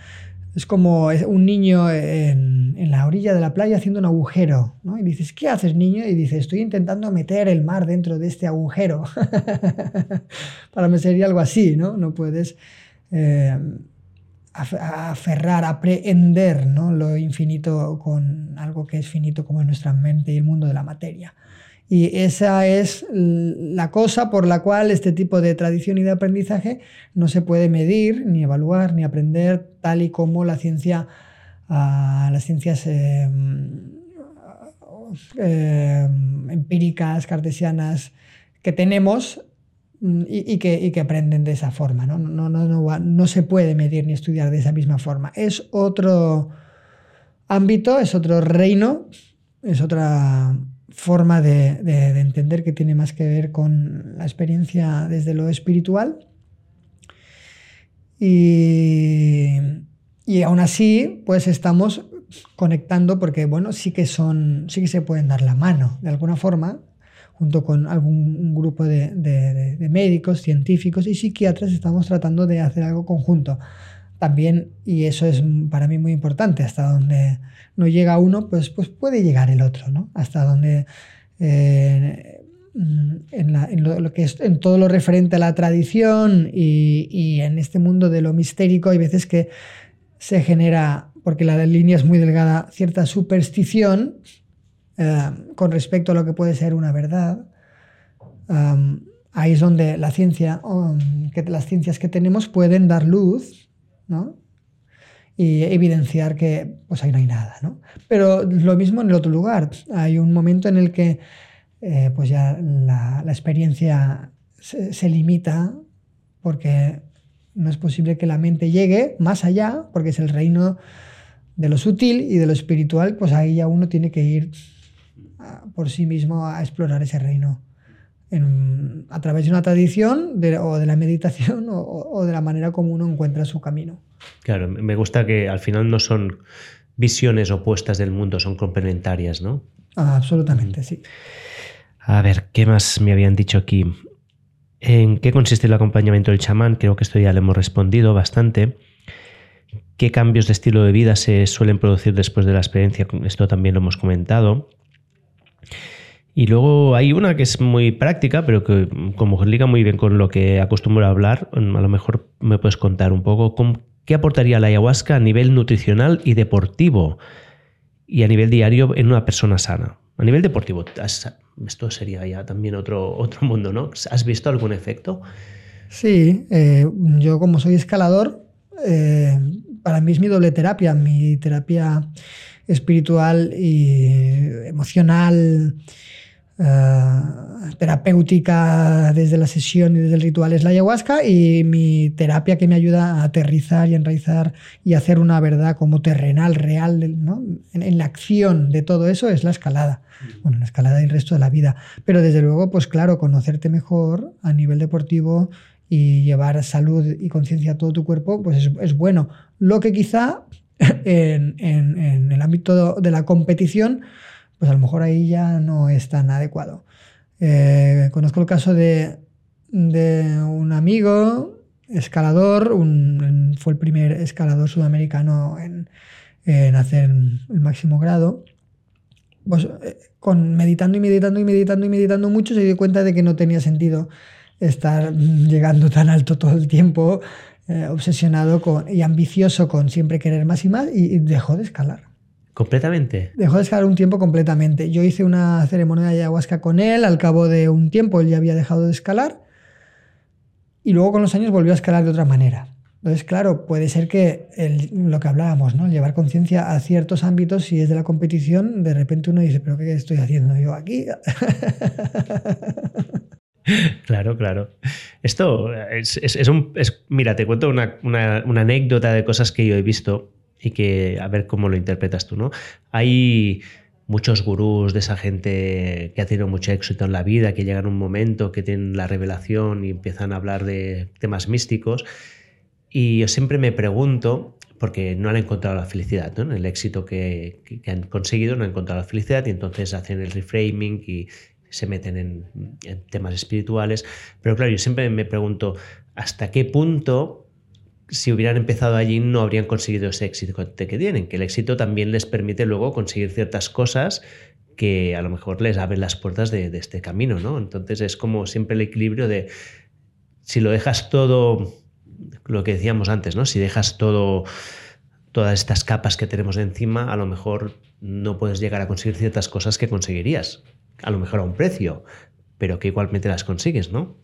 Es como un niño en, en, la orilla de la playa haciendo un agujero, ¿no? Y dices, ¿qué haces, niño? Y dice, estoy intentando meter el mar dentro de este agujero. Para mí sería algo así, ¿no? No puedes eh, aferrar, aprehender ¿no? lo infinito con algo que es finito como es nuestra mente y el mundo de la materia. Y esa es la cosa por la cual este tipo de tradición y de aprendizaje no se puede medir, ni evaluar, ni aprender tal y como la ciencia, ah, las ciencias em, em, empíricas, cartesianas que tenemos mm, y, que, que, aprenden de esa forma. ¿no? No, no, no, no se puede medir ni estudiar de esa misma forma. Es otro ámbito, es otro reino, es otra forma de, entender que tiene más que ver con la experiencia desde lo espiritual. Y, y aún así, pues estamos conectando porque, bueno, sí que son, sí que se pueden dar la mano de alguna forma, junto con algún grupo de, de médicos, científicos y psiquiatras, estamos tratando de hacer algo conjunto también, y eso es para mí muy importante, hasta donde no llega uno, pues, pues puede llegar el otro, ¿no? Hasta donde eh, en, lo, que en todo lo referente a la tradición y, en este mundo de lo mistérico hay veces que se genera, porque la línea es muy delgada, cierta superstición eh, con respecto a lo que puede ser una verdad. ahí es donde la ciencia, que las ciencias que tenemos pueden dar luz y evidenciar que pues ahí no hay nada, Pero lo mismo en el otro lugar. Hay un momento en el que eh, pues ya la, experiencia se, limita porque no es posible que la mente llegue más allá, porque es el reino de lo sutil y de lo espiritual, pues ahí ya uno tiene que ir por sí mismo a explorar ese reino a través de una tradición o de la meditación o, de la manera como uno encuentra su camino. Claro, me gusta que al final no son visiones opuestas del mundo, son complementarias, ¿no? Ah, absolutamente, sí. A ver, ¿qué más me habían dicho aquí? ¿En qué consiste el acompañamiento del chamán? Creo que esto ya le hemos respondido bastante. ¿Qué cambios de estilo de vida se suelen producir después de la experiencia? Esto también lo hemos comentado. Y luego hay una que es muy práctica, pero que como liga muy bien con lo que acostumbro a hablar, a lo mejor me puedes contar un poco qué aportaría la ayahuasca a nivel nutricional y deportivo. y a nivel diario en una persona sana. A nivel deportivo, esto sería ya también otro, otro mundo, ¿no? ¿Has visto algún efecto? Sí, eh, yo como soy escalador, eh, para mí es mi doble terapia, mi terapia espiritual y emocional, eh, terapéutica desde la sesión y desde el ritual es la ayahuasca y mi terapia que me ayuda a aterrizar y enraizar y hacer una verdad como terrenal, real, ¿no? en, la acción de todo eso es la escalada. Bueno, la escalada y el resto de la vida. Pero desde luego, pues claro, conocerte mejor a nivel deportivo y llevar salud y conciencia a todo tu cuerpo, pues es, bueno. Lo que quizá en, el ámbito de la competición, pues a lo mejor ahí ya no es tan adecuado. Eh, conozco el caso de, un amigo, escalador, fue el primer escalador sudamericano en, hacer el máximo grado. Pues eh, con meditando y meditando y meditando y meditando mucho se dio cuenta de que no tenía sentido estar llegando tan alto todo el tiempo, eh, obsesionado con, y ambicioso con siempre querer más y más, y, dejó de escalar. ¿Completamente? Dejó de escalar un tiempo completamente. Yo hice una ceremonia de ayahuasca con él, al cabo de un tiempo él ya había dejado de escalar, y luego con los años volvió a escalar de otra manera. Entonces, claro, puede ser que lo que hablábamos, ¿no? llevar conciencia a ciertos ámbitos, si es de la competición, de repente uno dice, pero ¿qué estoy haciendo yo aquí? Claro, claro. Esto es, un... mira, te cuento una, anécdota de cosas que yo he visto y que a ver cómo lo interpretas tú, ¿no? Hay muchos gurús de esa gente que ha tenido mucho éxito en la vida, que llegan un momento que tienen la revelación y empiezan a hablar de temas místicos. Y yo siempre me pregunto, porque no han encontrado la felicidad, ¿no? En el éxito que, han conseguido no han encontrado la felicidad y entonces hacen el reframing y, se meten en, temas espirituales. Pero claro, yo siempre me pregunto hasta qué punto si hubieran empezado allí no habrían conseguido ese éxito que tienen, que el éxito también les permite luego conseguir ciertas cosas que a lo mejor les abren las puertas de, este camino, ¿no? Entonces es como siempre el equilibrio de si lo dejas todo, lo que decíamos antes, ¿no? Si dejas todo, todas estas capas que tenemos encima, a lo mejor no puedes llegar a conseguir ciertas cosas que conseguirías a lo mejor a un precio, pero que igualmente las consigues, ¿no?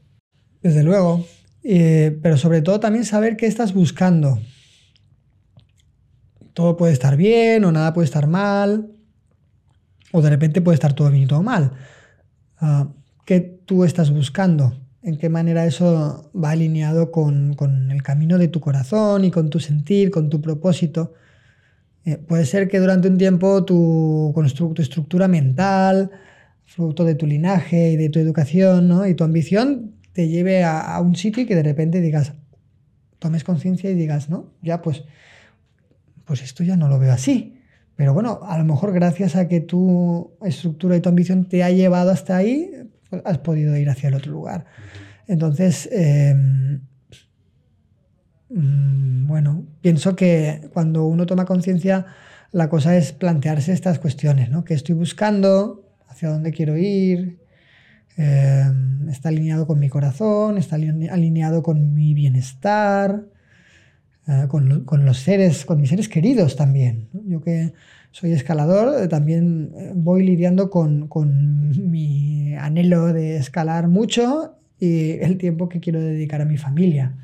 Desde luego, eh, pero sobre todo también saber qué estás buscando. Todo puede estar bien o nada puede estar mal, o de repente puede estar todo bien y todo mal. Ah, ¿Qué tú estás buscando? ¿En qué manera eso va alineado con, el camino de tu corazón y con tu sentir, con tu propósito? Eh, puede ser que durante un tiempo tu, tu estructura mental, fruto de tu linaje y de tu educación ¿no? y tu ambición, te lleve a, un sitio y que de repente digas, tomes conciencia y digas, no, ya pues, pues esto ya no lo veo así. Pero bueno, a lo mejor gracias a que tu estructura y tu ambición te ha llevado hasta ahí, pues has podido ir hacia el otro lugar. Entonces, em, mm, bueno, pienso que cuando uno toma conciencia, la cosa es plantearse estas cuestiones, ¿no? ¿Qué estoy buscando? hacia dónde quiero ir, eh, está alineado con mi corazón, está alineado con mi bienestar, eh, con, los seres, con mis seres queridos también. Yo que soy escalador, eh, también voy lidiando con, mi anhelo de escalar mucho y el tiempo que quiero dedicar a mi familia.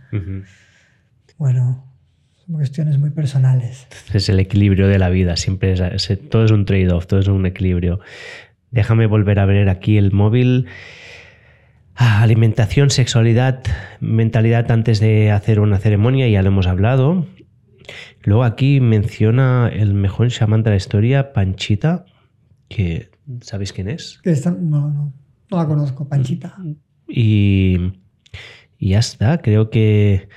Bueno, son cuestiones muy personales. Es el equilibrio de la vida, siempre todo es un trade-off, todo es un equilibrio. Déjame volver a ver aquí el móvil. Ah, alimentación, sexualidad, mentalidad antes de hacer una ceremonia, ya lo hemos hablado. Luego aquí menciona el mejor chamán de la historia, Panchita, que ¿sabéis quién es? no, no, no la conozco, Panchita. Y, y ya está, creo que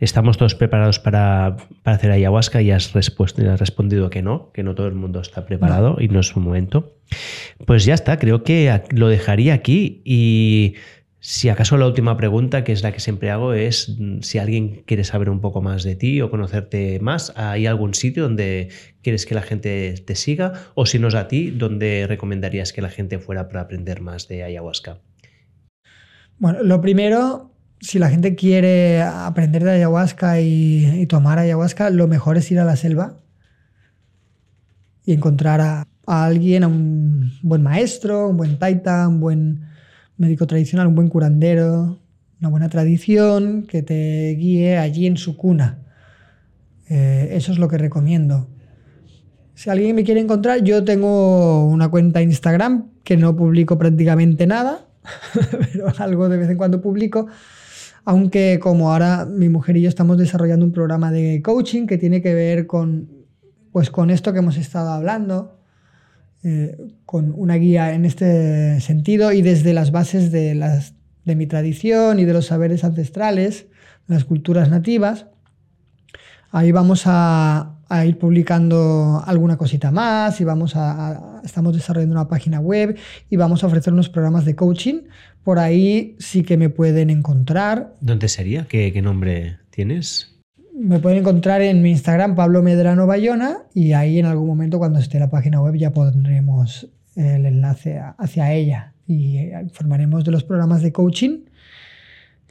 estamos todos preparados para, hacer ayahuasca y has, respondido que no, que no todo el mundo está preparado y no es su momento. Pues ya está, creo que lo dejaría aquí y si acaso la última pregunta, que es la que siempre hago, es mm, si alguien quiere saber un poco más de ti o conocerte más, ¿hay algún sitio donde quieres que la gente te siga? O si no es a ti, ¿dónde recomendarías que la gente fuera para aprender más de ayahuasca? Bueno, lo primero si la gente quiere aprender de ayahuasca y, tomar ayahuasca, lo mejor es ir a la selva y encontrar a, alguien, a un buen maestro, un buen taita, un buen médico tradicional, un buen curandero, una buena tradición que te guíe allí en su cuna. Eh, eso es lo que recomiendo. Si alguien me quiere encontrar, yo tengo una cuenta Instagram que no publico prácticamente nada, pero algo de vez en cuando publico. Aunque como ahora mi mujer y yo estamos desarrollando un programa de coaching que tiene que ver con, pues con esto que hemos estado hablando, eh, con una guía en este sentido y desde las bases de, las, de mi tradición y de los saberes ancestrales, las culturas nativas. Ahí vamos a, ir publicando alguna cosita más y vamos a, estamos desarrollando una página web y vamos a ofrecer unos programas de coaching. Por ahí sí que me pueden encontrar. ¿Dónde sería? ¿Qué, qué nombre tienes? Me pueden encontrar en mi Instagram, Pablo Medrano Bayona, y ahí en algún momento cuando esté la página web ya pondremos el enlace hacia ella y informaremos de los programas de coaching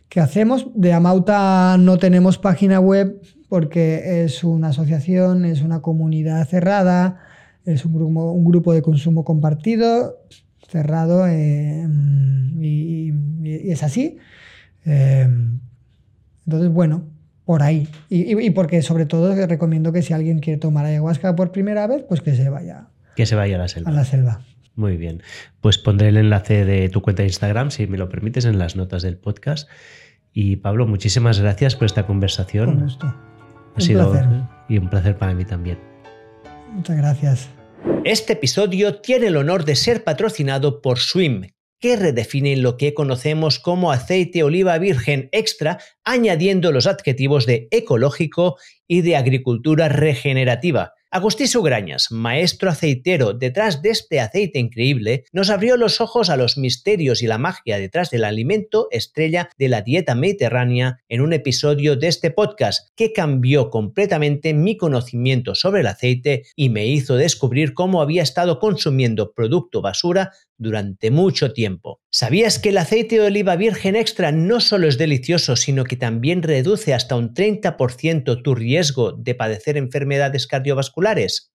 que hacemos. De Amauta no tenemos página web porque es una asociación, es una comunidad cerrada, es un grupo, un grupo de consumo compartido, cerrado, eh, y, es así. Eh, entonces, bueno, por ahí. Y, porque sobre todo recomiendo que si alguien quiere tomar ayahuasca por primera vez, pues que se vaya. Que se vaya a la selva. A la selva. Muy bien. Pues pondré el enlace de tu cuenta de Instagram, si me lo permites, en las notas del podcast. Y Pablo, muchísimas gracias por esta conversación. Con gusto. Ha un sido placer. y un placer para mí también. Muchas gracias. Este episodio tiene el honor de ser patrocinado por Swim, que redefine lo que conocemos como aceite oliva virgen extra, añadiendo los adjetivos de ecológico y de agricultura regenerativa. Agustín Sugrañas, maestro aceitero detrás de este aceite increíble, nos abrió los ojos a los misterios y la magia detrás del alimento estrella de la dieta mediterránea en un episodio de este podcast que cambió completamente mi conocimiento sobre el aceite y me hizo descubrir cómo había estado consumiendo producto basura durante mucho tiempo. ¿Sabías que el aceite de oliva virgen extra no solo es delicioso, sino que también reduce hasta un 30% tu riesgo de padecer enfermedades cardiovasculares?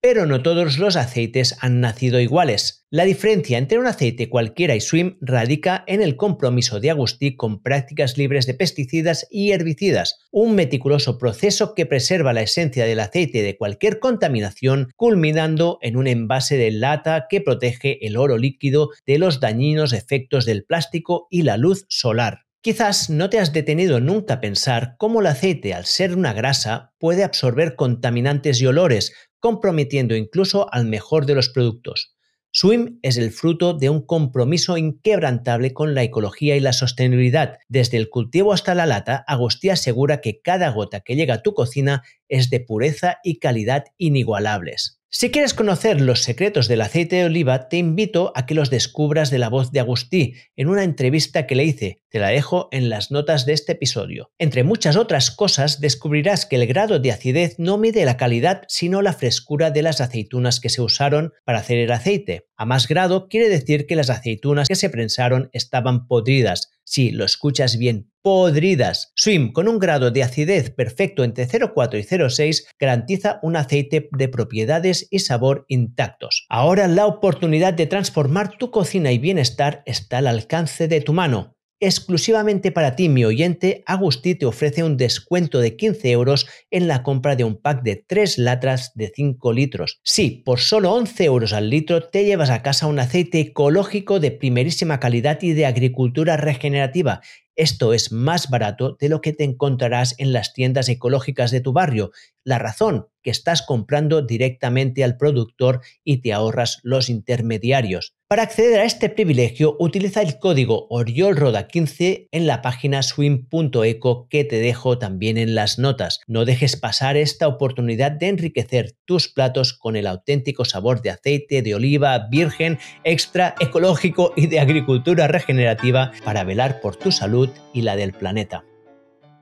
Pero no todos los aceites han nacido iguales. La diferencia entre un aceite cualquiera y Swim radica en el compromiso de Agustí con prácticas libres de pesticidas y herbicidas, un meticuloso proceso que preserva la esencia del aceite de cualquier contaminación, culminando en un envase de lata que protege el oro líquido de los dañinos efectos del plástico y la luz solar. Quizás no te has detenido nunca a pensar cómo el aceite, al ser una grasa, puede absorber contaminantes y olores, comprometiendo incluso al mejor de los productos. Swim es el fruto de un compromiso inquebrantable con la ecología y la sostenibilidad. Desde el cultivo hasta la lata, Agostí asegura que cada gota que llega a tu cocina es de pureza y calidad inigualables. Si quieres conocer los secretos del aceite de oliva, te invito a que los descubras de la voz de Agustí en una entrevista que le hice. Te la dejo en las notas de este episodio. Entre muchas otras cosas, descubrirás que el grado de acidez no mide la calidad, sino la frescura de las aceitunas que se usaron para hacer el aceite. A más grado quiere decir que las aceitunas que se prensaron estaban podridas, Sí, lo escuchas bien, podridas. Swim, con un grado de acidez perfecto entre 0,4 y 0,6, garantiza un aceite de propiedades y sabor intactos. Ahora la oportunidad de transformar tu cocina y bienestar está al alcance de tu mano. Exclusivamente para ti, mi oyente, Agustí te ofrece un descuento de 15 euros en la compra de un pack de 3 latras de 5 litros. Sí, por solo 11 euros al litro te llevas a casa un aceite ecológico de primerísima calidad y de agricultura regenerativa. Esto es más barato de lo que te encontrarás en las tiendas ecológicas de tu barrio. La razón, que estás comprando directamente al productor y te ahorras los intermediarios. Para acceder a este privilegio, utiliza el código OriolRoda15 en la página swim.eco que te dejo también en las notas. No dejes pasar esta oportunidad de enriquecer tus platos con el auténtico sabor de aceite de oliva virgen, extra, ecológico y de agricultura regenerativa para velar por tu salud y la del planeta.